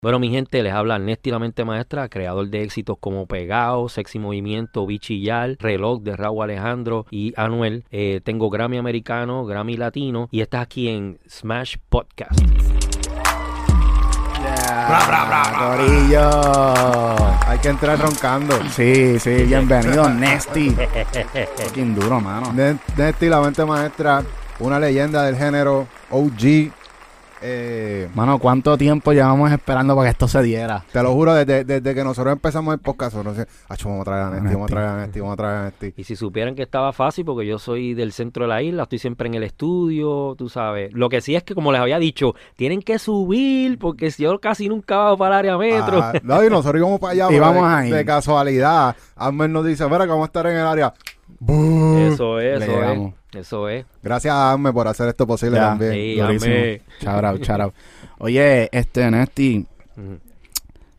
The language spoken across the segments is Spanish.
Bueno, mi gente, les habla Nesti la mente maestra, creador de éxitos como Pegao, Sexy Movimiento, Bichillar, Reloj de Raúl Alejandro y Anuel. Eh, tengo Grammy Americano, Grammy Latino y estás aquí en Smash Podcast. Bra, bra, bra, Corillo. Hay que entrar roncando. Sí, sí, bienvenido, Nesty. Fucking duro, mano. Ne- Nesty, la mente maestra, una leyenda del género OG. Eh, Mano, ¿cuánto tiempo llevamos esperando para que esto se diera? te lo juro, desde, desde que nosotros empezamos el podcast, no sé, "Acho, vamos a traer a Nesty, vamos a traer a Nesty, vamos a traer a Nesty. Y si supieran que estaba fácil, porque yo soy del centro de la isla, estoy siempre en el estudio, tú sabes. Lo que sí es que, como les había dicho, tienen que subir, porque si yo casi nunca bajo para el área metro. Ah, no, y nosotros íbamos para allá. Y vamos de, a ir. de casualidad. Amber nos dice, mira que vamos a estar en el área. ¡Bum! Eso Le eso. Eso es. Gracias a Amber por hacer esto posible Ya. también. Sí, Durísimo. amé. Shout out, shout out. Oye, este, Nesty,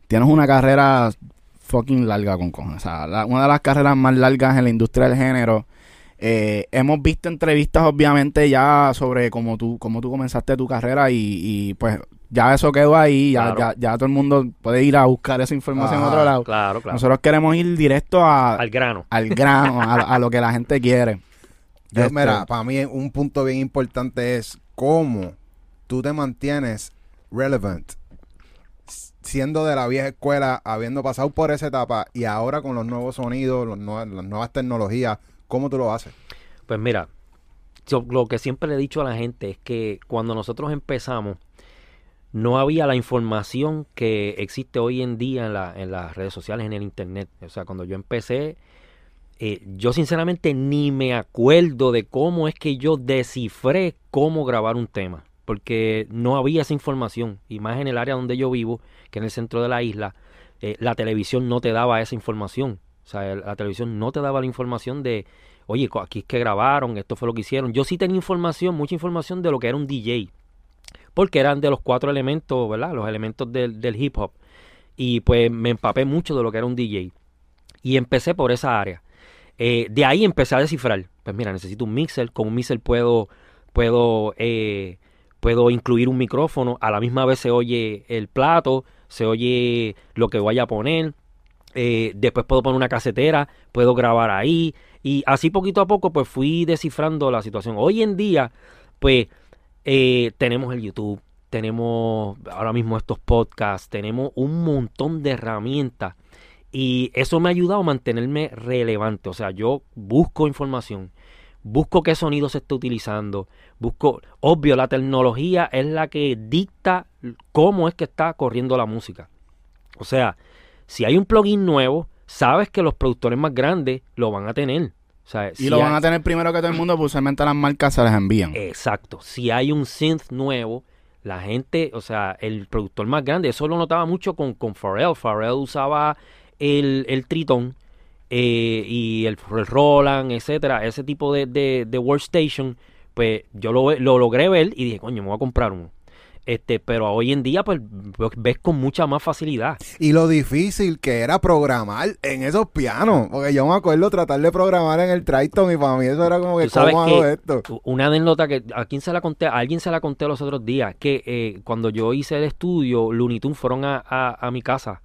tienes una carrera fucking larga con cojones. O sea, la- una de las carreras más largas en la industria del género. Eh, hemos visto entrevistas, obviamente, ya sobre cómo tú, cómo tú comenzaste tu carrera y, y, pues ya eso quedó ahí. Ya, Claro. ya, ya todo el mundo puede ir a buscar esa información en Ajá, otro lado. Claro, claro. Nosotros queremos ir directo a, Al grano. al grano, a, a lo que la gente quiere. Yo, Este, Mira, para mí un punto bien importante es cómo tú te mantienes relevant. Siendo de la vieja escuela, habiendo pasado por esa etapa y ahora con los nuevos sonidos, los nue- las nuevas tecnologías, ¿cómo tú lo haces? Pues mira, yo lo que siempre le he dicho a la gente es que cuando nosotros empezamos, no había la información que existe hoy en día en, la- en las redes sociales, en el internet. O sea, cuando yo empecé, eh, yo sinceramente ni me acuerdo de cómo es que yo descifré cómo grabar un tema. Porque no había esa información. Y más en el área donde yo vivo, que en el centro de la isla, eh, la televisión no te daba esa información. O sea, la televisión no te daba la información de, oye, aquí es que grabaron, esto fue lo que hicieron. Yo sí tenía información, mucha información de lo que era un DJ. Porque eran de los cuatro elementos, ¿verdad? Los elementos del, del hip hop. Y pues me empapé mucho de lo que era un DJ. Y empecé por esa área. Eh, de ahí empecé a descifrar. Pues mira, necesito un mixer. Con un mixer puedo, puedo, eh, puedo incluir un micrófono. A la misma vez se oye el plato, se oye lo que vaya a poner. Eh, después puedo poner una casetera, puedo grabar ahí. Y así poquito a poco, pues fui descifrando la situación. Hoy en día, pues tenemos el YouTube, tenemos ahora mismo estos podcasts, tenemos un montón de herramientas. Y eso me ha ayudado a mantenerme relevante. O sea, yo busco información, busco qué sonido se está utilizando, busco, obvio, la tecnología es la que dicta cómo es que está corriendo la música. O sea, si hay un plugin nuevo, sabes que los productores más grandes lo van a tener. O sea, Y si lo van a tener primero que todo el mundo, pues usualmente las marcas se les envían. Exacto. Si hay un synth nuevo, la gente, o sea, el productor más grande, eso lo notaba mucho con, con Pharrell. Pharrell usaba el, el Triton eh, y el, el Roland, etcétera, ese tipo de, de, de workstation, pues yo lo, lo logré ver y dije, coño, me voy a comprar uno. Este, pero hoy en día, pues, pues, ves con mucha más facilidad. Y lo difícil que era programar en esos pianos. Porque yo me acuerdo tratar de programar en el Triton y para mí eso era como que, sabes ¿cómo hago esto? una anécdota que a quién se la conté, a alguien se la conté los otros días, que eh, cuando yo hice el estudio, Looney Tunes fueron a, a- a mi casa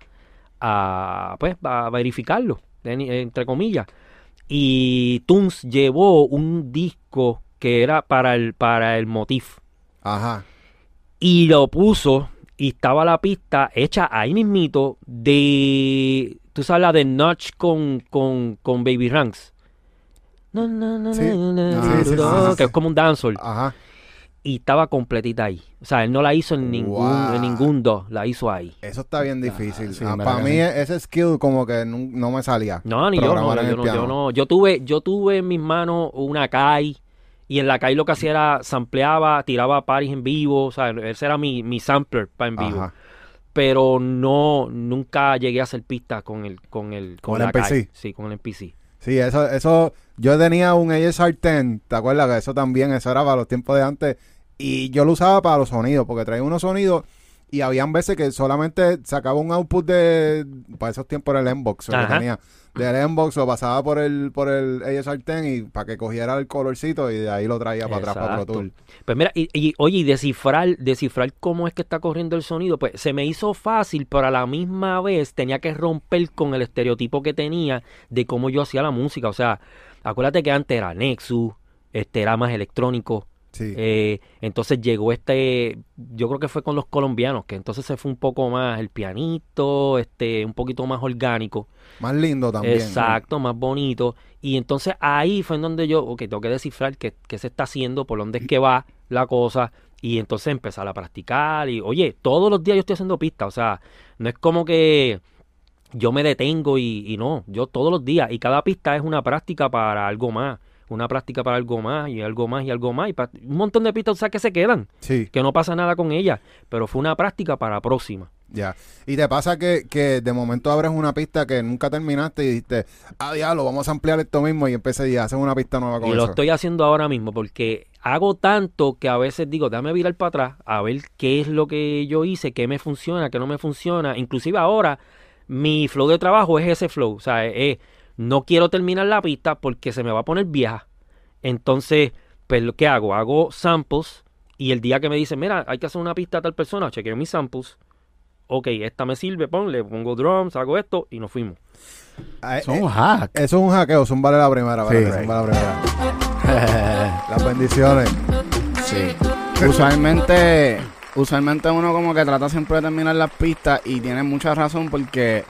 a pues a verificarlo, en- entre comillas. Y Tunes llevó un disco que era para el para el motif Ajá. y lo puso y estaba la pista hecha ahí mismito de tú sabes la de Notch con con con Baby Ranks. No, no, no, Sí. no, no, Sí, sí, sí, no, que es como un dancehall Ajá. Y estaba completita ahí. O sea, él no la hizo en ningún Wow. en ningún dos, la hizo ahí. Eso está bien difícil. sí, Ah, verdad para mí sí. ese skill como que no, no me salía. No, ni yo no, yo no, yo no. Yo tuve, yo tuve en mis manos una Kai y en la Kai lo que hacía era sampleaba, tiraba paris en vivo, o sea, ese era mi, mi sampler para en vivo. Ajá. Pero no, nunca llegué a hacer pistas con el, con el, ¿Con la el? Kai. Sí, con el MPC. Sí, eso, eso, yo tenía un ASR 10, ¿te acuerdas? Que eso también, eso era para los tiempos de antes. Y yo lo usaba para los sonidos, porque traía unos sonidos Y habían veces que solamente sacaba un output de, para esos tiempos era el lo que tenía, del Mbox lo pasaba por el, por el ASR 10 y para que cogiera el colorcito y de ahí lo traía para atrás para Pro. Tool. Pues mira, y, y, oye, y descifrar, descifrar cómo es que está corriendo el sonido, pues se me hizo fácil, pero a la misma vez tenía que romper con el estereotipo que tenía de cómo yo hacía la música. O sea, acuérdate que antes era Nexus, este era más electrónico. Sí. eh, entonces llegó este, yo creo que fue con los colombianos, que entonces se fue un poco más el pianito, este, un poquito más orgánico. Más lindo también. Exacto, más bonito. Y entonces ahí fue en donde yo, ok, tengo que descifrar qué, qué se está haciendo, por dónde es que va la cosa. Y entonces empezar a practicar. Y oye, todos los días yo estoy haciendo pistas. O sea, no es como que yo me detengo y, y no, yo todos los días. Y cada pista es una práctica para algo más. Una práctica para algo más y algo más y algo más. Y un montón de pistas, o sea, que se quedan. Sí, Que no pasa nada con ellas. Pero fue una práctica para la próxima. ya. Y te pasa que, que de momento abres una pista que nunca terminaste y dijiste, ah, diablo, vamos a ampliar esto mismo y empecé y haces una pista nueva con Y eso. lo estoy haciendo ahora mismo porque hago tanto que a veces digo, déjame virar para atrás a ver qué es lo que yo hice, qué me funciona, qué no me funciona. Inclusive ahora mi flow de trabajo es ese flow. O sea, es, no quiero terminar la pista porque se me va a poner vieja. Entonces, pues, ¿lo ¿qué hago? Hago samples y el día que me dicen, mira, hay que hacer una pista a tal persona, chequeo mis samples. Ok, esta me sirve, pon, le pongo drums, hago esto y nos fuimos. Ah, eh, Son un hack. Eso es un hackeo, zúmbale la primera, Sí. espérate, zúmbale la primera. Las bendiciones. Sí. Usualmente, usualmente uno como que trata siempre de terminar las pistas y tiene mucha razón porque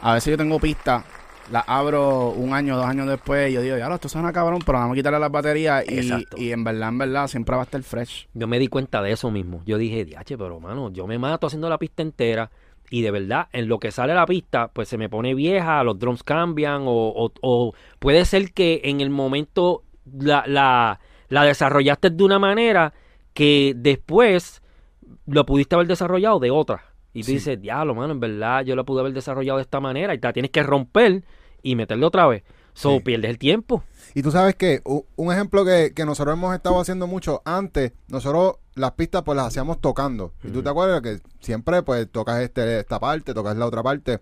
a veces yo tengo pistas, las abro un año, dos años después y yo digo, ya, esto suena cabrón, pero vamos a quitarle las baterías y en verdad, en verdad, siempre va a estar fresh. Yo me di cuenta de eso mismo. Yo dije, diache, pero mano, yo me mato haciendo la pista entera. Y de verdad, en lo que sale la pista, pues se me pone vieja, los drums cambian, o, o- o puede ser que en el momento la, la, la desarrollaste de una manera que después lo pudiste haber desarrollado de otra. Y tú Sí. dices, diablo, mano, en verdad yo lo pude haber desarrollado de esta manera y te la tienes que romper y meterle otra vez. So, Sí. pierdes el tiempo. Y tú sabes que un ejemplo que, que nosotros hemos estado haciendo mucho antes, nosotros las pistas pues las hacíamos tocando. Y tú te acuerdas que siempre pues tocas este, esta parte, tocas la otra parte.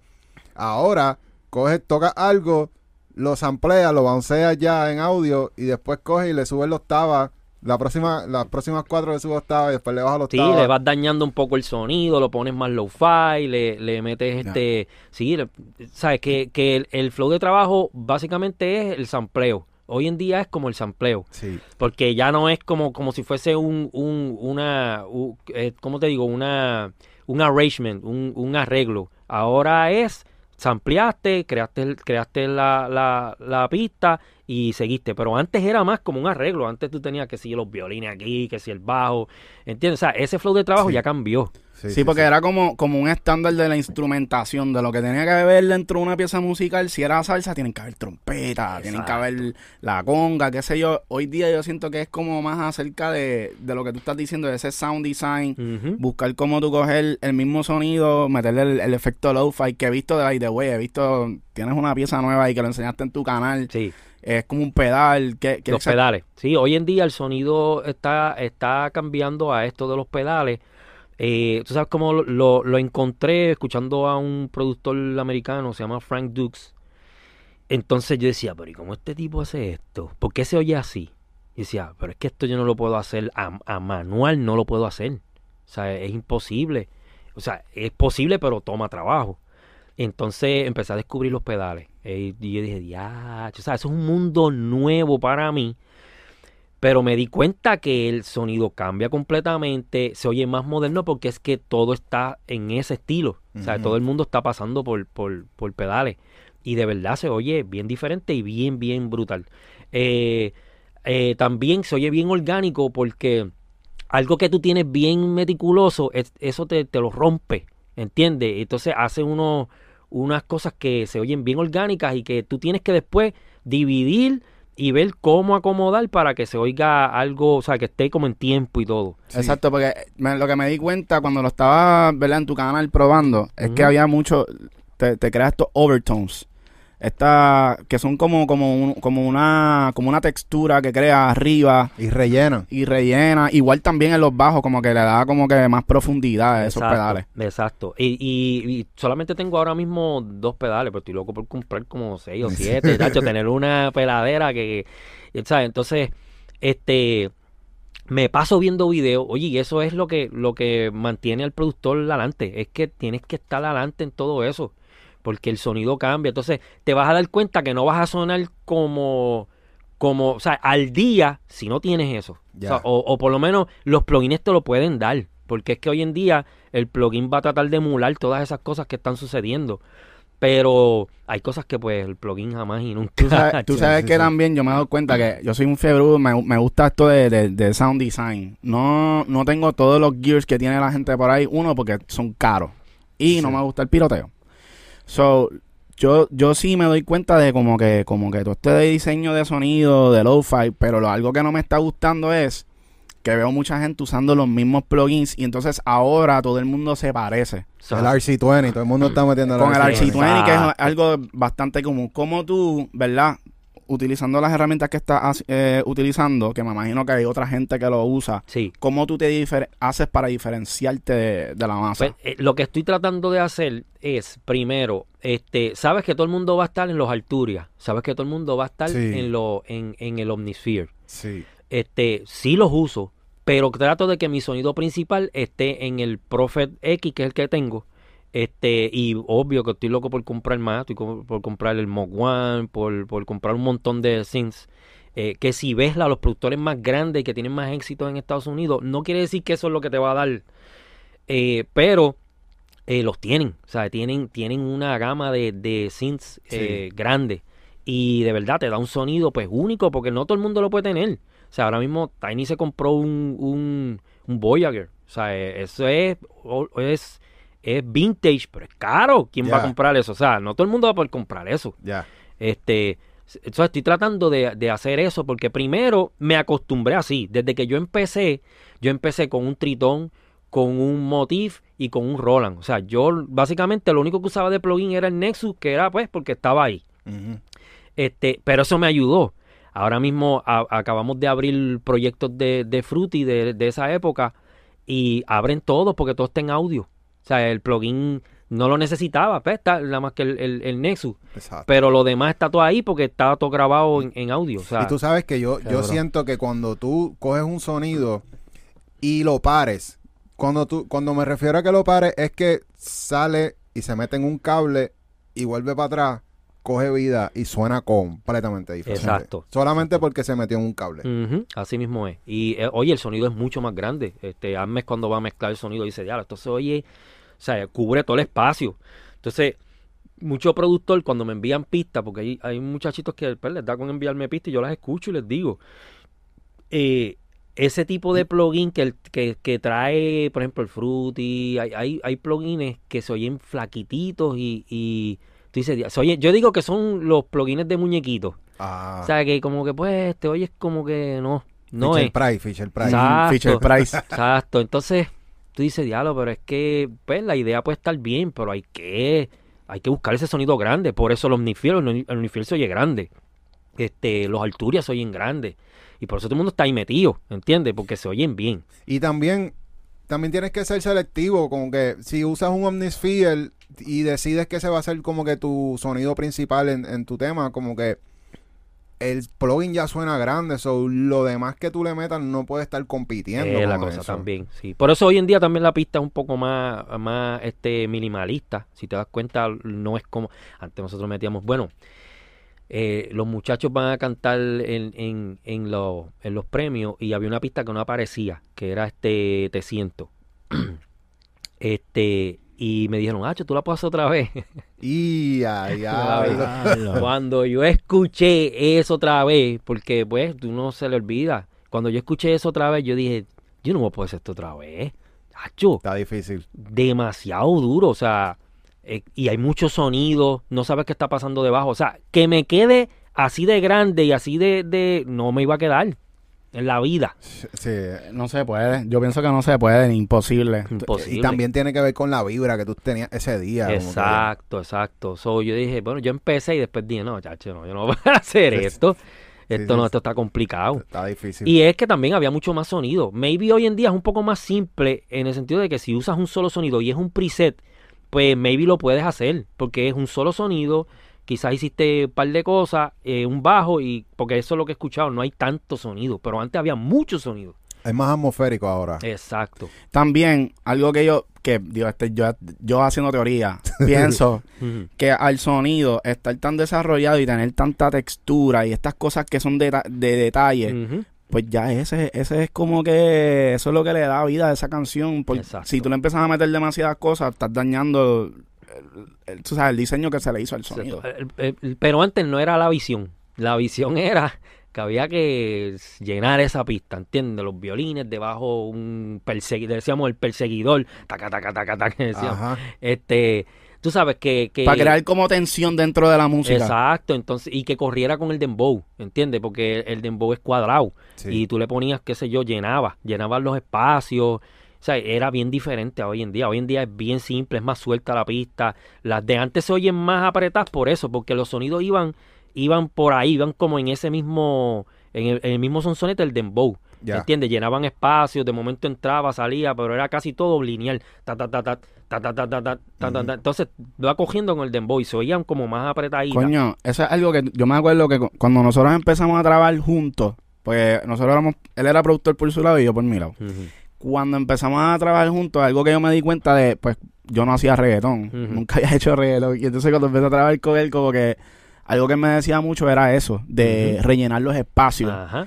Ahora coges, tocas algo, lo sampleas, lo bounceas ya en audio y después coges y le subes la octava. La próxima, las próximas cuatro le subes octava y después le bajas la Sí, octava. le vas dañando un poco el sonido, lo pones más low-fi, le, le metes este... Sí, le- sabes que, que el, el flow de trabajo básicamente es el sampleo. Hoy en día es como el sampleo, Sí, porque ya no es como, como si fuese un, un una, u- eh, ¿cómo te digo? Una, un arrangement, un, un arreglo. Ahora es sampleaste, creaste, creaste la, la, la pista y seguiste. Pero antes era más como un arreglo. Antes tú tenías que si los violines aquí, que si el bajo. ¿Entiendes? O sea, ese flow de trabajo Sí. ya cambió. Sí, porque era como, como un estándar de la instrumentación, de lo que tenía que haber dentro de una pieza musical. Si era salsa, tienen que haber trompeta, tienen que haber la conga, qué sé yo. Hoy día yo siento que es como más acerca de, de lo que tú estás diciendo, de ese sound design. Buscar cómo tú coger el mismo sonido, meterle el, el efecto lo-fi que he visto de By the Way. He visto, tienes una pieza nueva y que lo enseñaste en tu canal. Sí. Es como un pedal. Que, que los pedales. Sí, hoy en día el sonido está, está cambiando a esto de los pedales. Eh, Tú sabes cómo lo, lo- lo encontré escuchando a un productor americano, se llama Frank Dukes. Entonces yo decía, pero ¿y cómo este tipo hace esto? ¿Por qué se oye así? Y decía, pero es que esto yo no lo puedo hacer, a, a manual no lo puedo hacer. O sea, es imposible. O sea, es posible, pero toma trabajo. Entonces empecé a descubrir los pedales. Eh, y yo dije, ya, o sea, eso es un mundo nuevo para mí. Pero me di cuenta que el sonido cambia completamente, se oye más moderno porque es que todo está en ese estilo. O sea, todo el mundo está pasando por, por, por pedales. Y de verdad se oye bien diferente y bien, bien brutal. Eh, eh, también se oye bien orgánico porque algo que tú tienes bien meticuloso, es- eso te, te lo rompe, ¿entiendes? Entonces hace uno, unas cosas que se oyen bien orgánicas y que tú tienes que después dividir y ver cómo acomodar para que se oiga algo, o sea, que esté como en tiempo y todo. Sí. Exacto, porque me- lo que me di cuenta cuando lo estaba ¿verdad? en tu canal probando es que había mucho, te, te creas estos overtones. Esta, que son como, como, un- como una, como una textura que crea arriba Y rellenan. y rellena. Igual también en los bajos, como que le da como que más profundidad a esos Exacto, pedales. Exacto. Y, y- y solamente tengo ahora mismo dos pedales, pero estoy loco por comprar como seis o siete. Tacho, tener una peladera que, ¿sabes? Entonces, este, me paso viendo videos. Oye, y eso es lo que, lo que mantiene al productor adelante. Es que tienes que estar adelante en todo eso. Porque el sonido cambia. Entonces, te vas a dar cuenta que no vas a sonar como, como, o sea, al día si no tienes eso. O, sea, o- o por lo menos los plugins te lo pueden dar. Porque es que hoy en día el plugin va a tratar de emular todas esas cosas que están sucediendo. Pero hay cosas que pues el plugin jamás y nunca. Tú sabes, tú que también yo me he dado cuenta que yo soy un fiebre, me, me gusta esto de, de- de sound design. No, no tengo todos los gears que tiene la gente por ahí. Uno, porque son caros. Y no me gusta el piroteo. So, yo, yo sí me doy cuenta de como que, como que todo este de diseño de sonido, de lo-fi, pero lo, algo que no me está gustando es que veo mucha gente usando los mismos plugins y entonces ahora todo el mundo se parece. El RC20, todo el mundo está metiendo Con el RC20. RC20, que es Exacto. algo bastante común. Como tú, ¿verdad? Utilizando las herramientas que estás eh, utilizando, que me imagino que hay otra gente que lo usa, sí. ¿cómo tú te haces para diferenciarte de, de la masa? Pues, eh, lo que estoy tratando de hacer es, primero, este, sabes que todo el mundo va a estar en los Arturia, sabes que todo el mundo va a estar Sí. en, lo, en, en el Omnisphere. Sí. Este, sí los uso, pero trato de que mi sonido principal esté en el Prophet X, que es el que tengo. Este, y obvio que estoy loco por comprar más, estoy por comprar el Mog One, por, por comprar un montón de synths. eh, que si ves a los productores más grandes que tienen más éxito en Estados Unidos, no quiere decir que eso es lo que te va a dar. eh, pero eh, los tienen, o sea, tienen, tienen una gama de, de synths eh, grande. Y de verdad te da un sonido pues único, porque no todo el mundo lo puede tener. O sea, ahora mismo Tiny se compró un, un, un Voyager. O sea, eso es, es vintage, pero es caro. ¿Quién va a comprar eso? O sea, no todo el mundo va a poder comprar eso. Ya. Este, entonces estoy tratando de, de hacer eso porque primero me acostumbré así. Desde que yo empecé, yo empecé con un tritón, con un motif y con un Roland. O sea, yo básicamente lo único que usaba de plugin era el Nexus, que era pues porque estaba ahí. Este, pero eso me ayudó. Ahora mismo a- acabamos de abrir proyectos de, de Fruity de, de esa época y abren todos porque todo está en audio. O sea, el plugin no lo necesitaba, pues está nada más que el, el- el Nexus. Exacto. Pero lo demás está todo ahí porque está todo grabado en, en audio. O sea, y tú sabes que yo, yo siento que cuando tú coges un sonido y lo pares, cuando tú, cuando me refiero a que lo pares, es que sale y se mete en un cable y vuelve para atrás, coge vida y suena completamente diferente. Exacto. Solamente porque se metió en un cable. Así mismo es. Y eh, oye, el sonido es mucho más grande. Este, Hermes cuando va a mezclar el sonido dice, ya, esto se oye, o sea, cubre todo el espacio. Entonces, mucho productor cuando me envían pistas, porque hay, hay muchachitos que pues, les da con enviarme pistas y yo las escucho y les digo, eh, ese tipo de plugin que, el- que, que trae, por ejemplo, el Fruity, hay, hay, hay plugins que se oyen flaquititos y, y tú dices, oye- yo digo que son los plugins de muñequitos. Ah, O sea, que como que pues te oyes como que no, no Fisher es. Price, Fisher Price. Exacto. Fisher Price. Exacto. Entonces, tú dices, diablo, pero es que pues la idea puede estar bien, pero hay que hay que buscar ese sonido grande. Por eso el Omnifiel, el el Omnifiel se oye grande. Este, los Alturias se oyen grandes. Y por eso todo el mundo está ahí metido, ¿entiendes? Porque se oyen bien. Y también, también tienes que ser selectivo, como que si usas un Omnisphere y decides que ese va a ser como que tu sonido principal en, en tu tema, como que el plugin ya suena grande, so lo demás que tú le metas no puede estar compitiendo. Es la cosa eso. también, sí. Por eso hoy en día también la pista es un poco más, más este minimalista. Si te das cuenta, no es como antes nosotros metíamos, bueno, eh, los muchachos van a cantar en, en, en, los- en los premios y había una pista que no aparecía, que era este Te siento. este, y me dijeron, Hacho, tú la puedes hacer otra vez. Y ay, ay, Cuando yo escuché eso otra vez, porque pues tú no se le olvida. Cuando yo escuché eso otra vez, yo dije, yo no a poder hacer esto otra vez. Hacho, está difícil. demasiado duro, o sea, eh, y hay mucho sonido, no sabes qué está pasando debajo. O sea, que me quede así de grande y así de, de no me iba a quedar. en la vida. Sí. No se puede. Yo pienso que no se puede, ni imposible. Imposible. Y también tiene que ver con la vibra que tú tenías ese día. Exacto, exacto. So, yo dije, bueno, yo empecé y después dije, no, chacho, no, yo no voy a hacer esto. Esto sí, no, esto está complicado. Está difícil. Y es que también había mucho más sonido. Maybe hoy en día es un poco más simple en el sentido de que si usas un solo sonido y es un preset, pues maybe lo puedes hacer. Porque es un solo sonido. Quizás hiciste un par de cosas, eh, un bajo, y porque eso es lo que he escuchado, no hay tanto sonido. Pero antes había mucho sonido. Es más atmosférico ahora. Exacto. También, algo que yo, que digo, este, yo, yo haciendo teoría, pienso que al sonido estar tan desarrollado y tener tanta textura y estas cosas que son de, de detalle. Pues ya ese, ese es como que eso es lo que le da vida a esa canción. Porque Exacto. si tú le empiezas a meter demasiadas cosas, estás dañando el, diseño que se le hizo al sonido. Pero antes no era la visión. La visión era que había que llenar esa pista, ¿entiendes? Los violines, debajo un perseguidor, decíamos el perseguidor, taca, taca, taca, taca, decíamos. Ajá. Este, tú sabes que... que Para crear como tensión dentro de la música. Exacto, entonces, y que corriera con el dembow, ¿entiendes? Porque el dembow es cuadrado. Sí. Y tú le ponías, qué sé yo, llenaba, llenabas los espacios. O sea, era bien diferente a hoy en día. Hoy en día es bien simple, es más suelta la pista. Las de antes se oyen más apretadas por eso, porque los sonidos iban, iban por ahí, iban como en ese mismo, en el, en el mismo sonsonete del dembow. Ya. ¿Entiendes? Llenaban espacios, de momento entraba, salía, pero era casi todo lineal. Ta, ta, ta, ta, ta, ta, ta, ta, ta, ta, ta, ta. Entonces, va cogiendo con el dembow y se oían como más apretaditas. Coño, eso es algo que yo me acuerdo que cu- cuando nosotros empezamos a trabajar juntos, pues nosotros éramos, él era productor por su lado y yo por mi lado. Cuando empezamos a trabajar juntos, algo que yo me di cuenta de, pues yo no hacía reggaetón, nunca había hecho reggaetón. Y entonces cuando empecé a trabajar con él, como que algo que me decía mucho era eso, de rellenar los espacios. Ajá.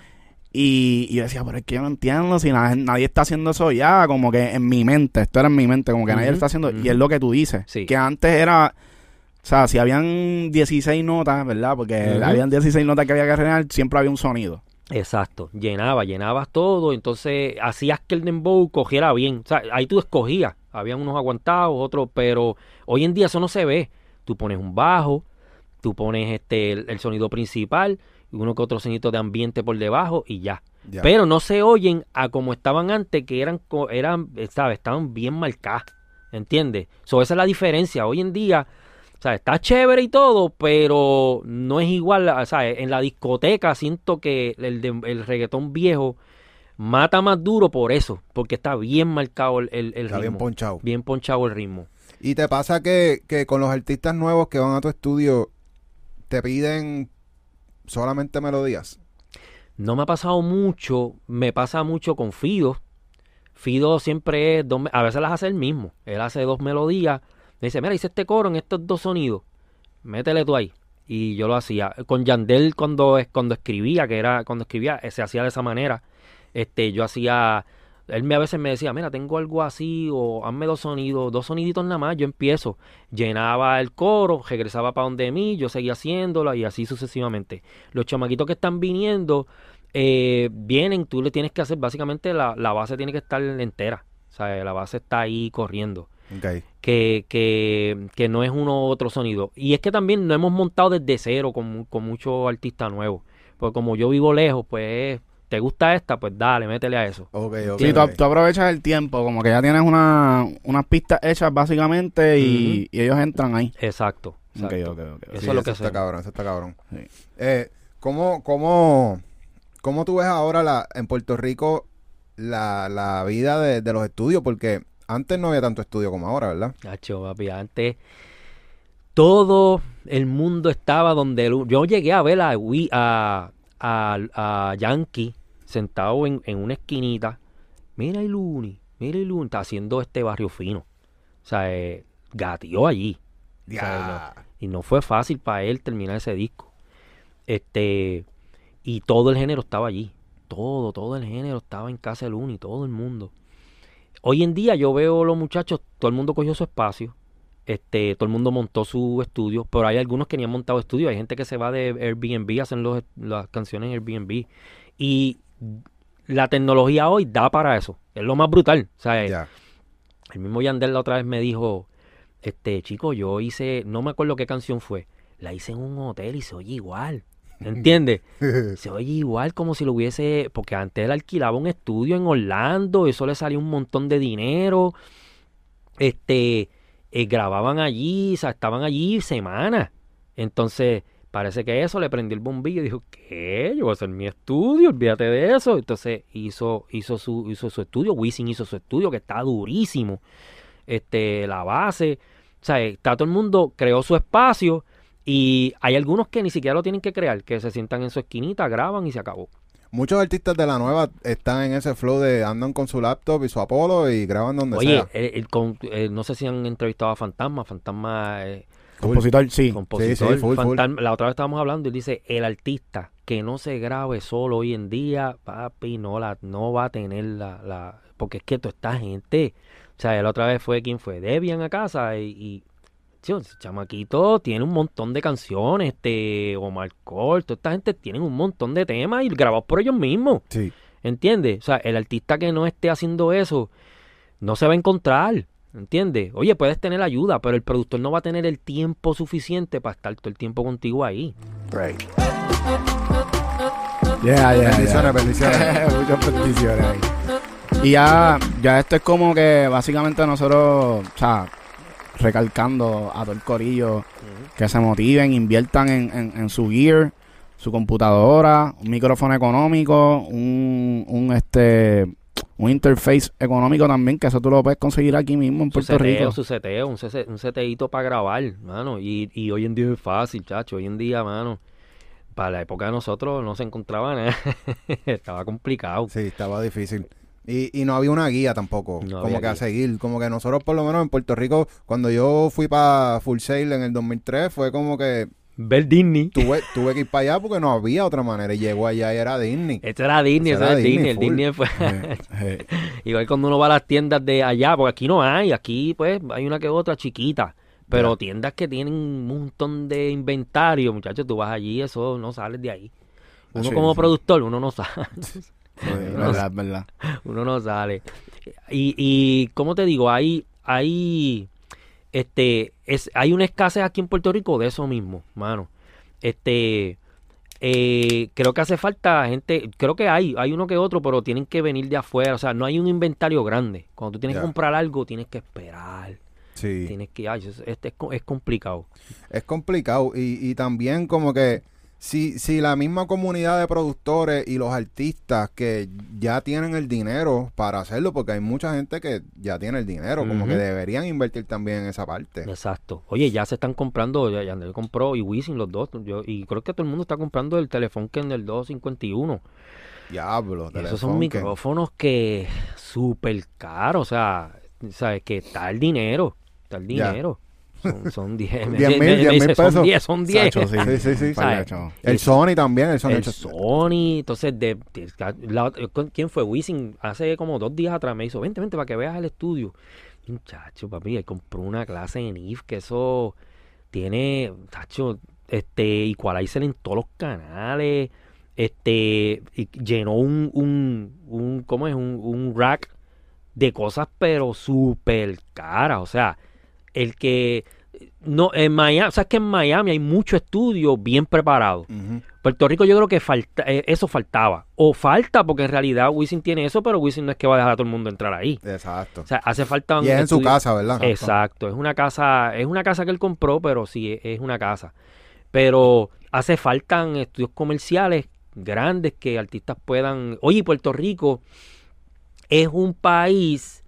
Y, y yo decía, pero es que yo no entiendo si na- nadie está haciendo eso ya, como que en mi mente, esto era en mi mente, como que nadie lo está haciendo. Y es lo que tú dices, Sí. que antes era, o sea, si habían 16 notas, ¿verdad? Porque habían 16 notas que había que rellenar, siempre había un sonido. Exacto, llenaba, llenabas todo, entonces hacías que el dembow cogiera bien. O sea, ahí tú escogías, habían unos aguantados, otros, pero hoy en día eso no se ve. Tú pones un bajo, tú pones este el, el sonido principal uno que otro sonido de ambiente por debajo y ya. Ya. Pero no se oyen a como estaban antes, que eran, eran, ¿sabes? Estaban bien marcadas, ¿entiendes? So, esa es la diferencia. Hoy en día, o sea, está chévere y todo, pero no es igual, o sea, en la discoteca siento que el, de- el reggaetón viejo mata más duro por eso, porque está bien marcado el, el, el Está bien ponchado. bien ponchado el ritmo. ¿Y te pasa que, que con los artistas nuevos que van a tu estudio te piden solamente melodías? No me ha pasado mucho, me pasa mucho con Fido. Fido siempre es, dos, a veces las hace él mismo. Él hace dos melodías. Me dice, mira, hice este coro en estos dos sonidos. Métele tú ahí. Y yo lo hacía. Con Yandel cuando, cuando escribía, que era cuando escribía, eh, se hacía de esa manera. Este, yo hacía, él me a veces me decía, mira, tengo algo así, o hazme dos sonidos, dos soniditos nada más, yo empiezo. Llenaba el coro, regresaba para donde mí, yo seguía haciéndolo y así sucesivamente. Los chamaquitos que están viniendo, eh, vienen, tú le tienes que hacer, básicamente la, la base tiene que estar entera. O sea, la base está ahí corriendo. Ok. Que, que, que no es uno u otro sonido. Y es que también no hemos montado desde cero con, con muchos artistas nuevos. Porque como yo vivo lejos, pues, ¿te gusta esta? Pues dale, métele a eso. Ok, ok. Sí, tú, ok. tú aprovechas el tiempo, como que ya tienes una, unas pistas hechas básicamente y, y ellos entran ahí. Exacto. Ok, exacto. ok, ok. Eso Sí, es lo que está hacemos. cabrón, eso está cabrón. Sí. Eh, ¿cómo, cómo, ¿Cómo tú ves ahora la, en Puerto Rico la, la vida de, de los estudios? Porque antes no había tanto estudio como ahora, ¿verdad? Nacho, papi, antes todo el mundo estaba donde el- yo llegué a ver a, Wi- a, a, a Yankee sentado en, en una esquinita. Mira el Luni, mira el Luni, está haciendo este barrio fino. O sea, eh, gateó allí. O sea, no- y no fue fácil para él terminar ese disco. Este, y todo el género estaba allí. Todo, todo el género estaba en casa de Luni, todo el mundo. Hoy en día yo veo los muchachos, todo el mundo cogió su espacio. Este, todo el mundo montó su estudio, pero hay algunos que ni han montado estudio. Hay gente que se va de Airbnb, hacen los, las canciones en Airbnb. Y la tecnología hoy da para eso. Es lo más brutal. O sea, Ya. el mismo Yandel la otra vez me dijo, este chico, yo hice, no me acuerdo qué canción fue, la hice en un hotel y se oye igual. ¿entiendes? Se oye igual como si lo hubiese, porque antes él alquilaba un estudio en Orlando, eso le salía un montón de dinero, este, eh, grababan allí, o sea, estaban allí semanas, entonces parece que eso le prendió el bombillo y dijo, ¿qué? Yo voy a hacer mi estudio, olvídate de eso, entonces hizo, hizo su, hizo su estudio, Wisin hizo su estudio que está durísimo, este, la base, o sea, está todo el mundo creó su espacio y hay algunos que ni siquiera lo tienen que crear, que se sientan en su esquinita, graban y se acabó. Muchos artistas de la nueva están en ese flow de andan con su laptop y su Apolo y graban donde Oye, sea. con- eh, no sé si han entrevistado a Fantasma, Fantasma eh, Compositor, sí. compositor, sí, full, full. La otra vez estábamos hablando y dice, el artista que no se grabe solo hoy en día, papi, no la no va a tener la, la porque es que toda esta gente, o sea, la otra vez fue quien fue Debian a casa y, y tío, chamaquito tiene un montón de canciones, este Omar Cole, toda esta gente tiene un montón de temas y grabados por ellos mismos. Sí. ¿Entiendes? O sea, el artista que no esté haciendo eso no se va a encontrar. ¿Entiendes? Oye, puedes tener ayuda, pero el productor no va a tener el tiempo suficiente para estar todo el tiempo contigo ahí. Yeah, yeah, Bendiciones, yeah. bendiciones. Muchas bendiciones ahí. Y ya, ya esto es como que básicamente nosotros, o sea, recalcando a todo el corillo que se motiven, inviertan en, en, en su gear, su computadora, un micrófono económico, un, un este un interface económico también, que eso tú lo puedes conseguir aquí mismo en Su Puerto seteo, Rico. su seteo, un, sete- un seteíto para grabar, mano. Y, y hoy en día es fácil, chacho. Hoy en día, mano, para la época de nosotros no se encontraba nada. Estaba complicado. Sí, estaba difícil. Y, y no había una guía tampoco, No como que a seguir. Como que nosotros, por lo menos en Puerto Rico, cuando yo fui para Full Sail en el 2003, fue como que Ver Disney. tuve, tuve que ir para allá porque no había otra manera. Y llegó allá y era Disney. Este era Disney, ese era era Disney. Disney, El. Disney fue... Eh, eh, Igual cuando uno va a las tiendas de allá, porque aquí no hay, aquí pues hay una que otra chiquita, pero tiendas que tienen un montón de inventario, muchachos, tú vas allí, eso no sales de ahí. Uno Sí, como productor, uno no sale, sí, verdad, verdad. uno no sale. Y, y como te digo, hay, hay, este, es, hay una escasez aquí en Puerto Rico de eso mismo, mano. Este, eh, creo que hace falta gente, creo que hay, hay uno que otro, pero tienen que venir de afuera, o sea, no hay un inventario grande. Cuando tú tienes que comprar algo, tienes que esperar, Sí. tienes que, ay, es, este es complicado. Es complicado y, y también como que si, si la misma comunidad de productores y los artistas que ya tienen el dinero para hacerlo, porque hay mucha gente que ya tiene el dinero, como que deberían invertir también en esa parte. Exacto. Oye, ya se están comprando, ya Yandel compró y Wisin los dos, yo, y creo que todo el mundo está comprando el teléfono que en el 251. Diablo, Y esos son micrófonos que súper caros, o sea, sabes que está el dinero, está el dinero. Son 10 me- 10 me- mil, me 10 dice, mil Son pesos. 10, son 10. Sacho, sí. Sí. El Sony también, el Sony. El Sony, entonces, de, ¿quién fue? Wisin, hace como dos días atrás me hizo, vente, vente, para que veas el estudio. Muchacho, papi, él compró una clase en IF que eso tiene, muchacho, este, equalizer en todos los canales, este, llenó un, un, un, ¿cómo es? Un, un rack de cosas, pero súper caras, o sea, el que, no, en Miami, sabes que en Miami hay muchos estudios bien preparados. Ujú. Puerto Rico yo creo que falta, eh, eso faltaba. O falta porque en realidad Wisin tiene eso, pero Wisin no es que va a dejar a todo el mundo entrar ahí. Exacto. O sea, hace falta un Y es en su estudio- casa, ¿verdad? Exacto, es una casa, es una casa que él compró, pero sí es- es una casa. Pero hace falta estudios comerciales grandes que artistas puedan. Oye, Puerto Rico es un país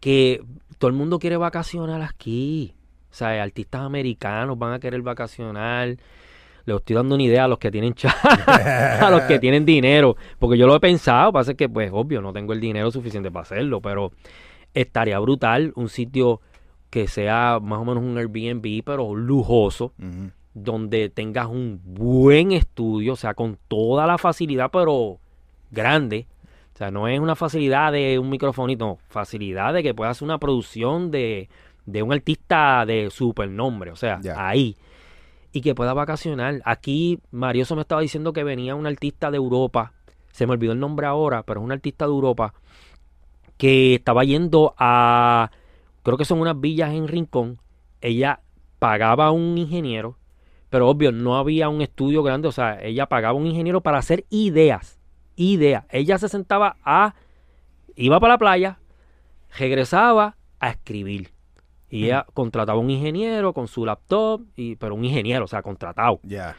que todo el mundo quiere vacacionar aquí. O sea, artistas americanos van a querer vacacionar. Les estoy dando una idea a los que tienen a los que tienen dinero, porque yo lo he pensado, pasa que pues obvio no tengo el dinero suficiente para hacerlo, pero estaría brutal un sitio que sea más o menos un Airbnb, pero lujoso, donde tengas un buen estudio, o sea, con toda la facilidad, pero grande. O sea, no es una facilidad de un microfonito, no, facilidad de que puedas hacer una producción de, de un artista de super nombre, o sea, ahí. Y que pueda vacacionar. Aquí Marioso me estaba diciendo que venía un artista de Europa, se me olvidó el nombre ahora, pero es un artista de Europa que estaba yendo a, creo que son unas villas en Rincón, ella pagaba a un ingeniero, pero obvio, no había un estudio grande, o sea, ella pagaba un ingeniero para hacer ideas, ideas. Ella se sentaba a, iba para la playa, regresaba a escribir. Y ella contrataba un ingeniero con su laptop, y, pero un ingeniero, o sea, contratado. Ya.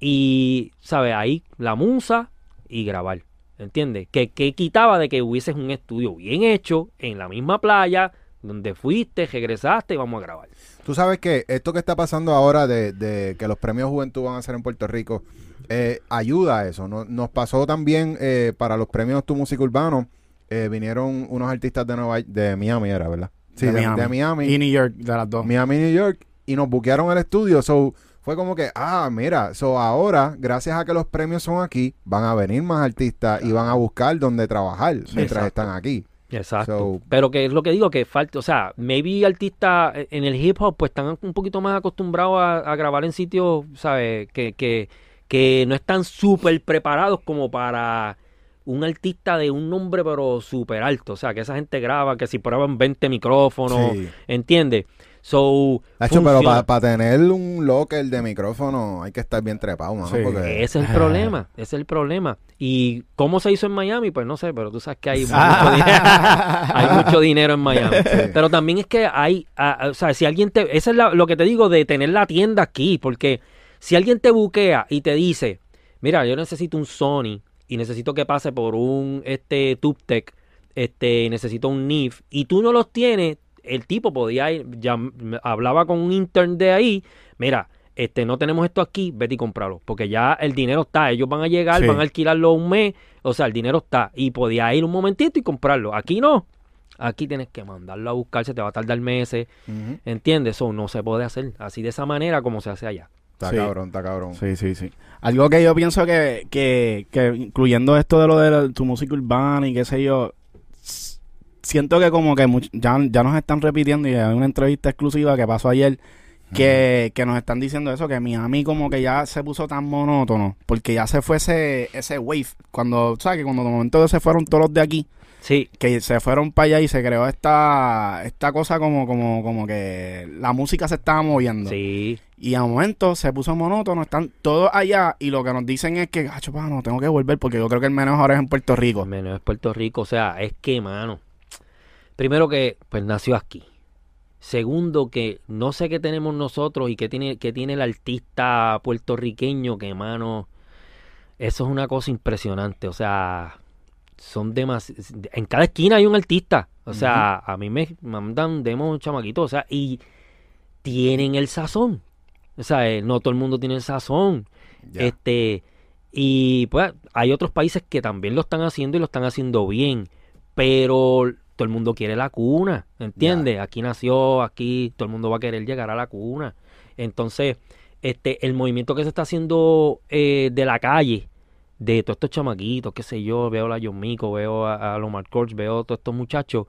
Y, ¿sabes? Ahí la musa y grabar. ¿Entiendes? Que, que quitaba de que hubieses un estudio bien hecho en la misma playa donde fuiste, regresaste y vamos a grabar. Tú sabes que esto que está pasando ahora de, de que los premios Juventud van a ser en Puerto Rico, eh, ayuda a eso. No- Nos pasó también eh, para los premios Tu Música Urbano, eh, vinieron unos artistas de Nueva de Miami, era, ¿verdad? Sí, de, de Miami. Y New York, de las dos. Miami, New York, y nos buquearon el estudio. So, fue como que, ah, mira, so ahora, gracias a que los premios son aquí, van a venir más artistas y van a buscar dónde trabajar mientras exacto. están aquí. Exacto. So- Pero que es lo que digo, que falta, o sea, maybe artistas eh, en el hip hop pues están un poquito más acostumbrados a, a grabar en sitios, ¿sabes? Que, que, que no están súper preparados como para un artista de un nombre pero súper alto. O sea, que esa gente graba, que si prueban 20 micrófonos, Sí. ¿entiendes? So, Hacho, pero funciona. para tener un locker de micrófono hay que estar bien trepado, mano, Sí. porque... Ese es el problema, ese es el problema. ¿Y cómo se hizo en Miami? Pues no sé, pero tú sabes que hay mucho, dinero, hay mucho dinero en Miami. Pero también es que hay, ah, o sea, si alguien te, eso es la- lo que te digo de tener la tienda aquí, porque si alguien te buquea y te dice, mira, yo necesito un Sony y necesito que pase por un este TubeTech, este, necesito un NIF y tú no los tienes, el tipo podía ir, ya hablaba con un intern de ahí, mira, este, no tenemos esto aquí, vete y cómpralo, porque ya el dinero está, ellos van a llegar, Sí. van a alquilarlo un mes, o sea, el dinero está, y podía ir un momentito y comprarlo, aquí no, aquí tienes que mandarlo a buscar, se te va a tardar meses. ¿entiendes? Eso no se puede hacer así de esa manera como se hace allá. Está Sí. cabrón, está cabrón. Sí, sí, sí. Algo que yo pienso que, que, que incluyendo esto de lo de la- tu música urbana y qué sé yo, siento que como que much- ya, ya nos están repitiendo y hay una entrevista exclusiva que pasó ayer que, que nos están diciendo eso, que Miami como que ya se puso tan monótono, porque ya se fue ese, ese wave, cuando, ¿sabes? Que cuando de momento se fueron todos los de aquí, Sí, que se fueron para allá y se creó esta, esta cosa como, como, como que la música se estaba moviendo. sí, Y a momento se puso monótono, están todos allá y lo que nos dicen es que, gacho, pa, no, tengo que volver porque yo creo que el menos ahora es en Puerto Rico. menos es Puerto Rico, o sea, es que, mano, primero que, pues nació aquí. Segundo, que no sé qué tenemos nosotros y qué tiene, qué tiene el artista puertorriqueño, que, mano, eso es una cosa impresionante. O sea, son demasiados. En cada esquina hay un artista. O sea, a mí me mandan demos chamaquitos, o sea, y tienen el sazón. O sea, eh, no todo el mundo tiene el sazón. Este, y pues hay otros países que también lo están haciendo y lo están haciendo bien, pero todo el mundo quiere la cuna, ¿entiendes? Aquí nació, aquí todo el mundo va a querer llegar a la cuna. Entonces, este, el movimiento que se está haciendo eh, de la calle, de todos estos chamaquitos, qué sé yo, veo a John Mico, veo a, a los Mark Corch, veo a todos estos muchachos,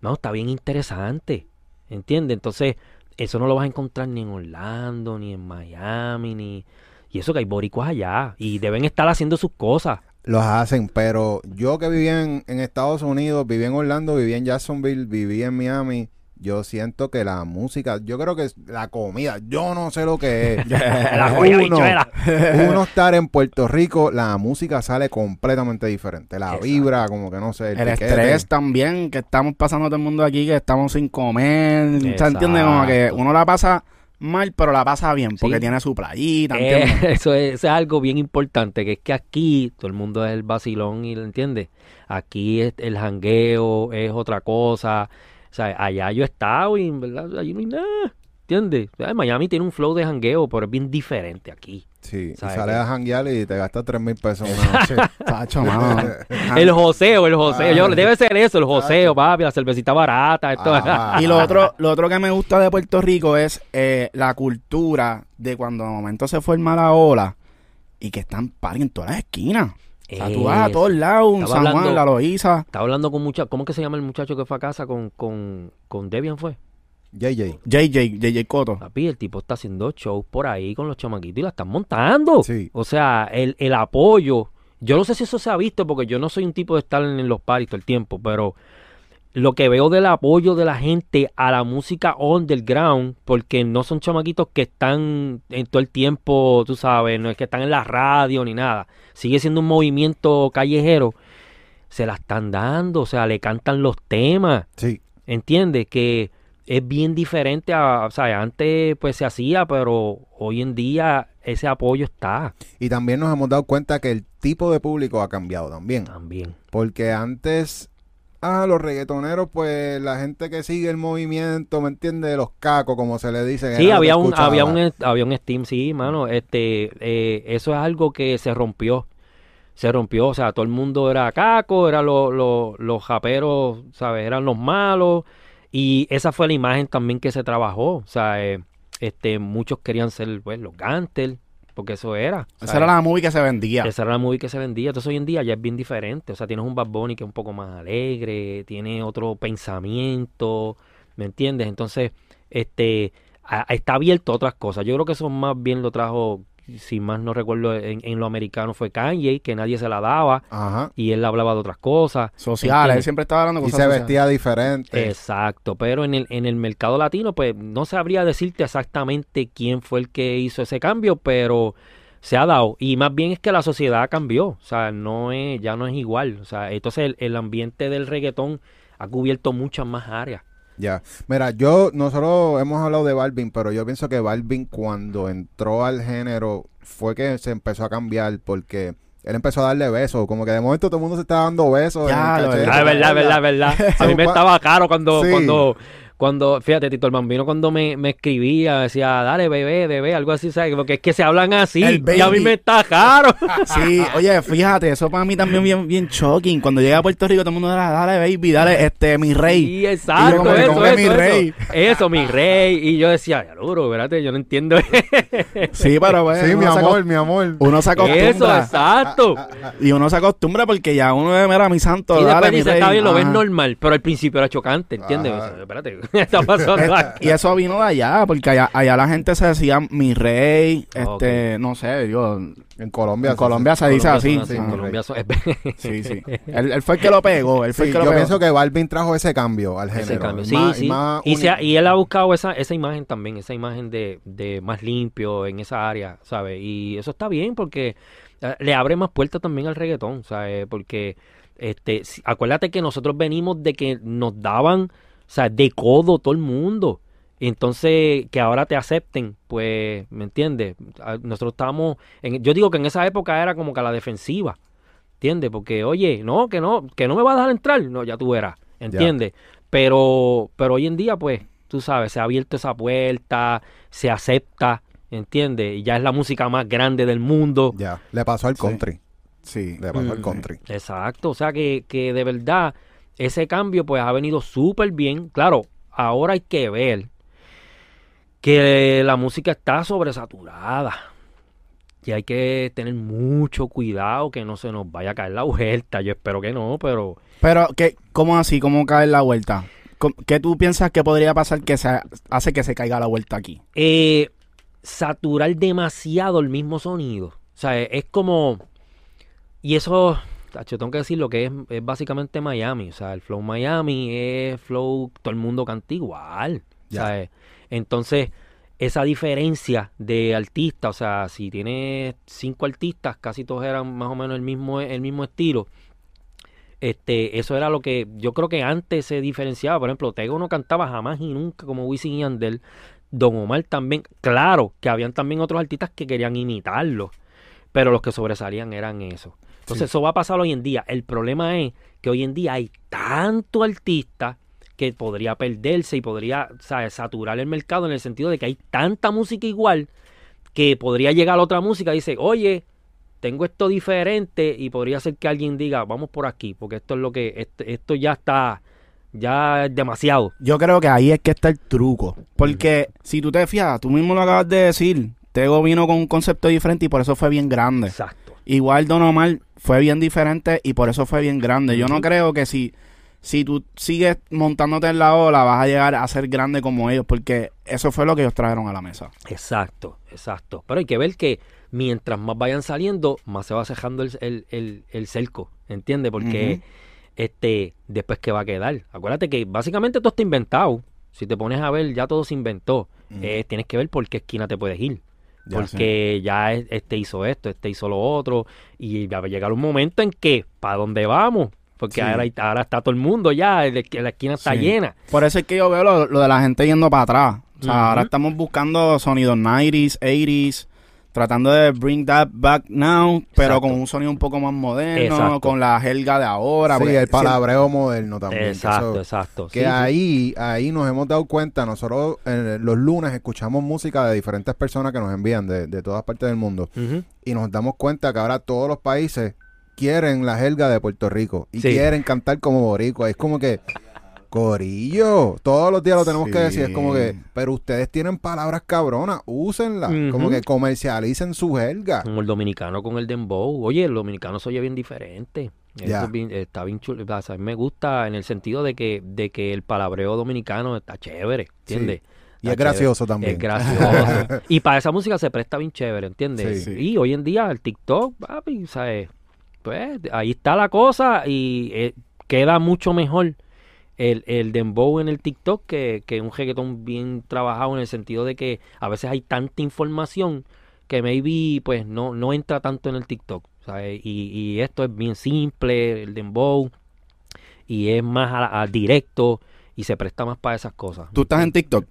no, está bien interesante, ¿entiendes? Entonces, eso no lo vas a encontrar ni en Orlando, ni en Miami, ni... Y eso que hay boricuas allá, y deben estar haciendo sus cosas. Los hacen, pero yo que viví en, en Estados Unidos, viví en Orlando, viví en Jacksonville, viví en Miami, yo siento que la música, yo creo que es la comida, yo no sé lo que es. La joya uno, bichuela. uno estar en Puerto Rico, la música sale completamente diferente. La Exacto. vibra, como que no sé, el, El estrés también, que estamos pasando todo el mundo aquí, que estamos sin comer. ¿Se entiende? Como que uno la pasa mal, pero la pasa bien, porque Sí. tiene su playita, Eh, eso, es, eso es algo bien importante, que es que aquí todo el mundo es el vacilón y lo entiende. Aquí es el jangueo es otra cosa. O sea, allá yo he estado y en verdad allí no hay nada. ¿Entiendes? O sea, Miami tiene un flow de jangueo, pero es bien diferente aquí. Sí, y ¿Sabe sales a janguear y te gastas tres mil pesos una noche. Tacho, mano. El joseo, el joseo. Ah. Yo, debe ser eso, el joseo, papi, la cervecita barata. Esto. Ah, Y lo otro, lo otro que me gusta de Puerto Rico es eh, la cultura de cuando de momento se forma la ola y que están party en todas las esquinas. Vas a Eso. todos lados, San Juan, hablando- la Loíza. Estaba hablando con mucha... ¿Cómo que se llama el muchacho que fue a casa con, con, con Debian fue? JJ. JJ, JJ Coto. Papi, el tipo está haciendo shows por ahí con los chamaquitos y la están montando. Sí. O sea, el, el apoyo. Yo no sé si eso se ha visto porque yo no soy un tipo de estar en los paris todo el tiempo, pero lo que veo del apoyo de la gente a la música underground, porque no son chamaquitos que están en todo el tiempo, tú sabes, no es que están en la radio ni nada. Sigue siendo un movimiento callejero. Se la están dando, o sea, le cantan los temas. Sí. ¿Entiendes? Que es bien diferente a, o sea, antes pues se hacía, pero hoy en día ese apoyo está Y también nos hemos dado cuenta que el tipo de público ha cambiado también. también. Porque antes, ah, los reggaetoneros, pues la gente que sigue el movimiento, ¿me entiendes? Los cacos, como se le dice. Sí, lo había un, escuchaba. había un, había un Steam, sí, mano. Este, eh, eso es algo que se rompió. Se rompió, o sea, todo el mundo era caco, eran los, los, los japeros, ¿sabes? Eran los malos. Y esa fue la imagen también que se trabajó. O sea, eh, este, muchos querían ser, pues, los Gantel, porque eso era. Esa era la movie que se vendía. Esa era la movie que se vendía. Entonces hoy en día ya es bien diferente. O sea, tienes un Bad Bunny que es un poco más alegre, tiene otro pensamiento, ¿me entiendes? Entonces, este, a- está abierto a otras cosas. Yo creo que eso más bien lo trajo, si más no recuerdo, en, en lo americano fue Kanye, que nadie se la daba Ajá. y él hablaba de otras cosas. Sociales, él siempre estaba hablando Y cosas se sociales. vestía diferente. Exacto, pero en el, en el mercado latino, pues no sabría decirte exactamente quién fue el que hizo ese cambio, pero se ha dado. Y más bien es que la sociedad cambió, o sea, no es, ya no es igual. O sea, entonces el, el ambiente del reggaetón ha cubierto muchas más áreas. Ya. Mira, yo, nosotros hemos hablado de Balvin, pero yo pienso que Balvin cuando entró al género fue que se empezó a cambiar porque él empezó a darle besos. Como que de momento todo el mundo se estaba dando besos. Ya, en el cachete. verdad. Es verdad, es verdad, es verdad. A mí me estaba caro cuando, Sí. cuando, cuando, fíjate, Tito el Bambino cuando me, me escribía, decía, dale, bebé, bebé, algo así, ¿sabes? Porque es que se hablan así y a mí me está caro. Sí, oye, fíjate, eso para mí también bien, bien shocking. Cuando llegué a Puerto Rico, todo el mundo era, dale, baby, dale, este, mi rey. Sí, exacto, como eso, ¿cómo que eso, mi eso. rey? Eso, mi rey. Y yo decía, ya duro, espérate, yo no entiendo Sí, pero pues, Sí, mi uno se amor, mi amor. Uno se eso, acostumbra. exacto. Y uno se acostumbra porque ya uno de mira mi santo, Y dale, después mi dice, rey. está bien, lo ves normal, pero al principio era chocante, ¿entiendes? Ajá. O sea, espérate, ¿qué está pasando aquí? Y eso vino de allá, porque allá, allá la gente se decía mi rey, este, no sé, digo, En Colombia. en Colombia se dice así. Colombia son- Sí, sí. Él, él fue el que lo pegó, él fue Sí, el que yo lo pegó. pienso que Balvin trajo ese cambio al género. Ese cambio. Y Sí, más- sí. Y, más Y, se ha- uni- y él ha buscado esa, esa imagen también, esa imagen de, de más limpio en esa área, ¿sabes? Y eso está bien porque eh, le abre más puertas también al reggaetón, ¿sabes? Porque este, acuérdate que nosotros venimos de que nos daban, sea, de codo todo el mundo. Entonces, que ahora te acepten, pues, ¿me entiendes? Ah, Nosotros estábamos, en, yo digo que en esa época era como que a la defensiva, ¿entiendes? Porque, oye, no, que no, que no me va a dejar entrar, no, ya tú verás, ¿entiendes? Pero, pero hoy en día, pues, tú sabes, se ha abierto esa puerta, se acepta, ¿entiendes? Y ya es la música más grande del mundo. Ya, le pasó al country. Sí. Le pasó al Mm. country. Exacto, o sea que, que de verdad ese cambio pues ha venido súper bien. Claro, ahora hay que ver que la música está sobresaturada. Y hay que tener mucho cuidado que no se nos vaya a caer la vuelta. Yo espero que no, pero Pero, ¿qué, ¿cómo así? ¿Cómo cae la vuelta? ¿Cómo- ¿Qué tú piensas que podría pasar que se hace que se caiga la vuelta aquí? eh, saturar demasiado el mismo sonido. O sea, es como... Y eso, tacho, tengo que decir lo que es, es básicamente Miami. O sea, el flow Miami es flow, todo el mundo canta igual. ¿sabes? Entonces, esa diferencia de artistas, o sea, si tienes cinco artistas, casi todos eran más o menos el mismo, el mismo estilo. Este, eso era lo que yo creo que antes se diferenciaba. Por ejemplo, Tego no cantaba jamás y nunca como Wisin y Yandel. Don Omar también. Claro que habían también otros artistas que querían imitarlo, pero los que sobresalían eran esos. Entonces, eso va a pasar hoy en día. El problema es que hoy en día hay tanto artista que podría perderse y podría ¿sabes? saturar el mercado en el sentido de que hay tanta música igual que podría llegar otra música y dice, oye, tengo esto diferente y podría ser que alguien diga, vamos por aquí, porque esto es lo que, este- esto ya está, ya es demasiado. Yo creo que ahí es que está el truco. Porque si tú te fijas, tú mismo lo acabas de decir, Tego vino con un concepto diferente y por eso fue bien grande. Exacto. Igual Don Omar fue bien diferente y por eso fue bien grande. Yo no creo que si, si tú sigues montándote en la ola vas a llegar a ser grande como ellos, porque eso fue lo que ellos trajeron a la mesa. Exacto, exacto. Pero hay que ver que mientras más vayan saliendo, más se va cejando el, el, el, el cerco, ¿entiendes? Porque este, después que va a quedar. Acuérdate que básicamente todo está inventado. Si te pones a ver, ya todo se inventó. Eh, tienes que ver por qué esquina te puedes ir. Ya, porque ya es- este hizo esto, este hizo lo otro. Y va a llegar un momento en que, ¿para dónde vamos? Porque Sí. ahora, está todo el mundo ya, la esquina está Sí. llena. Por eso es que yo veo lo, lo de la gente yendo para atrás. O sea, ahora estamos buscando sonidos 90s, 80s, tratando de bring that back now, pero Exacto. con un sonido un poco más moderno, Exacto. con la jerga de ahora. Sí, el palabreo moderno también. que Exacto, eso- exacto. Que Sí, sí. ahí, ahí nos hemos dado cuenta, nosotros eh, los lunes escuchamos música de diferentes personas que nos envían de, de todas partes del mundo y nos damos cuenta que ahora todos los países quieren la jerga de Puerto Rico y Sí. quieren cantar como boricua. Es como que, Corillo, todos los días lo tenemos que decir. Es como que, pero ustedes tienen palabras cabronas, úsenlas. Como que comercialicen su jerga. Como el dominicano con el dembow. Oye, el dominicano se oye bien diferente. Es bien- está bien chulo. O sea, a mí me gusta en el sentido de que, de que el palabreo dominicano está chévere, ¿entiendes? Y es gracioso también. Es gracioso. y para esa música se presta bien chévere, ¿entiendes? Sí. Sí. Y hoy en día el TikTok, papi, ¿sabes? Pues ahí está la cosa y eh, queda mucho mejor el, el dembow en el TikTok que, que un reggaetón bien trabajado en el sentido de que a veces hay tanta información que maybe pues no, no entra tanto en el TikTok. ¿sabes? Y, y esto es bien simple, el dembow, y es más a- a directo y se presta más para esas cosas. Tú estás en TikTok.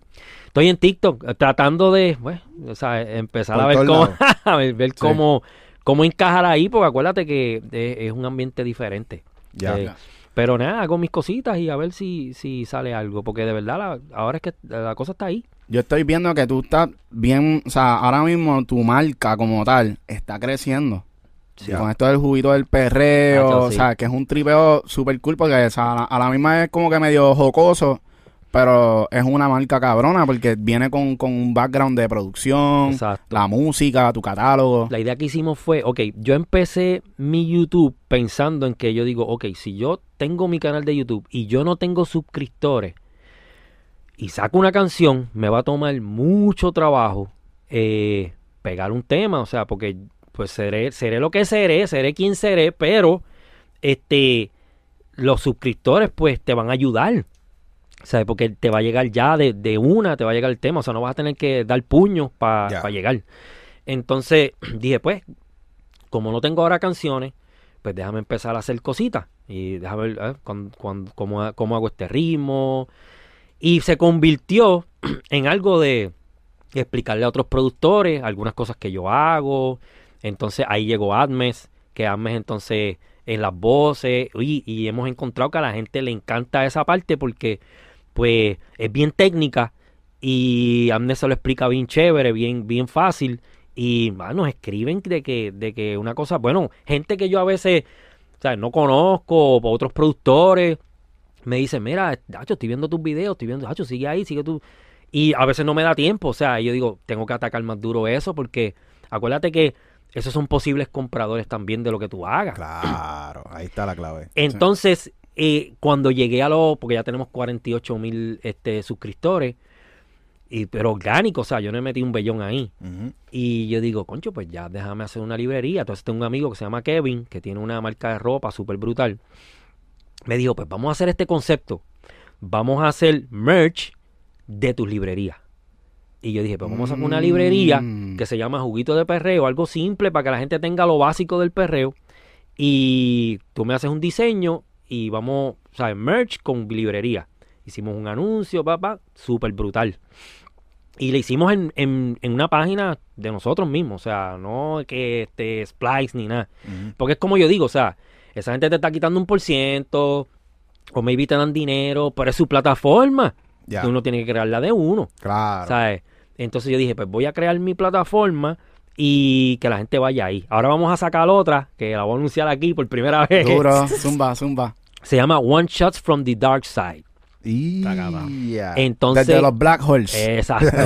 Estoy en TikTok eh, tratando de, bueno, o sea, empezar Por a ver cómo, a ver, ver cómo, cómo encajar ahí, porque acuérdate que eh, es un ambiente diferente. Ya. Eh, Pero nada, hago mis cositas y a ver si, si sale algo, porque de verdad la- ahora es que la cosa está ahí. Yo estoy viendo que tú estás bien, o sea, ahora mismo tu marca como tal está creciendo. Sí. Con esto del juguito del perreo, Nacho, o sea, que es un tripeo súper cool porque o sea, a, la, a la misma vez como que medio jocoso, pero es una marca cabrona porque viene con, con un background de producción, Exacto. la música, tu catálogo. La idea que hicimos fue, ok, yo empecé mi YouTube pensando en que yo digo, ok, si yo tengo mi canal de YouTube y yo no tengo suscriptores y saco una canción, me va a tomar mucho trabajo eh, pegar un tema, o sea, porque pues seré, seré lo que seré, seré quien seré, pero este los suscriptores pues te van a ayudar. ¿Sabes? Porque te va a llegar ya de, de una, te va a llegar el tema. O sea, no vas a tener que dar puños para Ya. llegar. Entonces dije, pues, como no tengo ahora canciones, pues déjame empezar a hacer cositas. Y déjame ver eh, cuán- cuán- cómo, cómo hago este ritmo. Y se convirtió en algo de explicarle a otros productores algunas cosas que yo hago. Entonces ahí llegó Admes, que Admes entonces en las voces. Y, y hemos encontrado que a la gente le encanta esa parte porque pues es bien técnica y se lo explica bien chévere, bien, bien fácil. Y nos escriben de que, de que una cosa, bueno, gente que yo a veces o sea, no conozco, otros productores, me dicen, mira, Dacho, estoy viendo tus videos, estoy viendo, Dacho, sigue ahí, sigue tú. Y a veces no me da tiempo, o sea, yo digo, tengo que atacar más duro eso, porque acuérdate que esos son posibles compradores también de lo que tú hagas. Claro, ahí está la clave. Entonces, eh, cuando llegué a los, porque ya tenemos 48 mil este, suscriptores, y, pero orgánico, o sea, yo no me metí un bellón ahí. Y yo digo, concho, pues ya déjame hacer una librería. Entonces tengo un amigo que se llama Kevin, que tiene una marca de ropa súper brutal. Me dijo, pues vamos a hacer este concepto. Vamos a hacer merch de tus librerías. Y yo dije, pues vamos a hacer una librería Mm. que se llama Juguito de Perreo, algo simple para que la gente tenga lo básico del perreo. Y tú me haces un diseño y vamos, ¿sabes? Merch con librería. Hicimos un anuncio, papá, súper brutal. Y le hicimos en, en, en una página de nosotros mismos, o sea, no que este Splice ni nada. Porque es como yo digo, o sea, esa gente te está quitando un por ciento, o maybe te dan dinero, pero es su plataforma. Ya. Uno tiene que crearla de uno. Claro. ¿sabes? Entonces yo dije, pues voy a crear mi plataforma y que la gente vaya ahí. Ahora vamos a sacar otra, que la voy a anunciar aquí por primera vez. Duro, zumba, zumba. Se llama One Shots from the Dark Side. Y Está cabrón. ya. Entonces, Desde los Black Holes. Exacto.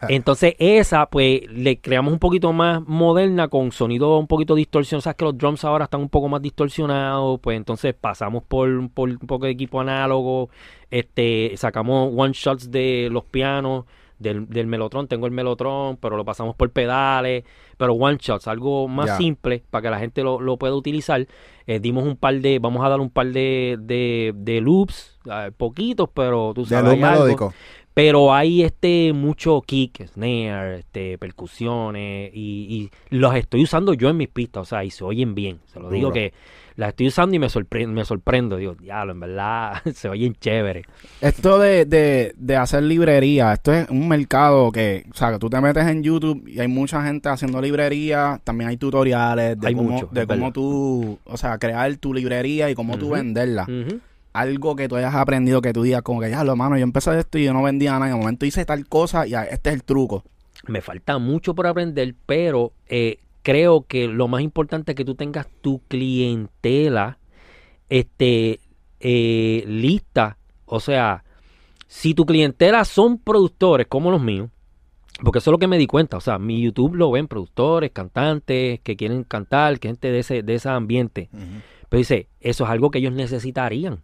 Entonces esa, pues, le creamos un poquito más moderna con sonido un poquito distorsionado. Sabes que los drums ahora están un poco más distorsionados. Pues entonces pasamos por, por un poco de equipo análogo. Este, sacamos one shots de los pianos del, del Melotron tengo el Melotron, pero lo pasamos por pedales, pero one shots, algo más simple para que la gente lo, lo pueda utilizar. Eh, dimos un par de, vamos a dar un par de, de, de loops, eh, poquitos, pero tú De sabes, melódico. Pero hay este mucho kick, snare, este, percusiones y, y los estoy usando yo en mis pistas, o sea, y se oyen bien. Se lo digo que las estoy usando y me, sorpre- me sorprendo. Digo, diablo, en verdad se oyen chévere. Esto de, de, de hacer librería, esto es un mercado que, o sea, que tú te metes en YouTube y hay mucha gente haciendo librería, también hay tutoriales de Hay cómo, mucho, de cómo tú, o sea, crear tu librería y cómo tú venderla. Algo que tú hayas aprendido que tú digas como que, ya, lo mano, yo empecé esto y yo no vendía nada, en el momento hice tal cosa y este es el truco. Me falta mucho por aprender, pero eh, creo que lo más importante es que tú tengas tu clientela este, eh, lista. O sea, si tu clientela son productores como los míos, porque eso es lo que me di cuenta. O sea, mi YouTube lo ven productores, cantantes, que quieren cantar, que gente de ese, de ese ambiente. Pero dice, eso es algo que ellos necesitarían.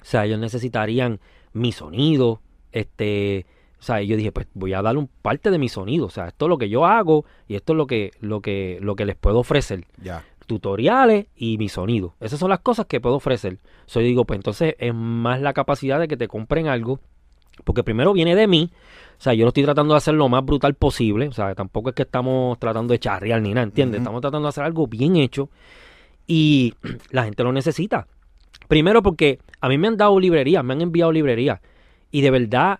O sea, ellos necesitarían mi sonido. Este, o sea, yo dije, pues voy a darle un parte de mi sonido. O sea, esto es lo que yo hago y esto es lo que, lo que, lo que les puedo ofrecer. Ya. Tutoriales y mi sonido. Esas son las cosas que puedo ofrecer. So, yo digo, pues entonces es más la capacidad de que te compren algo. Porque primero viene de mí. O sea, yo lo estoy tratando de hacer lo más brutal posible. O sea, tampoco es que estamos tratando de charrear ni nada, ¿entiendes? Estamos tratando de hacer algo bien hecho. Y la gente lo necesita. Primero porque a mí me han dado librerías, me han enviado librerías. Y de verdad,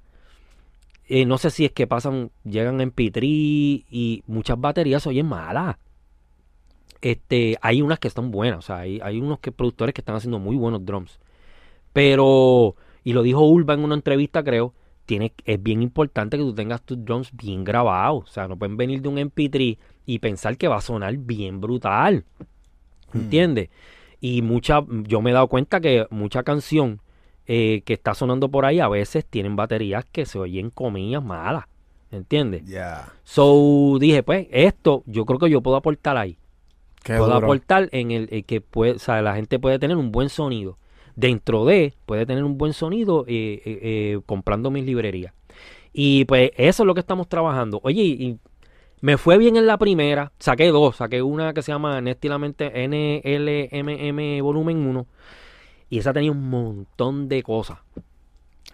eh, no sé si es que pasan, llegan en P3 y muchas baterías oyen malas. Este, hay unas que están buenas, o sea, hay, hay unos que, productores que están haciendo muy buenos drums. Pero, y lo dijo Ulva en una entrevista, creo, tiene, es bien importante que tú tengas tus drums bien grabados. O sea, no pueden venir de un MP3 y pensar que va a sonar bien brutal. ¿Entiendes? Y mucha, yo me he dado cuenta que mucha canción eh, que está sonando por ahí a veces tienen baterías que se oyen comillas malas. ¿Entiendes? Ya. So dije, pues, esto yo creo que yo puedo aportar ahí. Qué puedo duro. aportar en el, eh, que puede, o sea, la gente puede tener un buen sonido. Dentro de, puede tener un buen sonido eh, comprando mis librerías. Y pues eso es lo que estamos trabajando. Oye, y, me fue bien en la primera. Saqué dos. Saqué una que se llama Nestilamente NLMM Volumen 1. Y esa tenía un montón de cosas.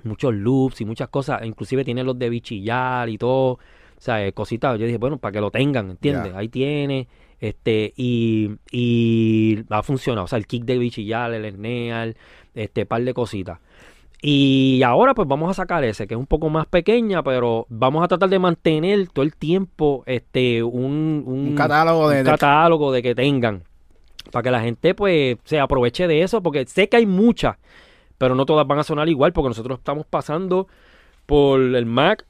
Muchos loops y muchas cosas. Inclusive tiene los de bichillar y todo. O sea, eh, cositas. Yo dije, bueno, para que lo tengan, ¿entiendes? Ahí tiene. Este, y, y ha funcionado. O sea, el kick de bichillar, el snare, este par de cositas. Y ahora pues vamos a sacar ese, que es un poco más pequeña, pero vamos a tratar de mantener todo el tiempo este un, un- Un catálogo de, un de- catálogo de que tengan. Para que la gente pues se aproveche de eso, porque sé que hay muchas, pero no todas van a sonar igual, porque nosotros estamos pasando por el Mac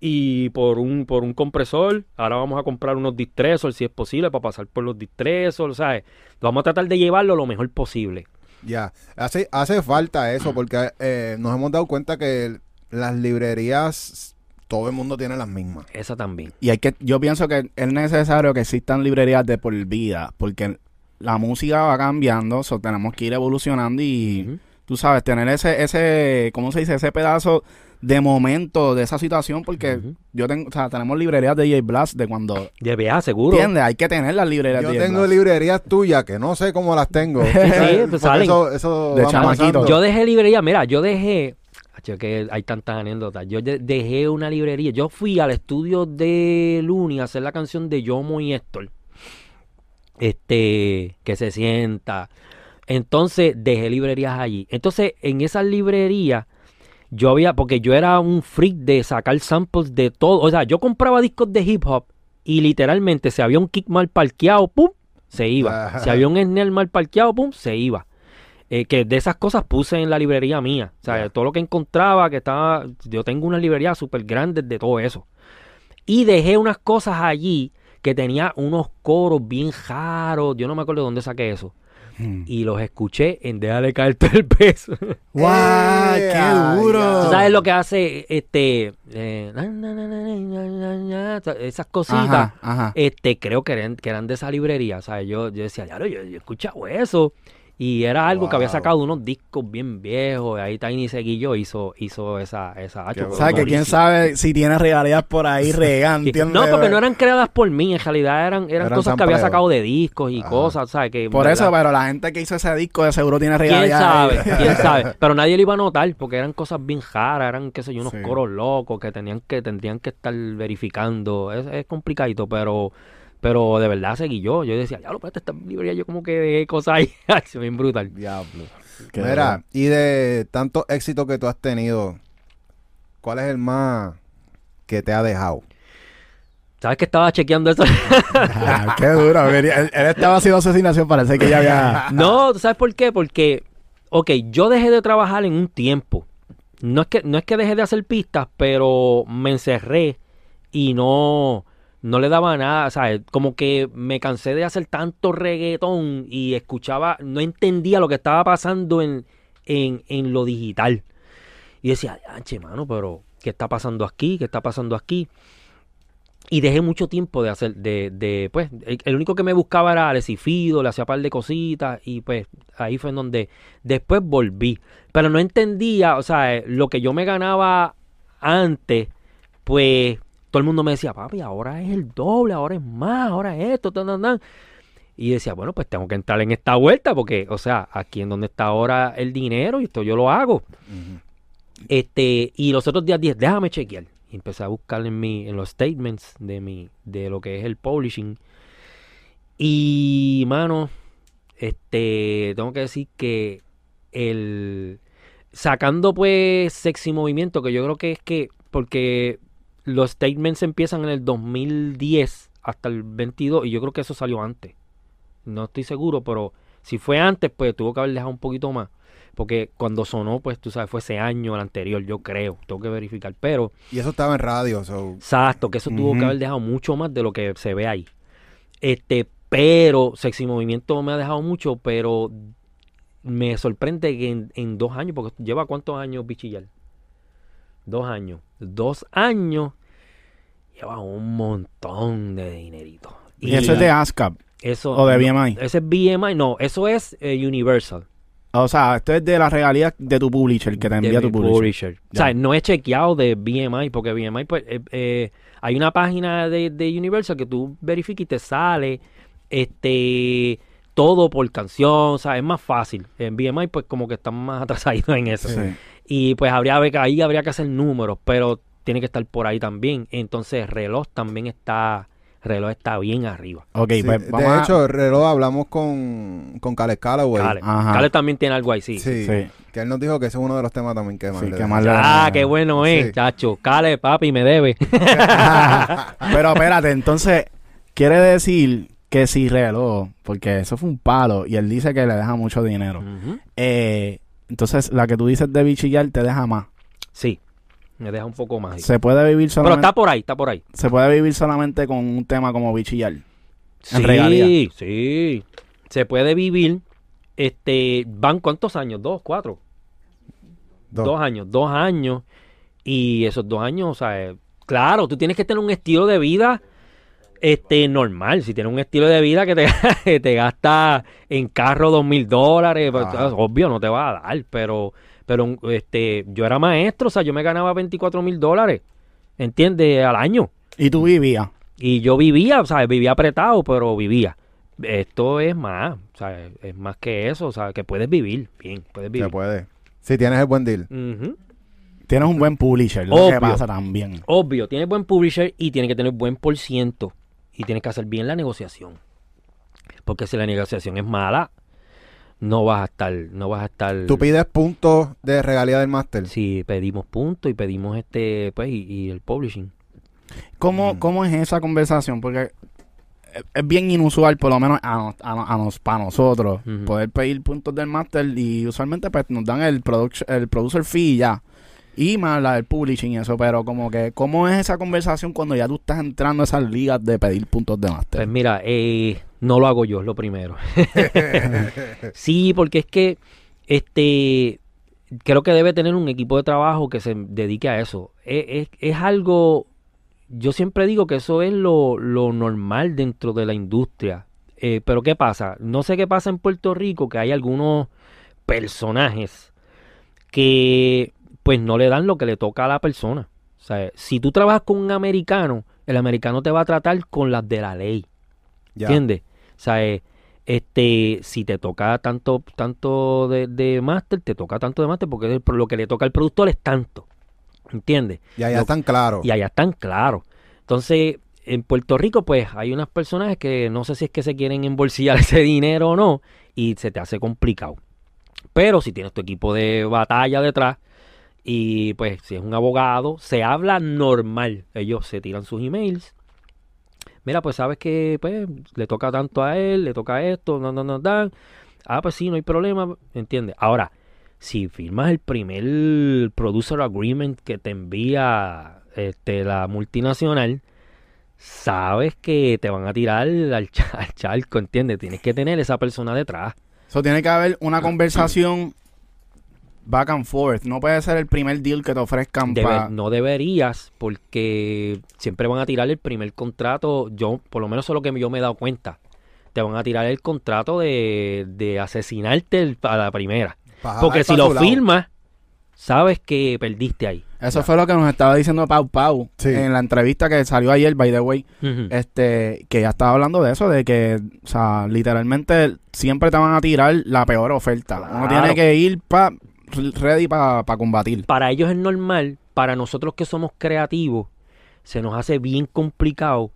y por un, por un compresor. Ahora vamos a comprar unos distresor si es posible, para pasar por los distresor, ¿sabes? Vamos a tratar de llevarlo lo mejor posible. Ya, hace, hace falta eso porque eh, nos hemos dado cuenta que las librerías, todo el mundo tiene las mismas. Esa también. Y hay que, yo pienso que es necesario que existan librerías de por vida, porque la música va cambiando, so tenemos que ir evolucionando y Ujú. tú sabes, tener ese, ese, ¿cómo se dice? Ese pedazo de momento de esa situación, porque yo tengo, o sea, tenemos librerías de J Blast de cuando, De viaje, seguro. ¿entiendes? Hay que tener las librerías Yo de J tengo Blast. librerías tuyas que no sé cómo las tengo. sí, pues salen. Eso, eso De chamaquito. Yo dejé librería, mira, yo dejé, que hay tantas anécdotas, yo de- dejé una librería, yo fui al estudio de Luni a hacer la canción de Yomo y Héctor, este, que se sienta, entonces dejé librerías allí, entonces en esas librerías yo había, porque yo era un freak de sacar samples de todo, o sea, yo compraba discos de hip hop y literalmente si había un kick mal parqueado, pum, se iba, Ajá. si había un snare mal parqueado, pum, se iba eh, que de esas cosas puse en la librería mía. O sea, todo lo que encontraba, que estaba. Yo tengo una librería súper grande de todo eso. Y dejé unas cosas allí que tenía unos coros bien raros. Yo no me acuerdo de dónde saqué eso. Hmm. Y los escuché en Déjale caer todo peso. ¡Wow, ¡Qué duro! ¿Tú sabes lo que hace este. Esas cositas. Ajá. Este, creo que eran, de esa librería. ¿sabes? Yo, yo decía, ya, yo, yo he escuchado eso. Y era algo que había sacado unos discos bien viejos. y Ahí Tiny Seguillo hizo, hizo esa, esa fue O sea, que quién sabe si tiene regalías por ahí regan. No, porque no eran creadas por mí, en realidad eran, eran, Eran cosas que había sacado de discos y Ajá. cosas, ¿sabes? Que, Por ¿verdad? eso, pero la gente que hizo ese disco de seguro tiene ¿Quién regalías. sabe? ¿Quién sabe? Pero nadie lo iba a notar porque eran cosas bien raras, eran, qué sé yo, unos Sí. coros locos que tenían que tendrían que estar verificando. Es, es complicadito, pero pero de verdad seguí yo. Yo decía, ya lo pues esta librería, yo como que de cosas ahí. Ve bien brutal. Diablo. Qué Mira, y de tantos éxitos que tú has tenido, ¿cuál es el más que te ha dejado? ¿Sabes que estaba chequeando eso? Ah, qué duro. Él, él estaba haciendo asesinación, parece que ya había... no, ¿tú sabes por qué? Porque, ok, yo dejé de trabajar en un tiempo. No es que, no es que dejé de hacer pistas, pero me encerré y no, no le daba nada, ¿sabes? Como que me cansé de hacer tanto reggaetón y escuchaba, no entendía lo que estaba pasando en, en, en lo digital. Y decía, anche, mano, pero ¿qué está pasando aquí? ¿Qué está pasando aquí? Y dejé mucho tiempo de hacer, de, de pues, el, el único que me buscaba era Alexis Fido, le hacía par de cositas y pues ahí fue en donde después volví. Pero no entendía, o sea, eh, lo que yo me ganaba antes, pues todo el mundo me decía, papi, ahora es el doble, ahora es más, ahora es esto, tan, tan, tan". Y decía, bueno, pues tengo que entrar en esta vuelta porque, o sea, aquí en donde está ahora el dinero y esto yo lo hago. Este, y los otros días dije, déjame chequear. Y empecé a buscar en mi, en los statements de mi, de lo que es el publishing. Y, mano, este, tengo que decir que el sacando pues sexy movimiento, que yo creo que es que, porque los statements empiezan en el 2010 hasta el 22, y yo creo que eso salió antes. No estoy seguro, pero si fue antes, pues tuvo que haber dejado un poquito más. Porque cuando sonó, pues tú sabes, fue ese año el anterior, yo creo. Tengo que verificar. Pero, Y eso estaba en radio, so, exacto, que eso tuvo que haber dejado mucho más de lo que se ve ahí. Este, pero, Sexy Movimiento me ha dejado mucho, pero me sorprende que en, en dos años, porque lleva cuántos años bichillar? Dos años. Dos años lleva un montón de dinerito. Y eso es de ASCAP eso, o de no, BMI. Ese es BMI, no, eso es eh, Universal. O sea, esto es de la regalía de tu publisher, que te de envía mi tu publisher. publisher. O sea, no he chequeado de BMI, porque BMI, pues, eh, eh, hay una página de, de Universal que tú verificas y te sale este todo por canción, o sea, es más fácil. En BMI, pues, como que están más atrasados en eso. Sí. Y pues habría ahí habría que hacer números, pero tiene que estar por ahí también. Entonces, reloj también está, reloj está bien arriba. Ok, sí, pues vamos de a- hecho, reloj hablamos con, con Cale Calloway. Cale. Cale también tiene algo ahí, sí. Sí, Sí. que él nos dijo que ese es uno de los temas también que más Sí, le que más le- Ah, qué bueno es, Sí. chacho. Cale, papi, me debe. Pero espérate, entonces, quiere decir que si reloj, porque eso fue un palo, y él dice que le deja mucho dinero. Eh, entonces, la que tú dices de bichillar te deja más. Sí, me deja un poco más. ahí. Se puede vivir Pero solamente, está por ahí, está por ahí. se puede vivir solamente con un tema como bichillar. Sí, regalía. sí. Se puede vivir. Este, van cuántos años, dos, cuatro, Dos. dos años, dos años. Y esos dos años, o sea, eh, claro, tú tienes que tener un estilo de vida este normal. Si tienes un estilo de vida que te, que te gasta en carro dos mil dólares, pues, obvio no te va a dar, pero, pero este, yo era maestro, o sea, yo me ganaba 24 mil dólares, ¿entiendes? Al año. Y tú vivías. Y yo vivía, o sea, vivía apretado, pero vivía. Esto es más, o sea, es más que eso, o sea, que puedes vivir bien, puedes vivir. Se puede. Si tienes el buen deal. Tienes un buen publisher, lo Obvio. que pasa también. Obvio, tienes buen publisher y tienes que tener buen por ciento y tienes que hacer bien la negociación. Porque si la negociación es mala, no vas a estar, no vas a estar. Tú pides puntos de regalía del máster. Si pedimos puntos y pedimos este, pues, y, y el publishing. ¿Cómo, Mm. ¿Cómo es esa conversación? Porque es- bien inusual, por lo menos a, nos- a, nos- a nos, para nosotros, poder pedir puntos del máster y usualmente pues nos dan el, product- el producer fee y ya. Y más la del publishing y eso, pero como que, ¿cómo es esa conversación cuando ya tú estás entrando a esas ligas de pedir puntos de Pues máster? mira, eh, no lo hago yo, es lo primero. sí, porque es que este creo que debe tener un equipo de trabajo que se dedique a eso. Es, es- es algo, yo siempre digo que eso es lo, lo normal dentro de la industria. Eh, pero ¿qué pasa? No sé qué pasa en Puerto Rico, que hay algunos personajes que pues no le dan lo que le toca a la persona. O sea, si tú trabajas con un americano, el americano te va a tratar con las de la ley. Ya. ¿Entiendes? O sea, eh, este, si te toca tanto, tanto de, de máster, te toca tanto de máster, porque lo que le toca al productor es tanto. ¿Entiendes? Y allá Lo- están claros. Y allá están claros. Entonces, en Puerto Rico, pues hay unas personas que no sé si es que se quieren embolsillar ese dinero o no, y se te hace complicado. Pero si tienes tu equipo de batalla detrás, y pues si es un abogado, se habla normal. Ellos se tiran sus emails. Mira, pues sabes que pues, le toca tanto a él, le toca esto, no, no, no, dan. Ah, pues sí, no hay problema, ¿entiendes? Ahora, si firmas el primer producer agreement que te envía este, la multinacional, sabes que te van a tirar al, cha- al charco, ¿entiendes? Tienes que tener esa persona detrás. Eso tiene que haber una conversación back and forth. No puede ser el primer deal que te ofrezcan Debe- pa- no deberías, porque siempre van a tirar el primer contrato. Yo, por lo menos eso es lo que yo me he dado cuenta. Te van a tirar el contrato de, de asesinarte el- a la primera. Porque si lo firmas, sabes que perdiste ahí. Eso fue lo que nos estaba diciendo Pau Pau Sí. en la entrevista que salió ayer, by the way. Este, que ya estaba hablando de eso, de que, o sea, literalmente siempre te van a tirar la peor oferta. Uno tiene que ir pa, ready para combatir. para ellos es normal, para nosotros que somos creativos, se nos hace bien complicado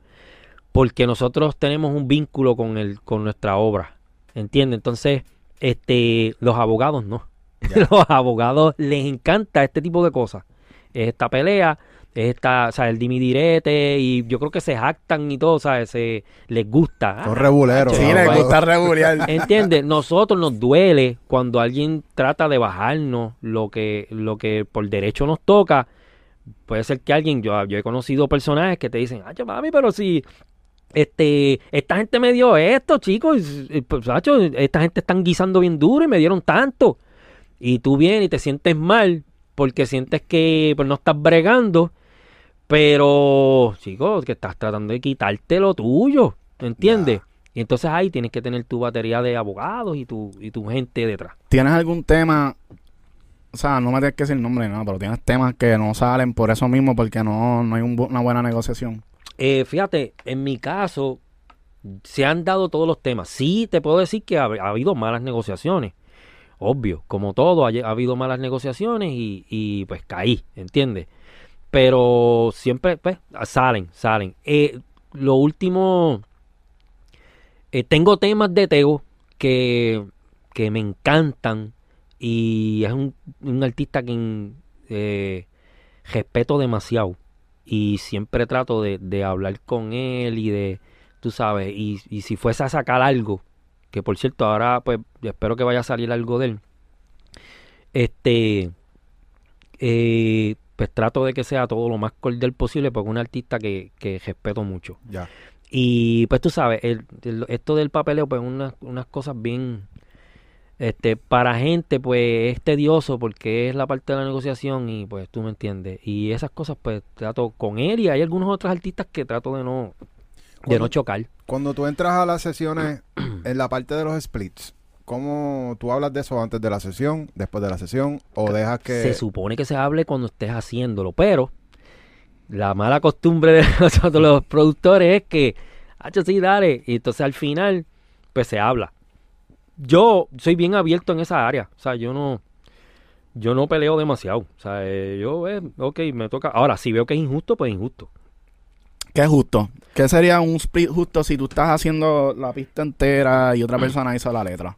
porque nosotros tenemos un vínculo con el, con nuestra obra. ¿Entiendes? Entonces, este, los abogados no. Los abogados les encanta este tipo de cosas. Es esta pelea, esta, o sea, el dimidirete, y yo creo que se jactan y todo, ¿sabes? Se, les gusta. Son Ah, rebuleros. Sí, les gusta regular. ¿Entiendes? Nosotros nos duele cuando alguien trata de bajarnos lo que, lo que por derecho nos toca. Puede ser que alguien, yo, yo he conocido personajes que te dicen, ay, mami, pero si este, esta gente me dio esto, chicos, y, pues, macho, esta gente están guisando bien duro y me dieron tanto. Y tú vienes y te sientes mal porque sientes que pues, no estás bregando, pero, chicos, que estás tratando de quitarte lo tuyo, ¿entiendes? Y entonces ahí tienes que tener tu batería de abogados y tu, y tu gente detrás. ¿Tienes algún tema? O sea, no me tienes que decir nombre, no, pero tienes temas que no salen por eso mismo, porque no, no hay un una buena negociación. Eh, fíjate, en mi caso, se han dado todos los temas. Sí, te puedo decir que ha, ha habido malas negociaciones. Obvio, como todo, ha, ha habido malas negociaciones y, y, pues caí, ¿entiendes? Pero siempre, pues, salen, salen. Eh, lo último, eh, tengo temas de Tego que, que me encantan y es un, un artista que eh, respeto demasiado y siempre trato de, de hablar con él y de, tú sabes, y, y si fuese a sacar algo, que por cierto ahora pues espero que vaya a salir algo de él, este, eh, pues trato de que sea todo lo más cordial posible porque es un artista que, que respeto mucho. Ya. Y pues tú sabes, el- el- esto del papeleo, pues unas, unas cosas bien, este, para gente pues es tedioso porque es la parte de la negociación y pues tú me entiendes. Y esas cosas pues trato con él y hay algunos otros artistas que trato de no, de no chocar. Cuando tú entras a las sesiones en la parte de los splits, ¿cómo tú hablas de eso antes de la sesión, después de la sesión, o dejas que... Se supone que se hable cuando estés haciéndolo, pero la mala costumbre de nosotros los productores es que, hacho, sí, dale, y entonces al final, pues se habla. Yo soy bien abierto en esa área, o sea, yo no, yo no peleo demasiado, o sea, eh, yo, eh, ok, me toca. Ahora, si veo que es injusto, pues injusto. ¿Qué es justo? ¿Qué sería un split justo si tú estás haciendo la pista entera y otra persona hizo la letra?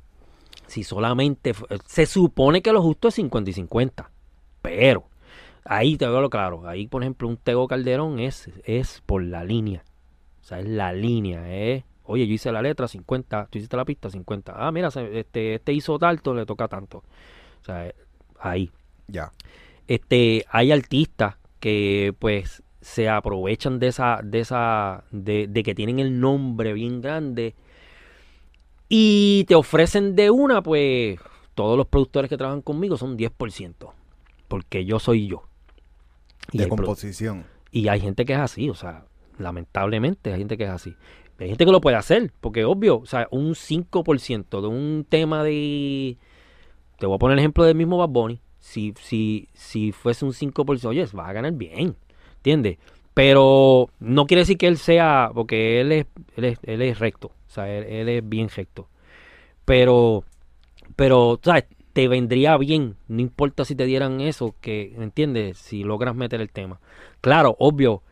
Si solamente, fu- se supone que lo justo es 50 y 50, pero ahí te veo lo claro, ahí por ejemplo un Tego Calderón es, es por la línea, o sea, es la línea, es, oye, yo hice la letra 50, tú hiciste la pista 50, ah, mira, este, este hizo tanto, le toca tanto, o sea, eh, ahí. Ya. Este, hay artistas que pues se aprovechan de esa, de esa, de, de que tienen el nombre bien grande y te ofrecen de una, pues todos los productores que trabajan conmigo son 10%, porque yo soy yo. Y De composición. y hay gente que es así, o sea, lamentablemente hay gente que es así. Hay gente que lo puede hacer, porque obvio, o sea, un 5% de un tema de... Te voy a poner el ejemplo del mismo Bad Bunny. Si, si, si fuese un 5%, oye, vas a ganar bien, ¿entiendes? Pero no quiere decir que él sea, porque él es, él es, él es recto, sea, él, él es bien recto. Pero, pero, ¿sabes? Te vendría bien, no importa si te dieran eso, que, ¿entiendes? Si logras meter el tema. Claro, obvio,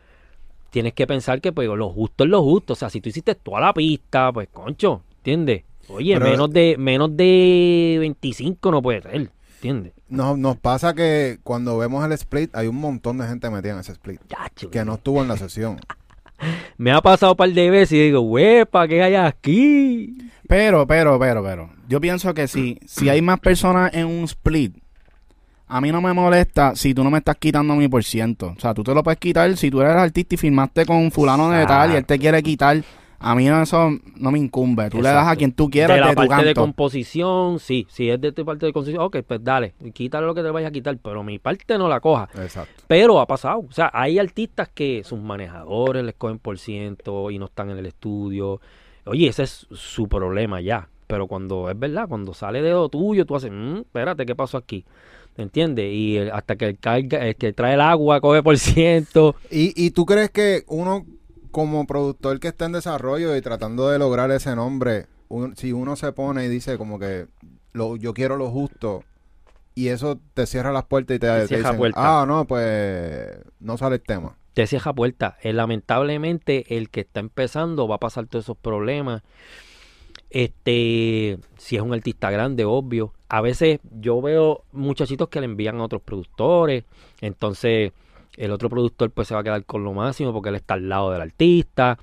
tienes que pensar que pues lo justo es lo justo. O sea, si tú hiciste toda la pista, pues concho, ¿entiendes? Oye, Pero- menos de menos de 25 no puede ser, ¿entiendes? No, nos pasa que cuando vemos el split, hay un montón de gente metida en ese split que no estuvo en la sesión. Me ha pasado un par de veces y digo, huepa, ¿qué hay aquí? Pero, pero, pero, pero. Yo pienso que si, si hay más personas en un split, a mí no me molesta si tú no me estás quitando mi por ciento. O sea, tú te lo puedes quitar si tú eres artista y firmaste con fulano de tal y él te quiere quitar. A mí eso no me incumbe. Tú le das a quien tú quieras de de, la tu parte de composición, sí, si es de tu parte de composición, ok, pues dale, quítale lo que te vayas a quitar, pero mi parte no la coja. Exacto. Pero ha pasado. O sea, hay artistas que sus manejadores les cogen por ciento y no están en el estudio. Oye, ese es su problema ya. Pero cuando es verdad, cuando sale de lo tuyo, tú haces, "Mm, espérate, ¿qué pasó aquí? ¿Entiendes? Y el- hasta que el, carga, el que trae el agua coge por ciento. ¿Y, ¿Y tú crees que uno, como productor que está en desarrollo y tratando de lograr ese nombre, un- si uno se pone y dice como que lo, yo quiero lo justo y eso te cierra las puertas y te, te cierra dicen, puertas. ah, no, pues no sale el tema. Te cierra puerta. Eh, lamentablemente, el que está empezando va a pasar todos esos problemas. Este, si es un artista grande, obvio. A veces yo veo muchachitos que le envían a otros productores. Entonces, el otro productor pues se va a quedar con lo máximo porque él está al lado del artista.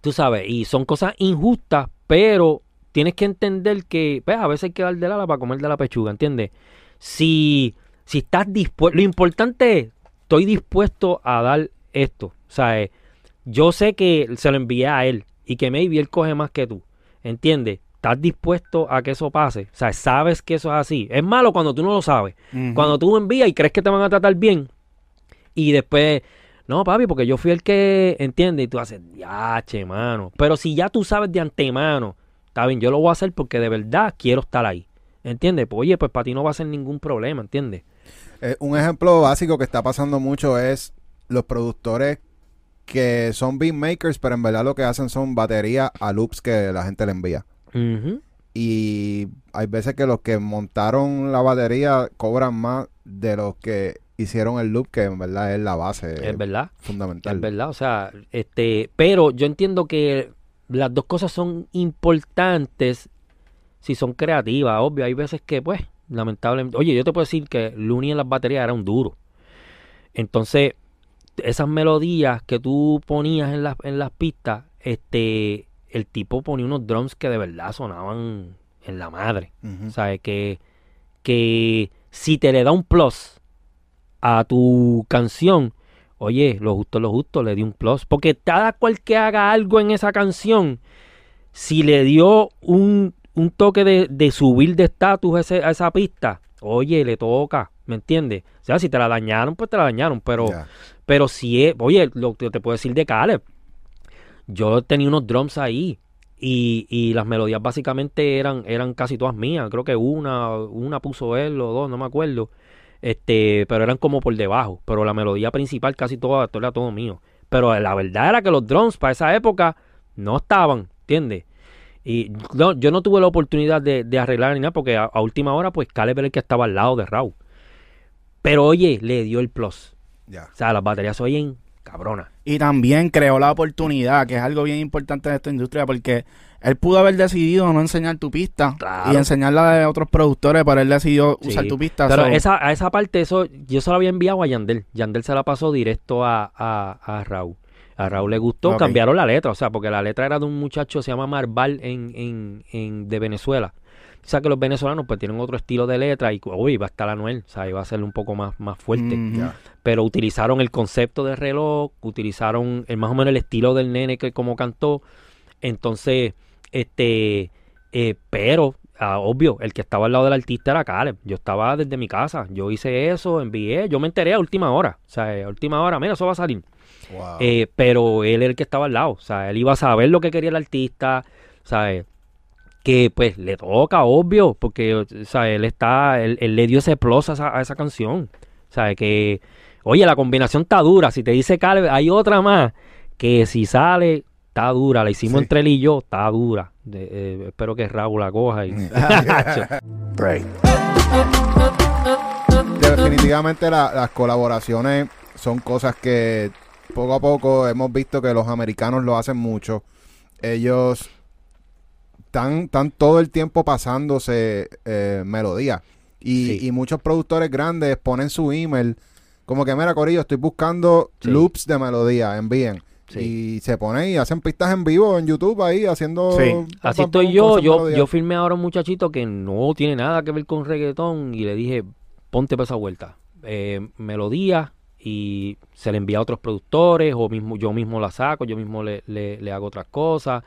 Tú sabes, y son cosas injustas, pero tienes que entender que pues, a veces hay que dar del ala para comer de la pechuga, ¿entiendes? Si, si estás dispuesto, lo importante es, estoy dispuesto a dar esto. O sea, yo sé que se lo envié a él y que maybe él coge más que tú, ¿entiendes? ¿Estás dispuesto a que eso pase? O sea, sabes que eso es así. Es malo cuando tú no lo sabes. Cuando tú envías y crees que te van a tratar bien y después, no, papi, porque yo fui el que entiende y tú haces, ya, che, mano. Pero si ya tú sabes de antemano, está bien, yo lo voy a hacer porque de verdad quiero estar ahí. ¿Entiendes? Pues oye, pues para ti no va a ser ningún problema, ¿entiendes? Eh, un ejemplo básico que está pasando mucho es los productores que son beatmakers, pero en verdad lo que hacen son baterías a loops que la gente le envía. Y hay veces que los que montaron la batería cobran más de los que hicieron el loop, que en verdad es la base Es verdad. fundamental. Es verdad, o sea, este, pero yo entiendo que las dos cosas son importantes si son creativas, obvio. Hay veces que, pues, lamentablemente, oye, yo te puedo decir que Looney en las baterías era un duro. Entonces, esas melodías que tú ponías en las, en las pistas, este, el tipo ponía unos drums que de verdad sonaban en la madre. Ujú. ¿Sabes? Que, que si te le da un plus a tu canción, oye, lo justo, lo justo, le di un plus. Porque cada cual que haga algo en esa canción, si le dio un, un toque de, de subir de estatus a, ese- a esa pista, oye, le toca, ¿me entiendes? O sea, si te la dañaron, pues te la dañaron, pero... Pero si es, oye, lo que te puedo decir de Caleb, yo tenía unos drums ahí y, y las melodías básicamente eran, eran casi todas mías. Creo que una, una puso él o dos, no me acuerdo. Este, pero eran como por debajo. Pero la melodía principal casi toda, todo era todo mío. Pero la verdad era que los drums para esa época no estaban, ¿entiendes? Y no, yo no tuve la oportunidad de, de arreglar ni nada porque a, a última hora pues Caleb era el que estaba al lado de Raúl. Pero oye, le dio el plus. Ya. O sea, las baterías se oyen cabronas. Y también creó la oportunidad, que es algo bien importante de esta industria, porque él pudo haber decidido no enseñar tu pista Claro. y enseñarla de otros productores, pero él decidió Sí. usar tu pista. Pero so- esa, a esa parte, eso yo se lo había enviado a Yandel. Yandel se la pasó directo a, a, a Raúl. A Raúl le gustó, cambiaron la letra, o sea, porque la letra era de un muchacho, se llama Marval, en, en, en, de Venezuela. O sea, que los venezolanos pues tienen otro estilo de letra y, uy, va a estar Anuel, o sea, iba a ser un poco más, más fuerte. Pero utilizaron el concepto de reloj, utilizaron el, más o menos el estilo del nene que como cantó. Entonces, este, eh, pero, ah, obvio, el que estaba al lado del artista era Caleb. Yo estaba desde mi casa, yo hice eso, envié, yo me enteré a última hora. O sea, a última hora, mira, eso va a salir. Wow. Eh, pero él era el que estaba al lado, o sea, él iba a saber lo que quería el artista, ¿sabes? Que pues le toca, obvio, porque, o sea, él está, él, él le dio ese plus a esa, a esa canción, ¿sabes? Que, oye, la combinación está dura, si te dice Caleb, hay otra más, que si sale, está dura, la hicimos Sí. entre él y yo, está dura. De- eh, espero que Raúl la coja y... Definitivamente la- las colaboraciones son cosas que poco a poco hemos visto que los americanos lo hacen mucho. Ellos están, están todo el tiempo pasándose eh, melodías. Y, Sí. y muchos productores grandes ponen su email como que, mira, Corillo, estoy buscando Sí. loops de melodía, envíen. Sí. Y se ponen y hacen pistas en vivo en YouTube ahí haciendo... Sí. Así estoy yo, yo, yo firmé ahora a un muchachito que no tiene nada que ver con reggaetón y le dije, ponte para esa vuelta. Eh, melodía y se le envía a otros productores o mismo yo mismo la saco, yo mismo le, le- le hago otras cosas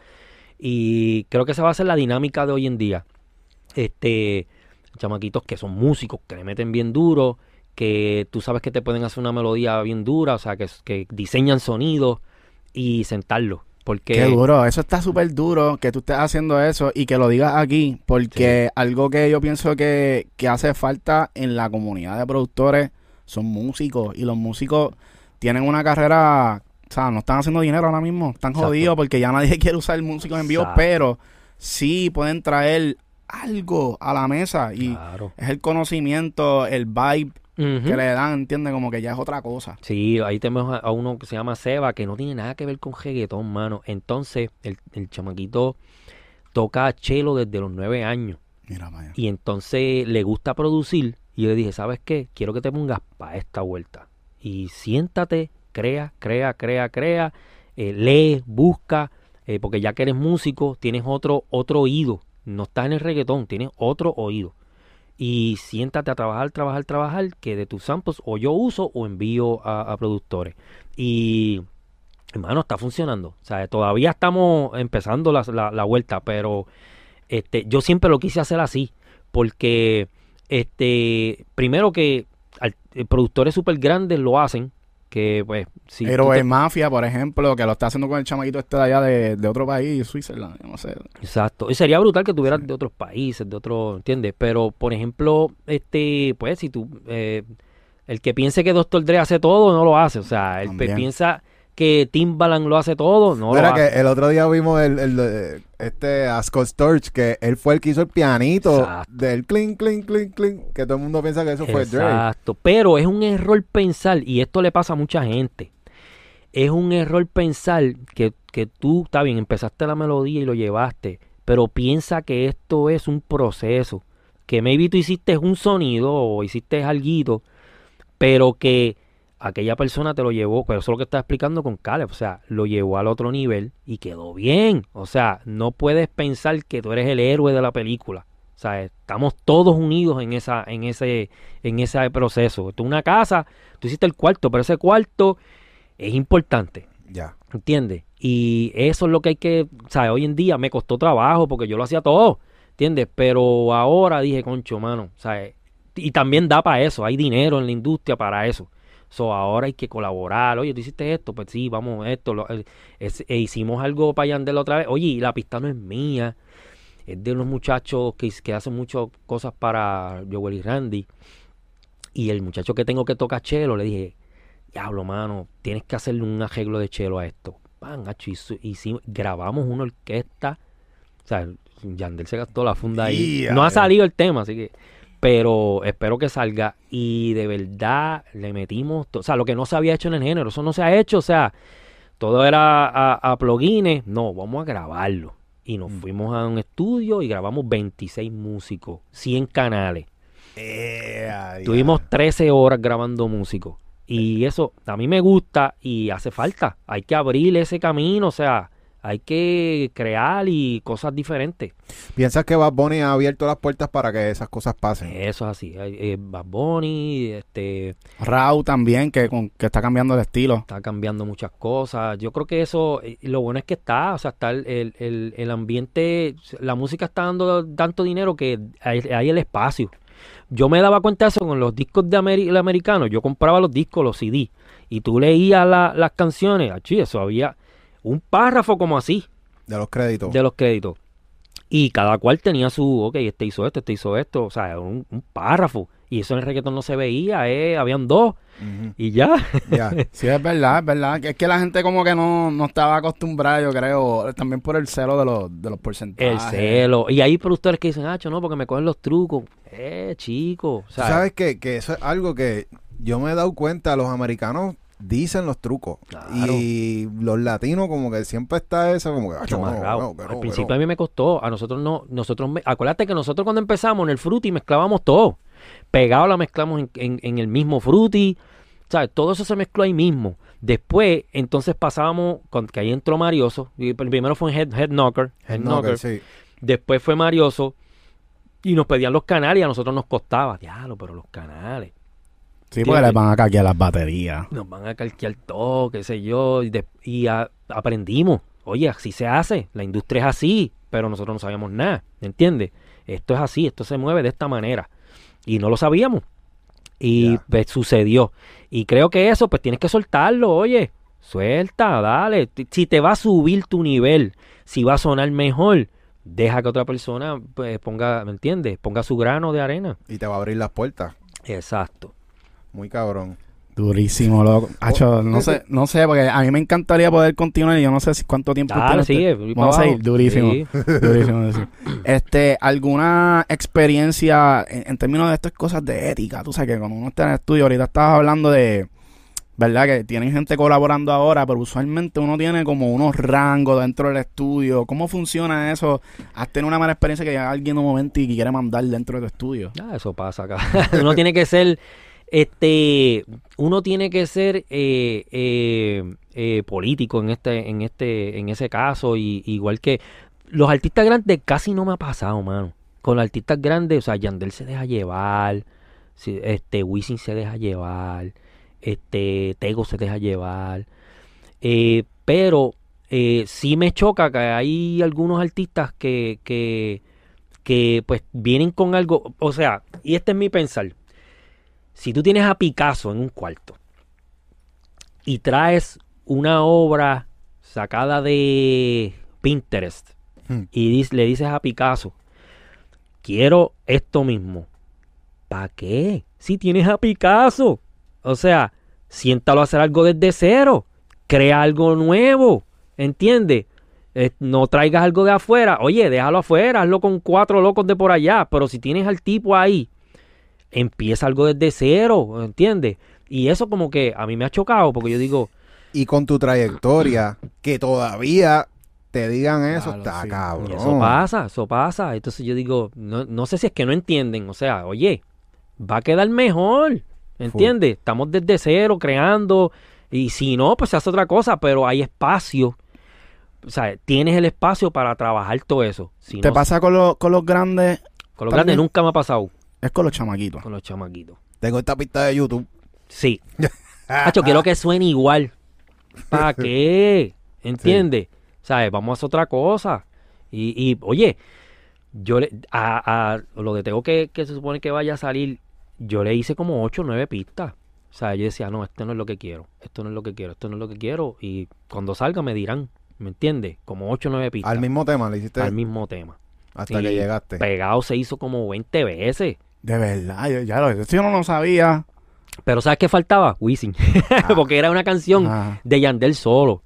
y creo que esa va a ser la dinámica de hoy en día. Este, chamaquitos que son músicos, que le meten bien duro, que tú sabes que te pueden hacer una melodía bien dura, o sea, que, que diseñan sonidos y sentarlo. Porque Qué duro, eso está súper duro que tú estés haciendo eso y que lo digas aquí, porque algo que yo pienso que, que hace falta en la comunidad de productores son músicos y los músicos tienen una carrera, o sea, no están haciendo dinero ahora mismo, están Exacto. jodidos porque ya nadie quiere usar músicos en vivo, pero sí pueden traer algo a la mesa y Claro. es el conocimiento, el vibe Que le dan, ¿entiendes? Como que ya es otra cosa. Sí, ahí tenemos a, a uno que se llama Seba, que no tiene nada que ver con reggaetón, mano. Entonces, el, el chamaquito toca chelo desde los nueve años. Mira, vaya. Y entonces le gusta producir. Y yo le dije, ¿sabes qué? Quiero que te pongas para esta vuelta. Y siéntate, crea, crea, crea, crea. eh, lee, busca. eh, porque ya que eres músico, tienes otro, otro oído. No estás en el reggaetón, tienes otro oído. Y siéntate a trabajar, trabajar, trabajar, que de tus samples o yo uso o envío a, productores. Y, hermano, está funcionando. O sea, todavía estamos empezando la, la- la vuelta, pero este, yo siempre lo quise hacer así. Porque, este, primero que al- eh, productores súper grandes lo hacen, que pues, si Héroe te- Mafia, por ejemplo, que lo está haciendo con el chamaquito este de allá de, de otro país, yo no sé. Exacto. Y sería brutal que tuvieras de otros países, de otros, ¿entiendes? Pero, por ejemplo, este, pues, si tú, eh, el que piense que Dr. Dre hace todo, no lo hace. O sea, el que piensa que Timbaland lo hace todo, no Mira lo que hace. el otro día vimos el, el, eh, este a Scott Storch que él fue el que hizo el pianito Exacto. del clink clink clink clink que todo el mundo piensa que eso fue Dre. Exacto. Pero es un error pensar, y esto le pasa a mucha gente. Es un error pensar que, que tú, está bien, empezaste la melodía y lo llevaste, pero piensa que esto es un proceso. Que maybe tú hiciste un sonido o hiciste algo, pero que aquella persona te lo llevó, pero eso es lo que está explicando con Caleb, o sea, lo llevó al otro nivel y quedó bien. O sea, no puedes pensar que tú eres el héroe de la película. O sea, estamos todos unidos en esa, en ese, en ese proceso. Es una casa, tú hiciste el cuarto, pero ese cuarto es importante. Ya. ¿Entiendes? Y eso es lo que hay que, o sea, hoy en día me costó trabajo porque yo lo hacía todo, ¿entiendes? Pero ahora dije, concho, mano, o sea, y también da para eso, hay dinero en la industria para eso. So, ahora hay que colaborar. Oye, tú hiciste esto, pues sí, vamos, esto. Lo, es- e hicimos algo para Yandel otra vez. Oye, y la pista no es mía, es de unos muchachos que, que hacen muchas cosas para Joel y Randy. Y el muchacho que tengo que toca chelo, le dije, diablo, mano, tienes que hacerle un arreglo de chelo a esto. Hizo- hicimos- grabamos una orquesta. O sea, Yandel se gastó la funda ahí. No ha salido el tema, así que. Pero espero que salga. Y de verdad le metimos. O sea, lo que no se había hecho en el género. Eso no se ha hecho. O sea, todo era a, a plugines. No, vamos a grabarlo. Y nos fuimos a un estudio y grabamos 26 músicos, 100 canales. Tuvimos 13 horas grabando músicos. Y eso a mí me gusta y hace falta. Hay que abrir ese camino, o sea, hay que crear y cosas diferentes. ¿Piensas que Bad Bunny ha abierto las puertas para que esas cosas pasen? Eso es así. Hay- eh, Bad Bunny este, Rau también, que, con, que está cambiando de estilo. está cambiando muchas cosas. Yo creo que eso, eh, lo bueno es que está, o sea, está el, el, el- el ambiente, la música está dando tanto dinero que hay, hay el espacio. Yo me daba cuenta de eso con los discos de Ameri- el americano. Yo compraba los discos, los CD. Y tú leías la- las canciones. Achí, eso había un párrafo como así De los créditos. de los créditos. Y cada cual tenía su, ok, este hizo esto, este hizo esto. O sea, un, un párrafo. Y eso en el reggaetón no se veía, eh, habían dos. Y ya. Ya. Sí, es verdad, es verdad. Que Es que la gente como que no, no estaba acostumbrada, yo creo, también por el celo de los, de los porcentajes. El celo. Y hay productores que dicen, ah, no, porque me cogen los trucos. Eh, chico. Sea, sabes que, que eso es algo que yo me he dado cuenta, los americanos dicen los trucos. Claro. Y los latinos como que siempre está eso como que... "Acho, no, amarrado. no, que no, Al principio no". a mí me costó. A nosotros no. nosotros me- Acuérdate que nosotros cuando empezamos en el fruity mezclábamos todo. Pegado la mezclamos en, en- en el mismo fruity. ¿Sabes? Todo eso se mezcló ahí mismo. Después, entonces pasábamos, con, que ahí entró Marioso. Y el primero fue en Head, Head Knocker. Head No, Knocker. sí. Después fue Marioso. Y nos pedían los canales y a nosotros nos costaba. Diablo, pero los canales. Sí, porque les van a caquear las baterías. nos van a calquear todo, qué sé yo, y, de- y a- aprendimos. Oye, así se hace, la industria es así, pero nosotros no sabíamos nada, ¿entiendes? Esto es así, esto se mueve de esta manera. Y no lo sabíamos. Y pues, sucedió. Y creo que eso, pues tienes que soltarlo, oye, suelta, dale. Si te va a subir tu nivel, si va a sonar mejor, deja que otra persona pues, ponga, ¿me entiendes? Ponga su grano de arena. Y te va a abrir las puertas. Exacto. Muy cabrón. Durísimo, loco. Hacho, no ese- sé, no sé, porque a mí me encantaría poder continuar y yo no sé si cuánto tiempo Dale, ustedes- sigue. Vamos a seguir, durísimo. Sí. Durísimo, durísimo. Este, ¿alguna experiencia en, en términos de estas cosas de ética? Tú sabes que cuando uno está en el estudio, ahorita estabas hablando de, ¿verdad? Que tienen gente colaborando ahora, pero usualmente uno tiene como unos rangos dentro del estudio. ¿Cómo funciona eso? ¿Has tenido una mala experiencia que llega alguien un momento y quiere mandar dentro de tu estudio? Ah, eso pasa acá. uno tiene que ser, este, uno tiene que ser eh, eh, eh, político en este, en este, en ese caso, y igual que los artistas grandes casi no me ha pasado, mano. Con los artistas grandes, o sea, Yandel se deja llevar, este, Wisin se deja llevar, este, Tego se deja llevar, pero sí me choca que hay algunos artistas que, que, que pues vienen con algo, o sea, y este es mi pensar, si tú tienes a Picasso en un cuarto y traes una obra sacada de Pinterest Hmm. y le dices a Picasso, quiero esto mismo, ¿para qué? Si tienes a Picasso, o sea, siéntalo a hacer algo desde cero, crea algo nuevo, ¿entiendes? Eh, no traigas algo de afuera, oye, déjalo afuera, hazlo con cuatro locos de por allá, pero si tienes al tipo ahí, empieza algo desde cero, ¿entiendes? Y eso como que a mí me ha chocado porque yo digo, Y con tu trayectoria, que todavía te digan eso, Claro, está sí. cabrón. Y eso pasa, eso pasa. Entonces yo digo, no, no sé si es que no entienden. O sea, oye, va a quedar mejor. ¿Entiendes? Estamos desde cero creando. Y si no, pues se hace otra cosa. Pero hay espacio. O sea, tienes el espacio para trabajar todo eso. Si ¿Te no, pasa con, los con los grandes? con los grandes nunca me ha pasado. Es con los chamaquitos. Con los chamaquitos. Tengo esta pista de YouTube. Sí. Hacho, quiero que suene igual. ¿Para qué? ¿Entiendes? ¿Sabes? Vamos a hacer otra cosa. Y, y, oye, yo le, a, a lo de Tego que, que se supone que vaya a salir, yo le hice como 8 o 9 pistas. O sea, yo decía, no, esto no es lo que quiero, esto no es lo que quiero, esto no es lo que quiero. Y cuando salga me dirán, ¿me entiendes? Como 8 o 9 pistas. Al mismo tema le hiciste al mismo tema. hasta Y que llegaste. Pegado se hizo como 20 veces. De verdad, yo, ya lo, yo no lo sabía. Pero ¿sabes qué faltaba? Wisin. Porque era una canción de Yandel solo.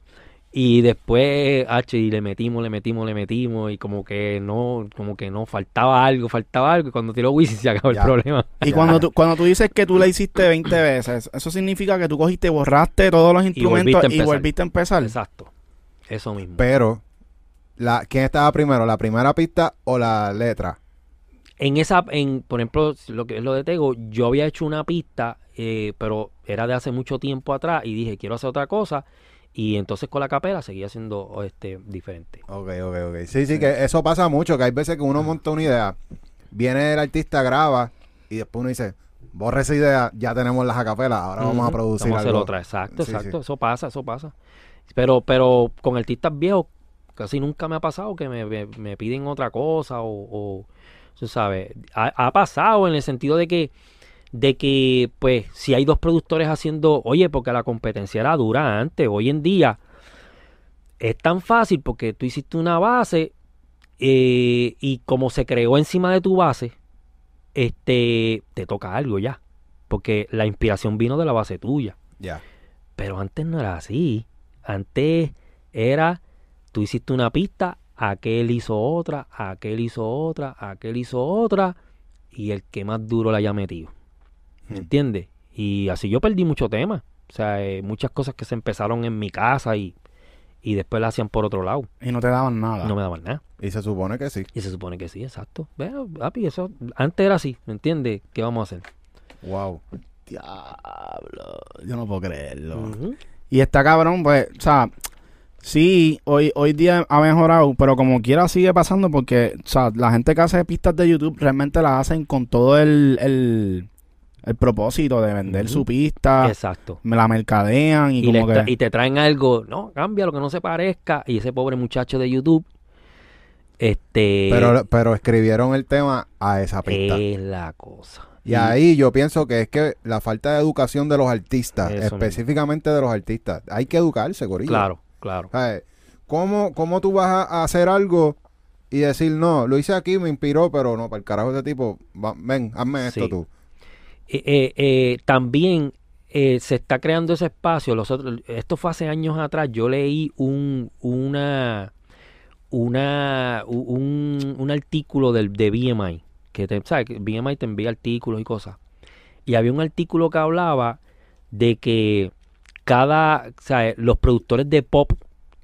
Y después, H, y le metimos, le metimos, le metimos, y como que no, como que no, faltaba algo, faltaba algo, y cuando tiró Wisin se acabó Ya. el problema. Y Ya. cuando tú, cuando tú dices que tú le hiciste 20 veces, eso significa que tú cogiste, borraste todos los instrumentos volviste a y empezar. volviste a empezar. Exacto. Eso mismo. Pero, la, ¿quién estaba primero? ¿La primera pista o la letra? En esa, en, por ejemplo, lo que es lo de Tego, yo había hecho una pista, eh, pero era de hace mucho tiempo atrás, y dije, quiero hacer otra cosa, y entonces con la capela seguía siendo este diferente. Ok, ok, ok. Sí, sí, que eso pasa mucho, que hay veces que uno monta una idea, viene el artista, graba, y después uno dice, borra esa idea, ya tenemos las acapelas, ahora vamos a producir Vamos a hacer algo. otra, exacto, Sí, exacto. sí. Eso pasa, eso pasa. Pero, pero con artistas viejos casi nunca me ha pasado que me, me- me piden otra cosa o, o, Tú sabes, ha, ha pasado en el sentido de que, de que, pues, si hay dos productores haciendo, oye, porque la competencia era dura antes, hoy en día es tan fácil porque tú hiciste una base eh, y como se creó encima de tu base, este, te toca algo ya, porque la inspiración vino de la base tuya. Ya. Pero antes no era así. Antes era, tú hiciste una pista, aquel hizo otra, aquel hizo otra, aquel hizo otra, y el que más duro la haya metido. ¿Me Hmm. entiendes? Y así yo perdí mucho tema. O sea, eh, muchas cosas que se empezaron en mi casa y, y después la hacían por otro lado. Y no te daban nada. No me daban nada. Y se supone que sí. Y se supone que sí, exacto. Veo, papi, eso antes era así, ¿me entiendes? ¿Qué vamos a hacer? Wow. Diablo. Yo no puedo creerlo. Y está cabrón, pues, o sea, sí, hoy, hoy día ha mejorado, pero como quiera sigue pasando porque, o sea, la gente que hace pistas de YouTube realmente las hacen con todo el, el, el propósito de vender su pista, Exacto. me la mercadean y, como que... y te traen algo, no, cambia lo que no se parezca. Y ese pobre muchacho de YouTube, este, Pero, pero escribieron el tema a esa pista. es la cosa. Y ahí yo pienso que es que la falta de educación de los artistas, mismo. específicamente de los artistas, hay que educarse, Corillo. Claro, claro. ¿Sabes? ¿Cómo, ¿Cómo tú vas a hacer algo y decir, no, lo hice aquí, me inspiró, pero no, para el carajo ese tipo, va- ven, hazme esto Sí. tú. Eh, eh, eh, también se está creando ese espacio. Los otros- esto fue hace años atrás. Yo leí un, una, una, un, un artículo del, de BMI. Que te, ¿sabes? BMI te envía artículos y cosas. Y había un artículo que hablaba de que cada, o sea, los productores de pop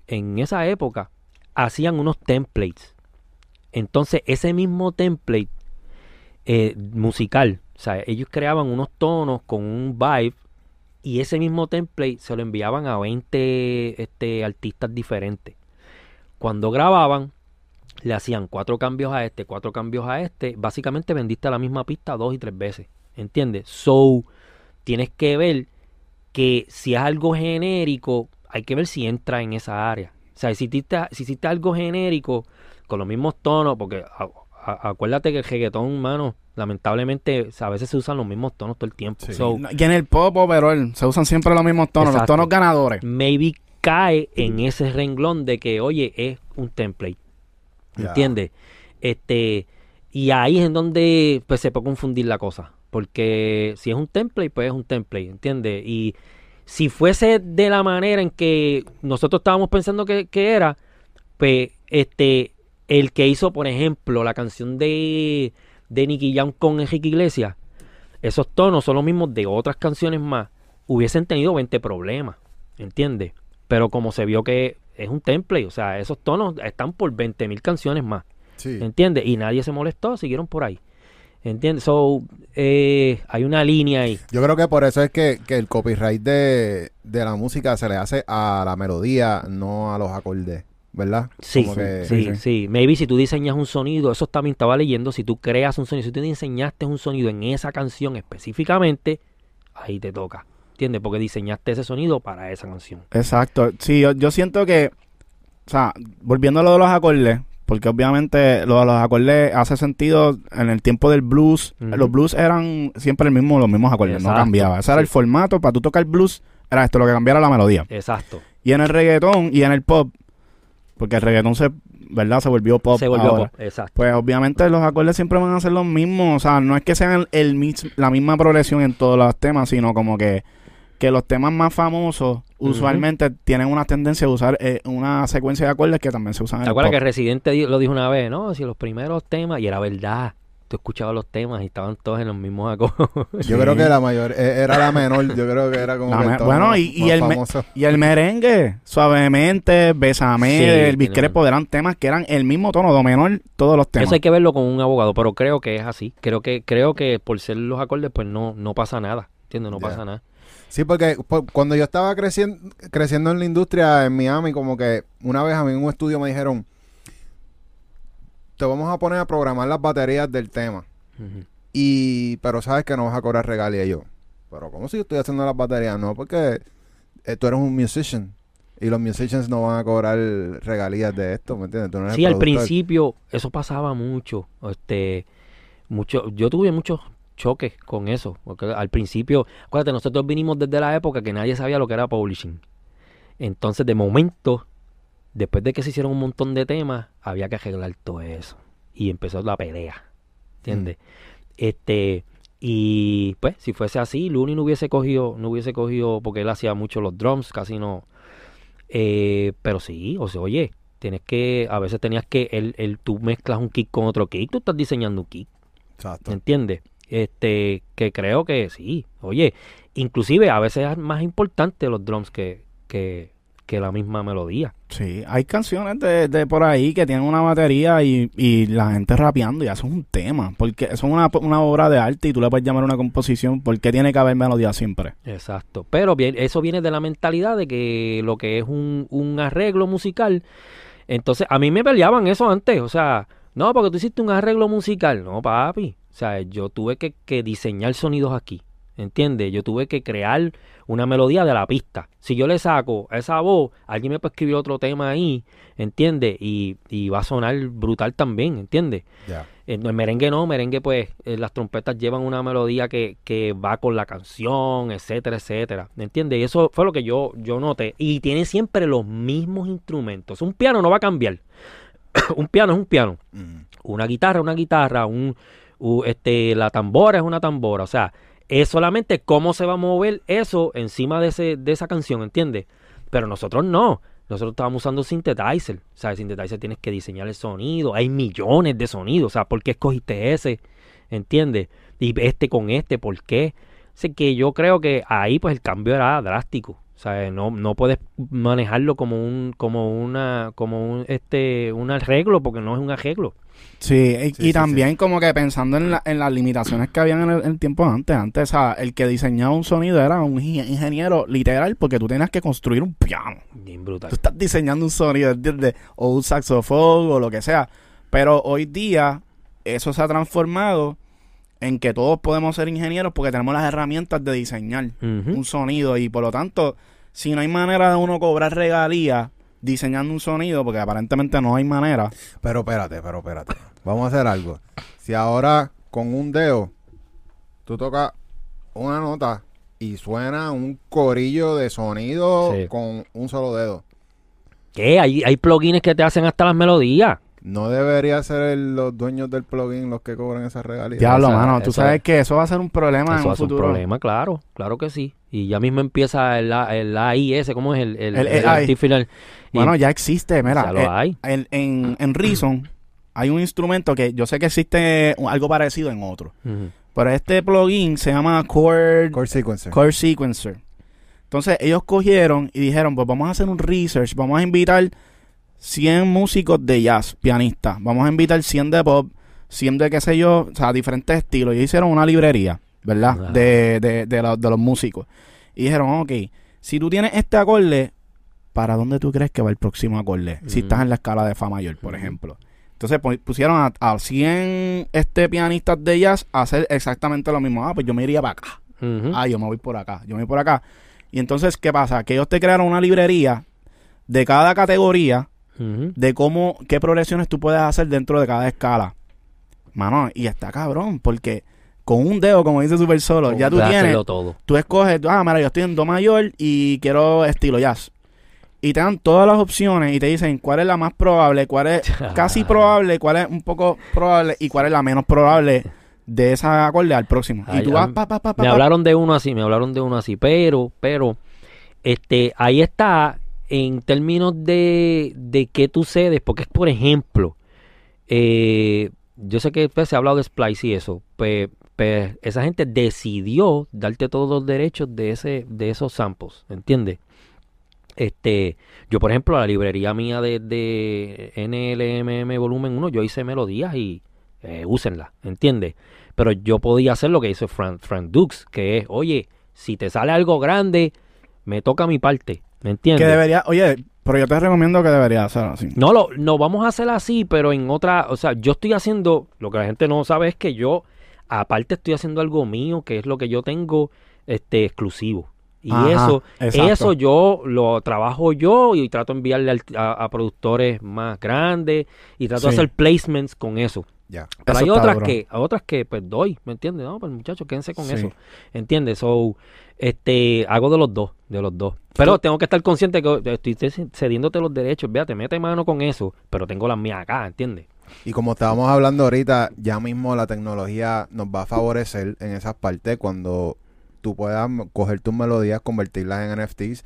en esa época hacían unos templates. Entonces, ese mismo template eh, musical, o ellos creaban unos tonos con un vibe y ese mismo template se lo enviaban a 20 este, artistas diferentes. Cuando grababan, le hacían cuatro cambios a este, cuatro cambios a este. Básicamente vendiste la misma pista dos y tres veces. ¿Entiendes? So, tienes que ver que si es algo genérico, hay que ver si entra en esa área. O sea, si hiciste, si hiciste algo genérico con los mismos tonos, porque a- a- acuérdate que el reggaetón, mano, lamentablemente a veces se usan los mismos tonos todo el tiempo. Sí. So, No, Y en el pop overall se usan siempre los mismos tonos, los tonos ganadores. maybe cae en ese renglón de que, oye, es un template. ¿Entiendes? Este, y ahí es en donde pues, se puede confundir la cosa. Porque si es un template, pues es un template, ¿entiendes? Y si fuese de la manera en que nosotros estábamos pensando que, que era, pues este, el que hizo, por ejemplo, la canción de, de Nicky Jam con Enrique Iglesias, esos tonos son los mismos de otras canciones más, hubiesen tenido 20 problemas, ¿entiendes? Pero como se vio que es un template, o sea, esos tonos están por 20 mil canciones más, Sí. ¿entiendes? Y nadie se molestó, siguieron por ahí, ¿entiendes? So, eh, hay una línea ahí. Yo creo que por eso es que, que el copyright de, de la música se le hace a la melodía, no a los acordes, ¿verdad? Sí, Como que- sí, sí. sí. Maybe si tú diseñas un sonido, eso también estaba leyendo, si tú creas un sonido, si tú diseñaste un sonido en esa canción específicamente, ahí te toca, ¿entiendes? Porque diseñaste ese sonido para esa canción. Exacto. Sí, yo, yo siento que, o sea, volviendo a lo de los acordes, porque obviamente lo de los acordes hace sentido en el tiempo del blues. Los blues eran siempre el mismo, los mismos acordes, no cambiaba. Ese era el formato para tú tocar blues, era esto, lo que cambiara la melodía. Exacto. Y en el reggaetón y en el pop, porque el reggaetón se, ¿verdad? Se volvió pop. Se volvió ahora. pop, exacto. Pues obviamente los acordes siempre van a ser los mismos. O sea, no es que sean el, mis- la misma progresión en todos los temas, sino como que, que los temas más famosos usualmente tienen una tendencia a usar eh, una secuencia de acordes que también se usan en ¿Te el acuerdas pop. que Residente lo dijo una vez? No, si los primeros temas, y era verdad, tú escuchabas los temas y estaban todos en los mismos acordes. Yo creo que la mayor, eh, era la menor, yo creo que era como La que el bueno, más- y- y más el me- famoso. Y el merengue, suavemente, besame, Sí, el biscrepo, eran temas que eran el mismo tono, do menor, todos los temas. Eso hay que verlo con un abogado, pero creo que es así. Creo que creo que por ser los acordes, pues no no pasa nada. ¿Entiendes? No pasa nada. Sí, porque por- cuando yo estaba creciendo, creciendo en la industria en Miami, como que una vez a mí en un estudio me dijeron, te vamos a poner a programar las baterías del tema. Y, pero sabes que no vas a cobrar regalía Y yo. Pero ¿cómo si yo estoy haciendo las baterías? No, porque eh, tú eres un musician. Y los musicians no van a cobrar regalías de esto, ¿me entiendes? Tú no eres Sí, al principio eso pasaba mucho. Este, mucho, yo tuve muchos choques con eso, porque al principio, acuérdate, nosotros vinimos desde la época que nadie sabía lo que era publishing. Entonces, de momento, después de que se hicieron un montón de temas, había que arreglar todo eso. Y empezó la pelea. ¿Entiendes? Este, y pues, si fuese así, Looney no hubiese cogido, no hubiese cogido, porque él hacía mucho los drums, casi no. Eh, pero sí, o sea, oye, tienes que, a veces tenías que, el, el, tú mezclas un kick con otro kick, tú estás diseñando un kick, Exacto. ¿entiendes? Este, que creo que sí, oye, inclusive a veces es más importante los drums que, que, que la misma melodía. Sí, hay canciones de, de por ahí que tienen una batería y, y la gente rapeando y eso es un tema, porque eso es una, una obra de arte y tú le puedes llamar una composición, porque tiene que haber melodía siempre. Exacto. Pero bien, eso viene de la mentalidad de que lo que es un, un arreglo musical. Entonces, a mí me peleaban eso antes. O sea, no, porque tú hiciste un arreglo musical. No, papi. O sea, yo tuve que, que diseñar sonidos aquí. ¿Entiendes? Yo tuve que crear una melodía de la pista. Si yo le saco esa voz, alguien me puede escribir otro tema ahí, ¿entiendes? Y, y va a sonar brutal también, ¿entiendes? Ya. En el merengue no, merengue pues eh, las trompetas llevan una melodía que, que va con la canción, etcétera, etcétera. ¿Me entiendes? Y eso fue lo que yo, yo noté. Y tiene siempre los mismos instrumentos. Un piano no va a cambiar. un piano es un piano. Mm. Una guitarra es una guitarra. Un, u- este, la tambora es una tambora. O sea, es solamente cómo se va a mover eso encima de, ese, de esa canción, ¿entiendes? Pero nosotros no. Nosotros estábamos usando synthesizer. O sea, el synthesizer tienes que diseñar el sonido. Hay millones de sonidos. O sea, ¿por qué escogiste ese? ¿Entiendes? Y este con este, ¿por qué? Así que yo creo que ahí pues el cambio era drástico. O sea, no, no puedes manejarlo como un, como una, como un, este, un arreglo, porque no es un arreglo. Sí, y, Sí, y sí, también como que pensando en, la- en las limitaciones que habían en el, en el tiempo antes. Antes, o sea, el que diseñaba un sonido era un ingen- ingeniero literal porque tú tenías que construir un piano. Bien brutal. Tú estás diseñando un sonido, ¿entiendes? O un saxofón o lo que sea. Pero hoy día eso se ha transformado en que todos podemos ser ingenieros porque tenemos las herramientas de diseñar un sonido y por lo tanto, si no hay manera de uno cobrar regalías diseñando un sonido, porque aparentemente no hay manera, Pero espérate, pero espérate. Vamos a hacer algo. Si ahora con un dedo tú tocas una nota y suena un corillo de sonido Sí. con un solo dedo, ¿Qué? Hay, hay plugins que te hacen hasta las melodías. ¿No debería ser el- los dueños del plugin los que cobran esas regalías? diablo, esa- mano, tú sabes que eso va a ser un problema en Eso un hace un futuro. problema, claro. Claro que sí. Y ya mismo empieza el, A- el AIS, ¿cómo es? El, el, El el AI. artificial- y Bueno, ya existe, mira, ya lo eh, hay. en, en, en Reason hay un instrumento que yo sé que existe un- algo parecido en otro, pero este plugin se llama Chord, Chord sequencer. Chord Sequencer. Entonces ellos cogieron y dijeron, pues vamos a hacer un research, vamos a invitar 100 músicos de jazz, pianistas, vamos a invitar 100 de pop, 100 de qué sé yo, o sea, diferentes estilos. Y hicieron una librería, ¿verdad? De, de, de, la- de los músicos. Y dijeron, ok, si tú tienes este acorde, ¿para dónde tú crees que va el próximo acorde? Si estás en la escala de fa mayor, por Ujú. ejemplo. Entonces pu- pusieron a, a 100 este, pianistas de jazz a hacer exactamente lo mismo. Ah, pues yo me iría para acá. Ujú. Ah, yo me voy por acá, yo me voy por acá. Y entonces, ¿qué pasa? Que ellos te crearon una librería de cada categoría, De cómo, qué progresiones tú puedes hacer dentro de cada escala. Mano, y está cabrón, porque con un dedo, como dice Super Solo, ya tú tienes, todo. tú escoges, ah, mira, yo estoy en Do mayor y quiero estilo jazz. Y te dan todas las opciones y te dicen cuál es la más probable, cuál es casi probable, cuál es un poco probable y cuál es la menos probable de esa acorde al próximo. y tú vas, pa, pa, pa, pa, Me hablaron de uno así, me hablaron de uno así, pero, pero, este, ahí está en términos de, de qué tú cedes, porque es por ejemplo, eh, yo sé que pues, se ha hablado de Splice y eso, pues, pues, esa gente decidió darte todos los derechos de ese, de esos samples, ¿entiendes? Este, yo por ejemplo, la librería mía de, de NLMM volumen 1, yo hice melodías y eh, úsenlas, ¿entiendes? Pero yo podía hacer lo que hizo Frank, Frank Dukes, que es, oye, si te sale algo grande, me toca mi parte, ¿me entiendes? Que debería, oye, pero yo te recomiendo que debería hacer así. No, lo, no vamos a hacer así, pero en otra, o sea, yo estoy haciendo, lo que la gente no sabe es que yo, aparte estoy haciendo algo mío, que es lo que yo tengo, este, exclusivo, Y Ajá, eso, exacto. eso yo lo trabajo yo y trato de enviarle al- a, a productores más grandes y trato de hacer placements con eso. Ya. Pero Eso hay otras duro. que, otras que pues doy, ¿me entiendes? No, pues muchachos, quédense con Sí. eso. ¿Entiendes? So, este, hago de los dos, de los dos. Pero tengo que estar consciente que estoy ce- cediéndote los derechos, véate, mete mano con eso, pero tengo las mías acá, ¿entiendes? Y como estábamos hablando ahorita, ya mismo la tecnología nos va a favorecer en esas partes cuando tú puedas coger tus melodías, convertirlas en NFTs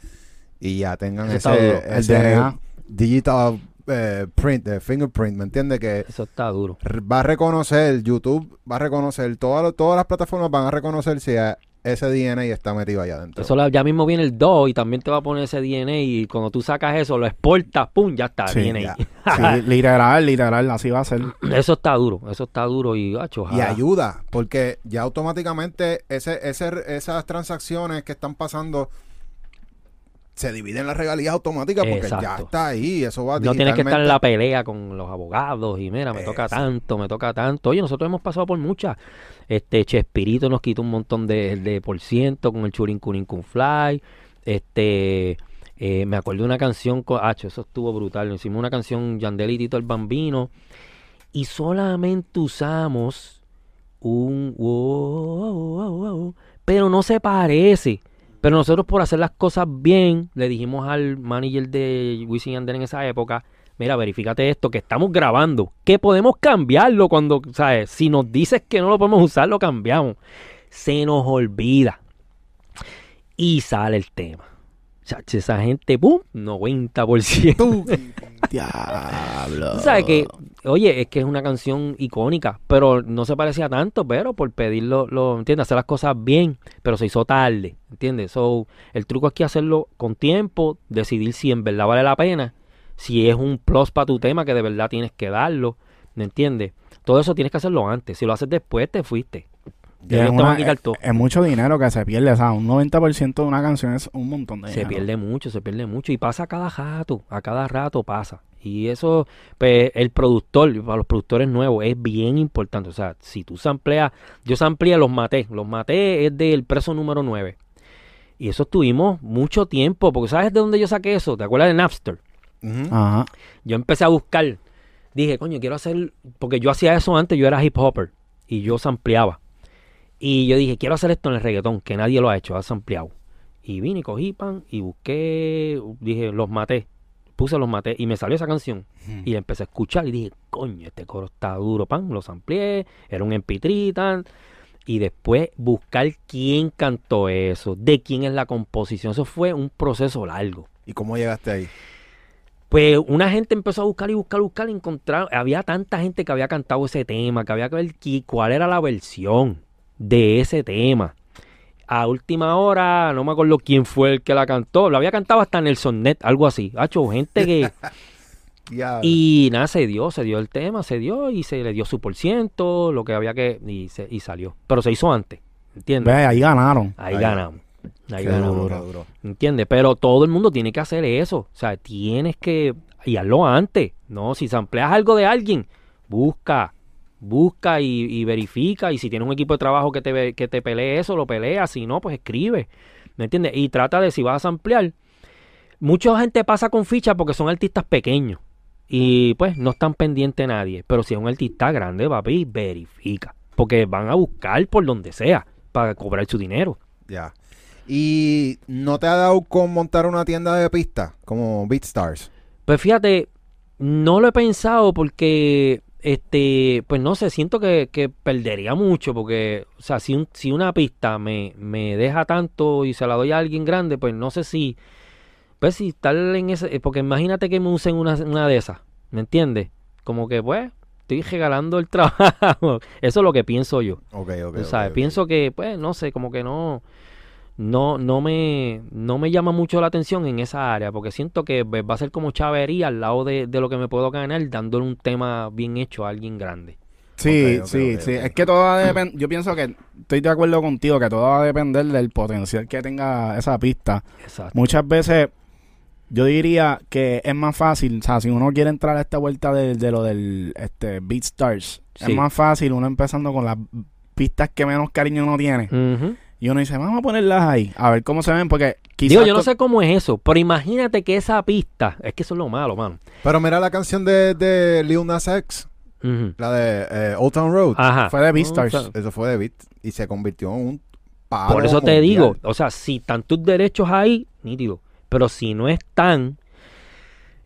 y ya tengan Eso está duro. ese, El ese DNA. digital eh, print, eh, fingerprint, ¿me entiendes? Que Eso está duro. va a reconocer, YouTube va a reconocer, todas, las- todas las plataformas van a reconocer si ese DNA está metido allá adentro. Eso la- ya mismo viene el 2 y también te va a poner ese DNA y cuando tú sacas eso, lo exportas, pum, ya está, Sí, ya. ahí. Sí, literal, literal, así va a ser. Eso está duro, eso está duro y gacho, Y ayuda, porque ya automáticamente ese, ese, esas transacciones que están pasando se dividen las regalías automáticas porque ya está ahí, eso va No tienes que estar en la pelea con los abogados y mira, me toca tanto, me toca tanto. Oye, nosotros hemos pasado por muchas. Este Chespirito nos quitó un montón de, de por ciento con el Churin Curin Kun Fly. Este, eh, me acuerdo de una canción con Hacho, eso estuvo brutal. Hicimos una canción Yandel y Tito el Bambino y solamente usamos un wow, wow, wow, pero no se parece. Pero nosotros por hacer las cosas bien, le dijimos al manager de Wisin Yandel en esa época, mira, verifícate esto, que estamos grabando, que podemos cambiarlo cuando, ¿sabes? Si nos dices que no lo podemos usar, lo cambiamos. Se nos olvida. Y sale el tema. Chacho, esa gente, ¡pum! 90%. Diablo. Tú sabes que, oye, es que es una canción icónica, pero no se parecía tanto, pero por pedirlo, lo, ¿entiendes? Hacer las cosas bien, pero se hizo tarde, ¿entiendes? So, el truco aquí es hacerlo con tiempo, decidir si en verdad vale la pena, si es un plus para tu tema que de verdad tienes que darlo, ¿me entiendes? Todo eso tienes que hacerlo antes, si lo haces después te fuiste. Es, una- mucho dinero que se pierde. O sea, un 90% de una canción es un montón de Se dinero. pierde mucho, se pierde mucho y pasa a cada rato, a cada rato pasa. Y eso, pues el productor, para los productores nuevos, es bien importante. O sea, si tú sampleas, yo sampleé los maté, los maté es del preso número 9. Y eso estuvimos mucho tiempo, porque ¿sabes de dónde yo saqué eso? ¿Te acuerdas de Napster? Ajá. Yo empecé a buscar, dije, coño, quiero hacer, porque yo hacía eso antes, yo era hip hopper y yo sampleaba. Y yo dije, quiero hacer esto en el reggaetón, que nadie lo ha hecho, ha sampleado. Y vine y cogí pan y busqué, dije, los maté, puse los maté y me salió esa canción. Y la empecé a escuchar y dije, coño, este coro está duro, pan, lo sampleé, era un MP3 tal. Y después buscar quién cantó eso, de quién es la composición. Eso fue un proceso largo. ¿Y cómo llegaste ahí? Pues una gente empezó a buscar y buscar, buscar y encontrar. Había tanta gente que había cantado ese tema, que había que ver cuál era la versión de ese tema. A última hora, no me acuerdo quién fue el que la cantó. Lo había cantado hasta Nelson Net, algo así. Hacho, gente que. Y nada, se dio, se dio el tema, se dio y se le dio su por ciento, lo que había que. Y, se, y salió. Pero se hizo antes, ¿entiendes? Ve, ahí ganaron. Ahí Ahí. ganamos. Ahí Qué ganamos. duro, duro. ¿Entiendes? Pero todo el mundo tiene que hacer eso. O sea, tienes que... Y hazlo antes. No, si sampleas algo de alguien, busca. Busca y, y verifica. Y si tienes un equipo de trabajo que te, que te pelee eso, lo pelea. Si no, pues escribe. ¿Me entiendes? Y trata de si vas a samplear. Mucha gente pasa con ficha porque son artistas pequeños. Y pues no están pendientes nadie. Pero si es un artista grande, papi, verifica. Porque van a buscar por donde sea para cobrar su dinero. Ya. ¿Y no te ha dado con montar una tienda de pista como BeatStars? Pues fíjate, no lo he pensado porque, este, pues no sé, siento que, que perdería mucho porque, o sea, si, un- si una pista me, me deja tanto y se la doy a alguien grande, pues no sé si, pues si estar en ese, eh, porque imagínate que me usen una, una de esas, ¿me entiendes? Como que pues estoy regalando el trabajo, eso es lo que pienso yo. Ok, ok. Sabes, ok. pienso que, pues, no sé, como que no, no, no me, no me llama mucho la atención en esa área, porque siento que pues, va a ser como chavería al lado de, de lo que me puedo ganar dándole un tema bien hecho a alguien grande. Sí, sí, sí. Es que todo va a depender. Yo pienso que estoy de acuerdo contigo que todo va a depender del potencial que tenga esa pista. Exacto. Muchas veces yo diría que es más fácil, o sea, si uno quiere entrar a esta vuelta de, de lo del este, BeatStars, Sí. es más fácil uno empezando con las pistas que menos cariño uno tiene. Y uno dice, vamos a ponerlas ahí, a ver cómo se ven, porque quizás... Digo, yo no sé cómo es eso, pero imagínate que esa pista, es que eso es lo malo, mano. Pero mira la canción de, de Lil Nas X, la de eh, Old Town Road. Ajá. Fue de Beastars. O sea, Eso fue de Beat y se convirtió en un palo Por eso te digo, o sea, si están tus derechos ahí, nítido. Pero si no están,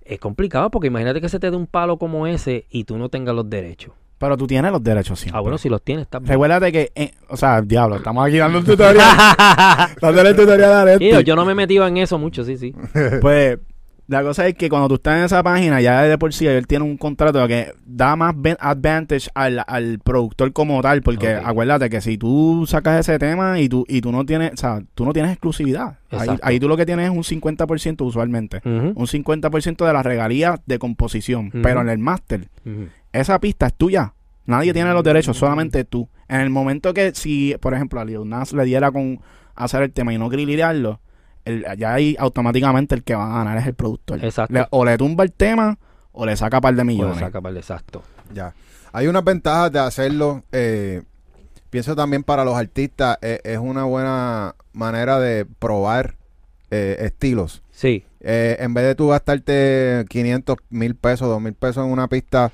es complicado porque imagínate que se te dé un palo como ese y tú no tengas los derechos. Pero tú tienes los derechos siempre. Ah, bueno, si los tienes, bien. Recuérdate que, eh, o sea, diablo, estamos aquí dando un tutorial. dándole el tutorial a yo no me he metido en eso mucho, sí, sí. Pues la cosa es que cuando tú estás en esa página, ya de por sí él tiene un contrato que da más advantage al, al productor como tal, porque acuérdate que si tú sacas ese tema y tú y tú no tienes, o sea, tú no tienes exclusividad. Ahí, ahí tú lo que tienes es un 50% usualmente. Ujú, Un 50% de la regalía de composición, pero en el máster. Esa pista es tuya. Nadie tiene los derechos, solamente tú. En el momento que si, por ejemplo, a Lil Nas le diera con hacer el tema y no grillearlo, ya ahí automáticamente el que va a ganar es el productor. Exacto. Le- o le tumba el tema o le saca par de millones. saca para el exacto. Ya. Hay unas ventajas de hacerlo. eh, pienso también para los artistas, eh, es una buena manera de probar eh, estilos. Sí, Eh, en vez de tú gastarte 500 mil pesos, 2 mil pesos en una pista,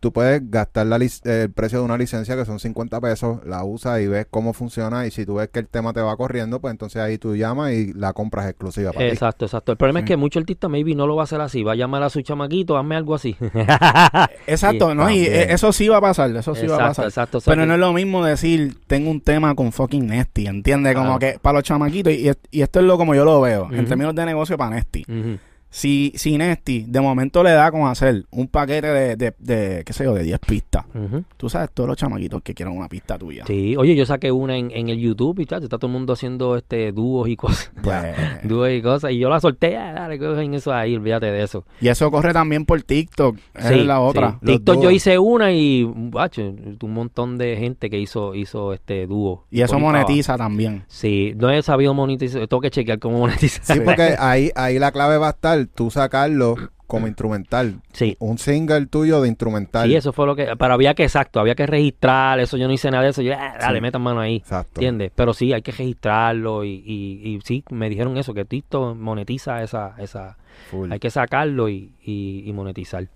tú puedes gastar la eh, el precio de una licencia que son 50 pesos, la usas y ves cómo funciona y si tú ves que el tema te va corriendo, pues entonces ahí tú llamas y la compras exclusiva para ti. exacto, exacto. El problema es que mucho artista maybe no lo va a hacer así. Va a llamar a su chamaquito, hazme algo así. Exacto, Sí, ¿no? Y también. eh, eso sí va a pasar, eso sí va a exacto, pasar. exacto. Pero no es lo mismo decir, tengo un tema con fucking Nesty, ¿entiendes? Como que para los chamaquitos, y, y esto es lo como yo lo veo, en términos de negocio para Nesty. Ujú. Si, si Nesty de momento le da con hacer un paquete de, de, de, qué sé yo, de 10 pistas, Ujú. tú sabes todos los chamaquitos que quieren una pista tuya. Sí, oye, yo saqué una en, en el YouTube y tal, está todo el mundo haciendo este dúos y cosas. Pues, Dúos y cosas. Y yo la solté, ah, dale, cogen eso ahí, olvídate de eso. y eso corre también por TikTok, Sí, es la otra. sí. TikTok yo hice una y, bacho, un montón de gente que hizo, hizo este dúo. Y eso monetiza también. Sí, no he sabido monetizar, tengo que chequear cómo monetizar. Sí, porque ahí, ahí la clave va a estar tú sacarlo como instrumental. Sí. Un single tuyo de instrumental. Sí, eso fue lo que. Pero había que, exacto, había que registrar. Eso yo no hice nada de eso. Yo, ah, dale, Sí. metan mano ahí. Exacto. ¿Entiendes? Pero sí, hay que registrarlo. Y, y, y sí, me dijeron eso, que TikTok monetiza esa. esa Full. hay que sacarlo y, y, y monetizar.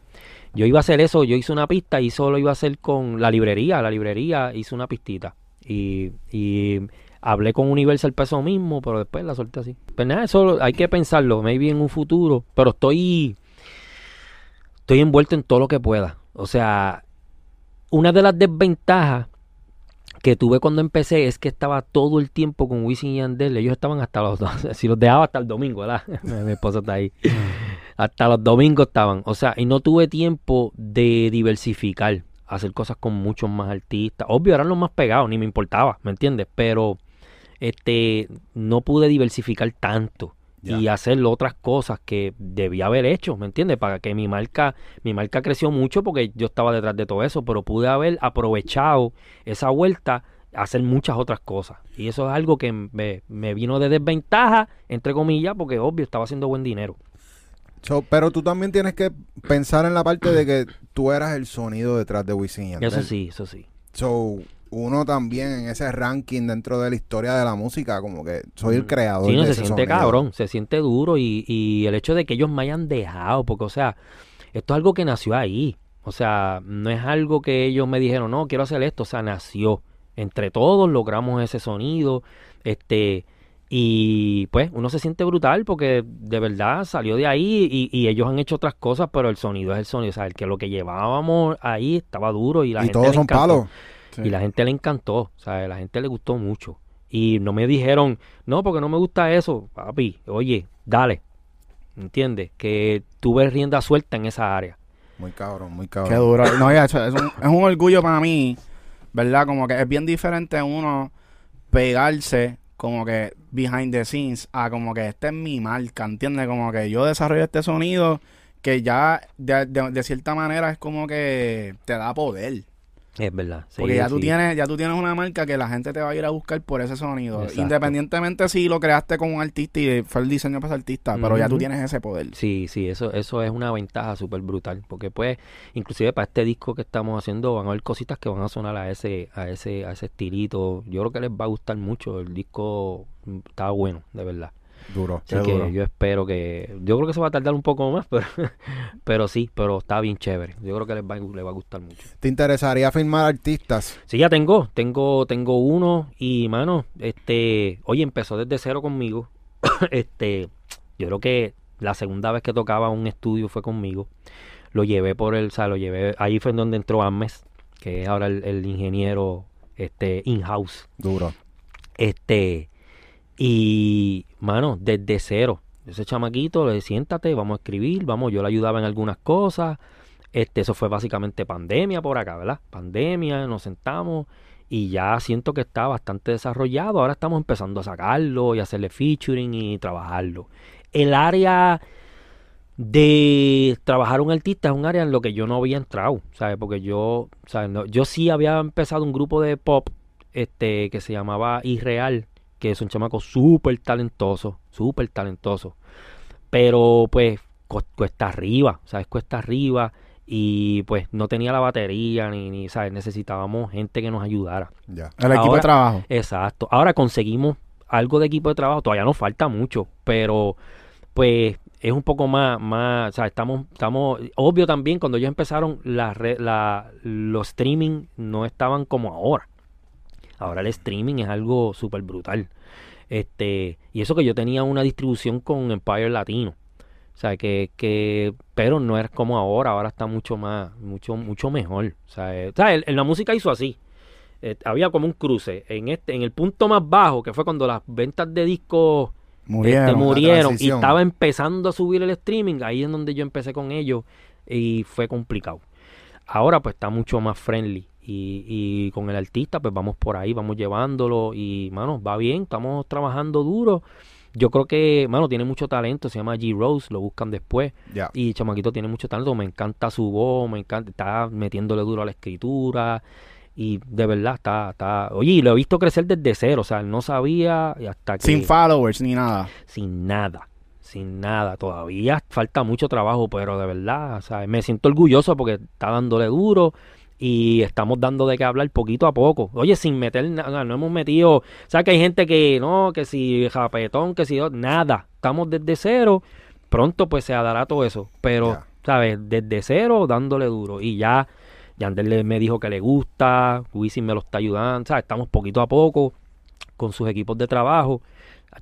Yo iba a hacer eso, yo hice una pista y solo iba a hacer con la librería. La librería hizo una pistita. Y, y hablé con Universal para eso mismo, pero después la solté así. Pues nada, eso hay que pensarlo, maybe en un futuro. Pero estoy. Estoy envuelto en todo lo que pueda. O sea, una de las desventajas que tuve cuando empecé es que estaba todo el tiempo con Wisin y Yandel. Ellos estaban hasta los dos. Si los dejaba hasta el domingo, ¿verdad? Mi esposa está ahí. Hasta los domingos estaban. O sea, y no tuve tiempo de diversificar. Hacer cosas con muchos más artistas. Obvio, eran los más pegados, ni me importaba, ¿me entiendes? Pero este no pude diversificar tanto y hacer otras cosas que debía haber hecho, ¿me entiendes? Para que mi marca, mi marca creció mucho porque yo estaba detrás de todo eso, pero pude haber aprovechado esa vuelta a hacer muchas otras cosas. Y eso es algo que me, me vino de desventaja, entre comillas, porque obvio estaba haciendo buen dinero. So, pero tú también tienes que pensar en la parte de que tú eras el sonido detrás de Wisin. Eso sí, eso sí. So, uno también en ese ranking dentro de la historia de la música, como que soy el creador Sí, no, de se ese siente sonido. cabrón, se siente duro y, y el hecho de que ellos me hayan dejado, porque o sea, esto es algo que nació ahí. O sea, no es algo que ellos me dijeron, no, quiero hacer esto, o sea, nació. Entre todos logramos ese sonido, este, y pues uno se siente brutal porque de verdad salió de ahí y, y ellos han hecho otras cosas, pero el sonido es el sonido, o sea, el que lo que llevábamos ahí estaba duro y la Y gente todos le son encantó. Y la gente le encantó, o sea, la gente le gustó mucho. Y no me dijeron, no, porque no me gusta eso, papi, oye, dale. ¿Entiendes? Que tuve rienda suelta en esa área. Muy cabrón, muy Qué cabrón. duro. No, ya, eso es, un, es un orgullo para mí, ¿verdad? Como que es bien diferente uno pegarse como que behind the scenes a como que esta es mi marca, ¿entiendes? Como que yo desarrollo este sonido que ya de, de- de cierta manera es como que te da poder. Es verdad. sí, Porque ya tú sí. tienes, ya tú tienes una marca que la gente te va a ir a buscar por ese sonido. Exacto. Independientemente si lo creaste con un artista y fue el diseño para ese artista, pero ya tú tienes ese poder. Sí, sí, eso, eso es una ventaja súper brutal, porque pues, inclusive para este disco que estamos haciendo van a haber cositas que van a sonar a ese, a ese, a ese estilito. Yo creo que les va a gustar mucho. El disco está bueno, de verdad. Duro. Así que duro. yo espero que, yo creo que se va a tardar un poco más, pero, pero sí, pero está bien chévere. Yo creo que les va, les va a gustar mucho. ¿Te interesaría firmar artistas? Sí, ya tengo, tengo, tengo uno y mano, este, oye, empezó desde cero conmigo. este, yo creo que la segunda vez que tocaba un estudio fue conmigo. Lo llevé por el, o sea, lo llevé, ahí fue en donde entró Ames, que es ahora el, el ingeniero, este, in-house. Duro. Este, y, mano, desde cero. Ese chamaquito, le siéntate, vamos a escribir, vamos, yo le ayudaba en algunas cosas. Este, eso fue básicamente pandemia por acá, ¿verdad? Pandemia, nos sentamos y ya siento que está bastante desarrollado. Ahora estamos empezando a sacarlo y hacerle featuring y trabajarlo. El área de trabajar un artista es un área en lo que yo no había entrado, ¿sabes? Porque yo, ¿sabes? No- yo sí había empezado un grupo de pop este que se llamaba Irreal, que es un chamaco súper talentoso, súper talentoso. Pero pues cu- cuesta arriba, ¿sabes? Cuesta arriba y pues no tenía la batería ni, ni ¿sabes? Necesitábamos gente que nos ayudara. Ya. El equipo Ahora- de trabajo. Exacto. Ahora conseguimos algo de equipo de trabajo, todavía nos falta mucho, pero pues es un poco más, más, o sea, estamos, estamos, obvio también cuando ellos empezaron, la, re- la, los streaming no estaban como ahora. Ahora el streaming es algo súper brutal. Este, y eso que yo tenía una distribución con Empire Latino. O sea, que, que, pero no es como ahora, ahora está mucho más, mucho, mucho mejor. O sea, eh, o sea, el- el- la música hizo así. Eh, había como un cruce. En este, en el punto más bajo, que fue cuando las ventas de discos Murieron. este, murieron y transición. estaba empezando a subir el streaming, ahí es donde yo empecé con ellos y fue complicado. Ahora pues está mucho más friendly y, y con el artista pues vamos por ahí, vamos llevándolo y mano, va bien, estamos trabajando duro. Yo creo que, mano, tiene mucho talento, se llama G Rose, lo buscan después. Y Chamaquito tiene mucho talento, me encanta su voz, me encanta, está metiéndole duro a la escritura. Y de verdad está, está. Oye, y lo he visto crecer desde cero, o sea, él no sabía y hasta que Sin followers ni nada. sin nada, sin nada. Todavía falta mucho trabajo, pero de verdad, o sea, me siento orgulloso porque está dándole duro y estamos dando de qué hablar poquito a poco. Oye, sin meter nada, no hemos metido, o sea, que hay gente que no, que si japetón, que si nada, estamos desde cero. Pronto pues se dará todo eso, pero sabes, desde cero dándole duro y ya Yandel le- me dijo que le gusta, Wisin me lo está ayudando, ¿sabes? Estamos poquito a poco con sus equipos de trabajo.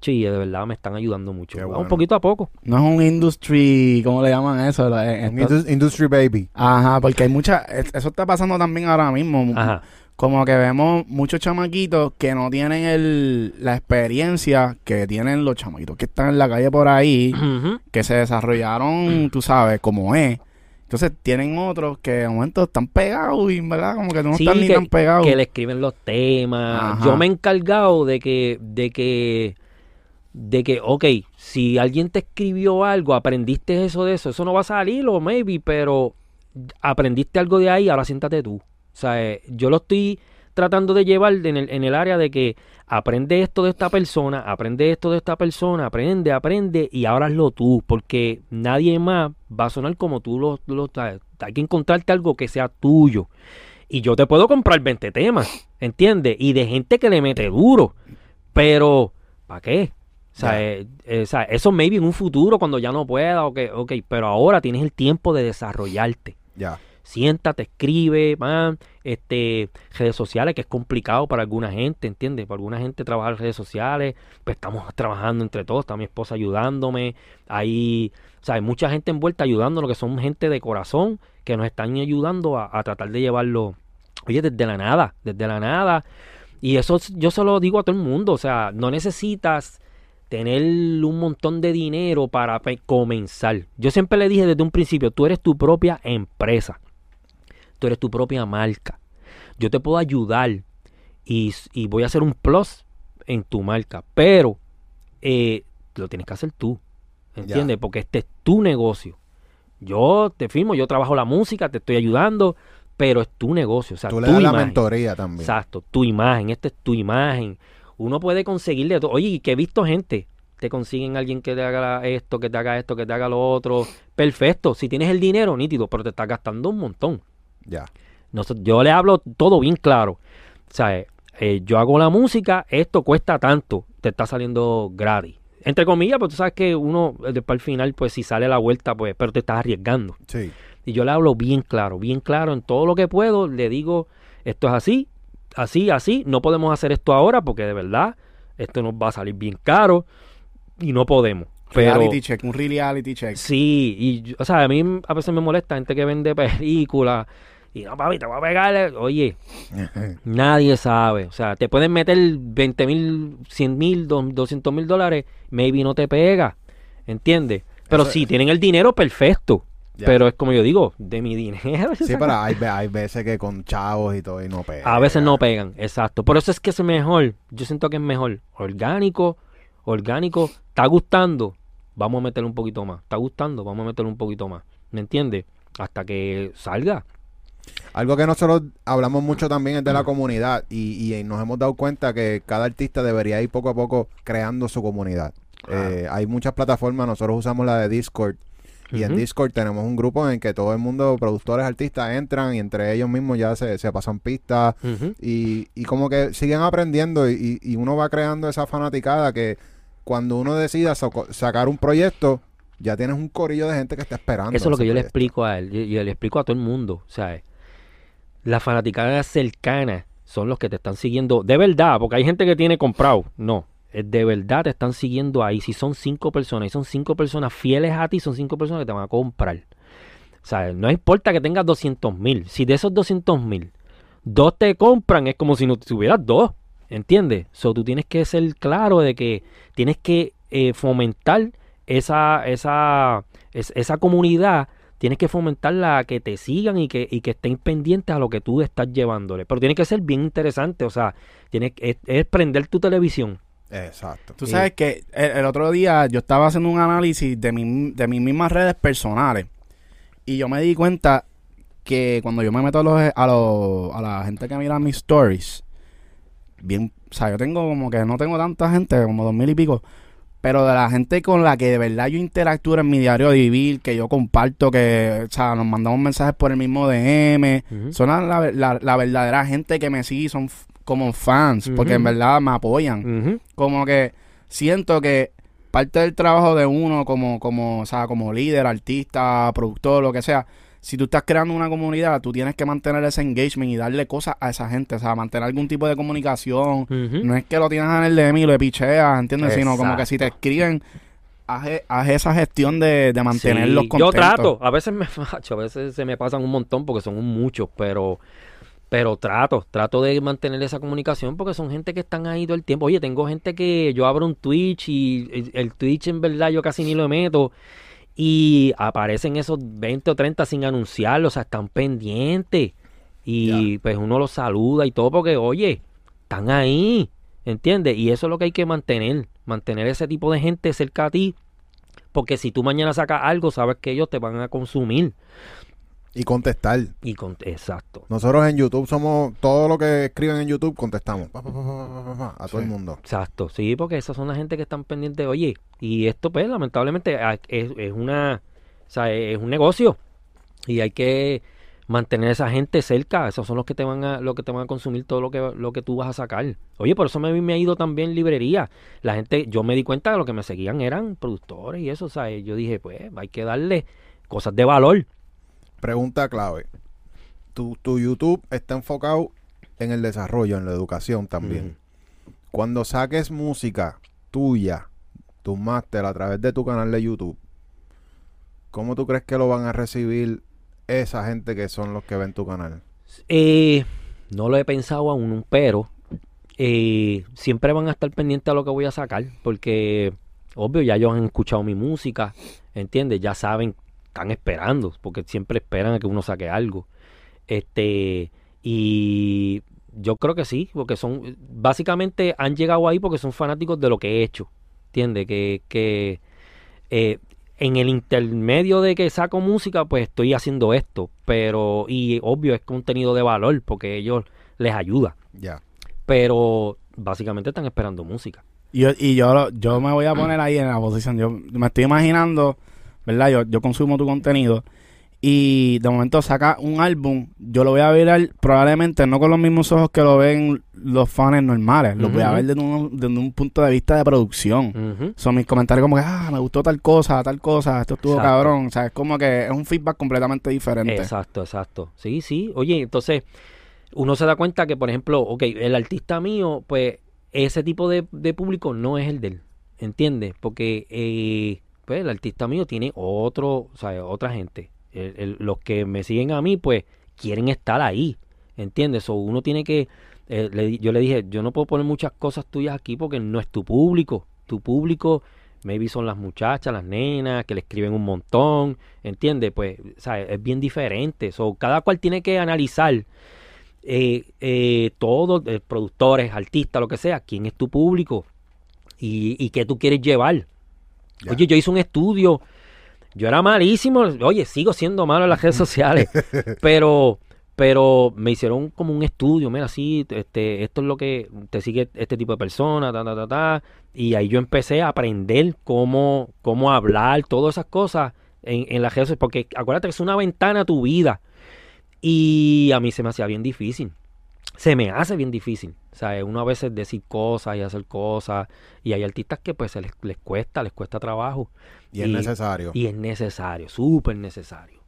Y de verdad me están ayudando mucho. Vamos bueno. poquito a poco. No es un industry, ¿cómo le llaman eso? La- eh, Un Industry Baby. Ajá, porque hay mucha, es- eso está pasando también ahora mismo. Ajá. Como que vemos muchos chamaquitos que no tienen el, la experiencia que tienen los chamaquitos que están en la calle por ahí, que se desarrollaron, tú sabes, como es. Entonces tienen otros que de momento están pegados y, ¿verdad? Como que no Sí, están ni tan pegados. Que le escriben los temas. Ajá. Yo me he encargado de que, de que, de que, ok, si alguien te escribió algo, aprendiste eso de eso, eso no va a salir o maybe, pero aprendiste algo de ahí, ahora siéntate tú. O sea, eh, yo lo estoy tratando de llevar en el, en el área de que aprende esto de esta persona, aprende esto de esta persona, aprende, aprende y ahora hazlo tú, porque nadie más va a sonar como tú lo, lo. Hay que encontrarte algo que sea tuyo. Y yo te puedo comprar 20 temas, ¿entiendes? Y de gente que le mete duro. Pero, ¿para qué? O sea, Ya. eh, eh, o sea, eso maybe en un futuro cuando ya no pueda, ok, ok, pero ahora tienes el tiempo de desarrollarte. Ya. Siéntate, escribe, man, este, redes sociales, que es complicado para alguna gente, ¿entiendes? Para alguna gente trabajar en redes sociales, pues estamos trabajando entre todos, está mi esposa ayudándome, hay, o sea, hay mucha gente envuelta ayudando, lo que son gente de corazón, que nos están ayudando a, a tratar de llevarlo, oye, desde la nada, desde la nada, y eso yo se lo digo a todo el mundo, o sea, no necesitas tener un montón de dinero para comenzar. Yo siempre le dije desde un principio, tú eres tu propia empresa, tú eres tu propia marca. Yo te puedo ayudar y, y voy a hacer un plus en tu marca, pero eh, lo tienes que hacer tú, ¿entiendes? Porque este es tu negocio. Yo te firmo, yo trabajo la música, te estoy ayudando, pero es tu negocio, o sea, Tú tu le la imagen. mentoría también. Exacto, tu imagen, esta es tu imagen. Uno puede conseguirle todo. Oye, que he visto gente, te consiguen alguien que te haga esto, que te haga esto, que te haga lo otro. Perfecto, si tienes el dinero, nítido, pero te estás gastando un montón. Ya. Noso- yo le hablo todo bien claro. O sea, eh, yo hago la música, esto cuesta tanto, te está saliendo gratis. Entre comillas, pues tú sabes que uno, eh, después al final, pues si sale la vuelta, pues, pero te estás arriesgando. Sí. Y yo le hablo bien claro, bien claro en todo lo que puedo. Le digo, esto es así, así, así. No podemos hacer esto ahora porque de verdad esto nos va a salir bien caro y no podemos. Pero reality check, un reality check. sí, y o sea, a mí a veces me molesta gente que vende películas y no, papi, te voy a pegarle. Oye, nadie sabe. O sea, te pueden meter 20 mil, 100 mil, 200 mil dólares, maybe no te pega. ¿Entiendes? Pero si tienen el dinero, perfecto. Ya. Pero es como yo digo, de mi dinero. Sí, pero hay, hay veces que con chavos y todo y no pega. A veces no pegan, exacto. Por eso es que es mejor. Yo siento que es mejor. Orgánico, orgánico. ¿Está gustando? Vamos a meterle un poquito más. ¿Está gustando? Vamos a meterle un poquito más. ¿Me entiendes? Hasta que salga. Algo que nosotros hablamos mucho también es de la comunidad y, y nos hemos dado cuenta que cada artista debería ir poco a poco creando su comunidad. Claro. Eh, hay muchas plataformas, nosotros usamos la de Discord y en. Discord tenemos un grupo en que todo el mundo, productores, artistas, entran y entre ellos mismos ya se, se pasan pistas y, y como que siguen aprendiendo y, y uno va creando esa fanaticada que cuando uno decida sacar un proyecto, ya tienes un corillo de gente que está esperando. Eso es lo que yo le explico a él. Y le explico a todo el mundo. ¿sabes? Las fanaticadas cercanas son los que te están siguiendo de verdad. Porque hay gente que tiene comprado. No. Es De verdad te están siguiendo ahí. Si son cinco personas y son cinco personas fieles a ti, son cinco personas que te van a comprar. O sea, no importa que tengas 200 mil. Si de esos 200 mil, dos te compran, es como si no tuvieras dos. ¿Entiendes? So, tú tienes que ser claro de que tienes que eh, fomentar esa, esa, es- esa comunidad. Tienes que fomentarla a que te sigan y que, y que estén pendientes a lo que tú estás llevándole. Pero tiene que ser bien interesante. O sea, tienes, es, es prender tu televisión. Exacto. Tú sabes que el, el otro día yo estaba haciendo un análisis de, mi- de mis mismas redes personales y yo me di cuenta que cuando yo me meto a, los, a, los- a la gente que mira mis stories, bien, o sea, yo tengo como que no tengo tanta gente, como dos mil y pico, pero de la gente con la que de verdad yo interactúo en mi diario de vivir, que yo comparto, que, o sea, nos mandamos mensajes por el mismo DM, son la, la- la- verdadera gente que me sigue, son como fans, porque en verdad me apoyan. Como que siento que parte del trabajo de uno como como o sea como líder artista productor lo que sea si tú estás creando una comunidad tú tienes que mantener ese engagement y darle cosas a esa gente o sea mantener algún tipo de comunicación. No es que lo tienes en el DM y lo picheas ¿entiendes? sino como que si te escriben haz, e- haz esa gestión de, de mantenerlos Sí, contentos Yo trato, a veces me macho, a veces se me pasan un montón porque son muchos, pero pero trato, trato de mantener esa comunicación porque son gente que están ahí todo el tiempo. Oye, tengo gente que yo abro un Twitch y el- el Twitch en verdad yo casi ni lo meto y aparecen esos 20 o 30 sin anunciarlo, o sea, están pendientes y pues uno los saluda y todo porque, oye, están ahí, ¿entiendes? Y eso es lo que hay que mantener, mantener ese tipo de gente cerca a ti porque si tú mañana sacas algo, sabes que ellos te van a consumir. Y contestar. Y con, exacto. Nosotros en YouTube somos, todo lo que escriben en YouTube contestamos. Pa, pa, pa, a todo el mundo. Exacto, sí, porque esas son la gente que están pendientes. Oye, y esto, pues, lamentablemente, es, es una, o sea, es un negocio y hay que mantener a esa gente cerca. Esos son los que te van a, lo que te van a consumir todo lo que, lo que tú vas a sacar. Oye, por eso me, me ha ido también librería. La gente, yo me di cuenta de lo que me seguían eran productores y eso, o sea, yo dije, pues, hay que darle cosas de valor. Pregunta clave. Tu, tu YouTube está enfocado en el desarrollo, en la educación también. Cuando saques música tuya, tu máster a través de tu canal de YouTube, ¿cómo tú crees que lo van a recibir esa gente que son los que ven tu canal? Eh, no lo he pensado aún, pero eh, siempre van a estar pendientes a lo que voy a sacar, porque obvio ya ellos han escuchado mi música, ¿entiendes? Ya saben, están esperando, porque siempre esperan a que uno saque algo. Este, y yo creo que sí, porque son, básicamente han llegado ahí porque son fanáticos de lo que he hecho, ¿entiendes? Que, que eh, en el intermedio de que saco música, pues estoy haciendo esto. Pero, y obvio, es contenido de valor porque ellos les ayuda. Ya. Pero básicamente están esperando música. Y yo, y yo, yo me voy a poner ahí en la posición. Yo me estoy imaginando, ¿verdad? Yo, yo consumo tu contenido y de momento saca un álbum. Yo lo voy a ver probablemente no con los mismos ojos que lo ven los fans normales. Lo voy a ver desde un, desde un punto de vista de producción. Son mis comentarios como que, ah, me gustó tal cosa, tal cosa, esto estuvo Exacto. cabrón. O sea, es como que es un feedback completamente diferente. Exacto, exacto. Sí, sí. Oye, entonces uno se da cuenta que, por ejemplo, ok, el artista mío, pues ese tipo de, de público no es el de él. ¿Entiendes? Porque eh, pues, el artista mío tiene otro, o sea, otra gente. Los que me siguen a mí, pues quieren estar ahí. ¿Entiendes? O uno tiene que. eh, yo le dije, yo no puedo poner muchas cosas tuyas aquí porque no es tu público. Tu público, maybe son las muchachas, las nenas, que le escriben un montón. ¿Entiendes? Pues, sea, es bien diferente. So, cada cual tiene que analizar eh, eh, todo, eh, productores, artistas, lo que sea, quién es tu público y, y qué tú quieres llevar. Oye, yo hice un estudio, yo era malísimo, oye, sigo siendo malo en las redes sociales, pero pero me hicieron como un estudio, mira, sí, este, esto es lo que te sigue este tipo de personas, ta, ta, ta, ta, y ahí yo empecé a aprender cómo, cómo hablar, todas esas cosas en, en las redes sociales, porque acuérdate que es una ventana a tu vida, y a mí se me hacía bien difícil. Se me hace bien difícil. O sea, uno a veces decir cosas y hacer cosas. Y hay artistas que pues se les, les cuesta, les cuesta trabajo. Y es necesario. Y es necesario, súper necesario.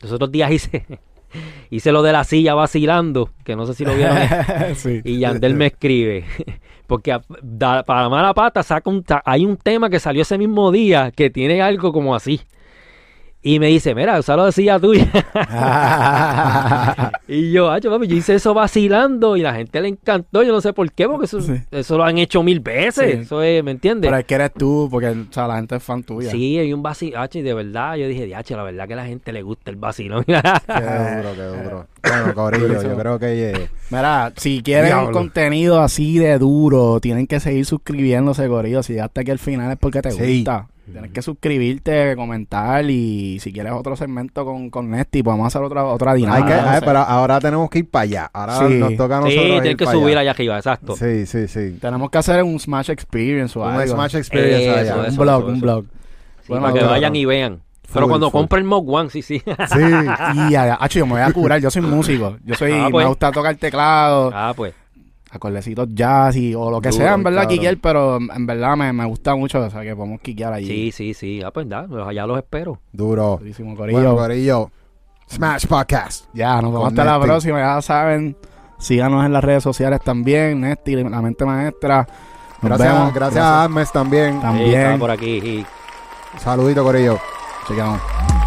Los otros días hice, hice lo de la silla vacilando, que no sé si lo vieron. sí. y Yandel me escribe. Porque a- da- para la mala pata saca un, ta- hay un tema que salió ese mismo día que tiene algo como así. Y me dice, mira, usa lo de silla tuya. Y yo, ah, papi, yo hice eso vacilando y la gente le encantó. Yo no sé por qué, porque eso, Sí. eso lo han hecho mil veces. Sí. Eso es, ¿me entiendes? Pero es que eres tú, porque o sea, la gente es fan tuya. Sí, hay un vacilacho y de verdad yo dije, diache, la verdad que a la gente le gusta el vacilón. Qué duro, qué duro. Bueno, Corillo, yo creo que eh, Mira, si quieren Diablo. contenido así de duro, tienen que seguir suscribiéndose, Corillo. Si llegaste aquí al final es porque te Sí. gusta. Tienes que suscribirte, comentar y si quieres otro segmento con, con Nesty, podemos hacer otra, otra hay dinámica. que, no ay, sé. pero ahora tenemos que ir para allá. Ahora Sí. nos toca a sí, nosotros tienes ir que subir allá. allá arriba, exacto. Sí, sí, sí. Tenemos que hacer un Smash Experience o Un algo. Smash Experience Eso, allá. un eso, blog, un blog. Sí, Bueno, para que claro. vayan y vean. Pero Full, cuando full. compre el Mod One, sí, sí. Sí. Y ya, acho, yo me voy a curar, yo soy músico. Yo soy, Ah, pues. me gusta tocar teclado, ah, pues. Acordecitos jazz y, o lo que Duro, sea, en verdad, cabrón. Kikiel, pero en verdad me, me gusta mucho, o sea, que podemos kikiar allí. Sí, sí, sí. Ah, pues da, allá los espero. Duro. Durísimo, Corillo. Bueno, Corillo. Smash Podcast. Ya, nos vemos hasta la próxima, ya saben. Síganos en las redes sociales también, Nesty, La Mente Maestra. Nos Gracias, vemos. gracias a Armes también. También. Sí, por aquí. y- Saludito, Corillo. Chequeamos.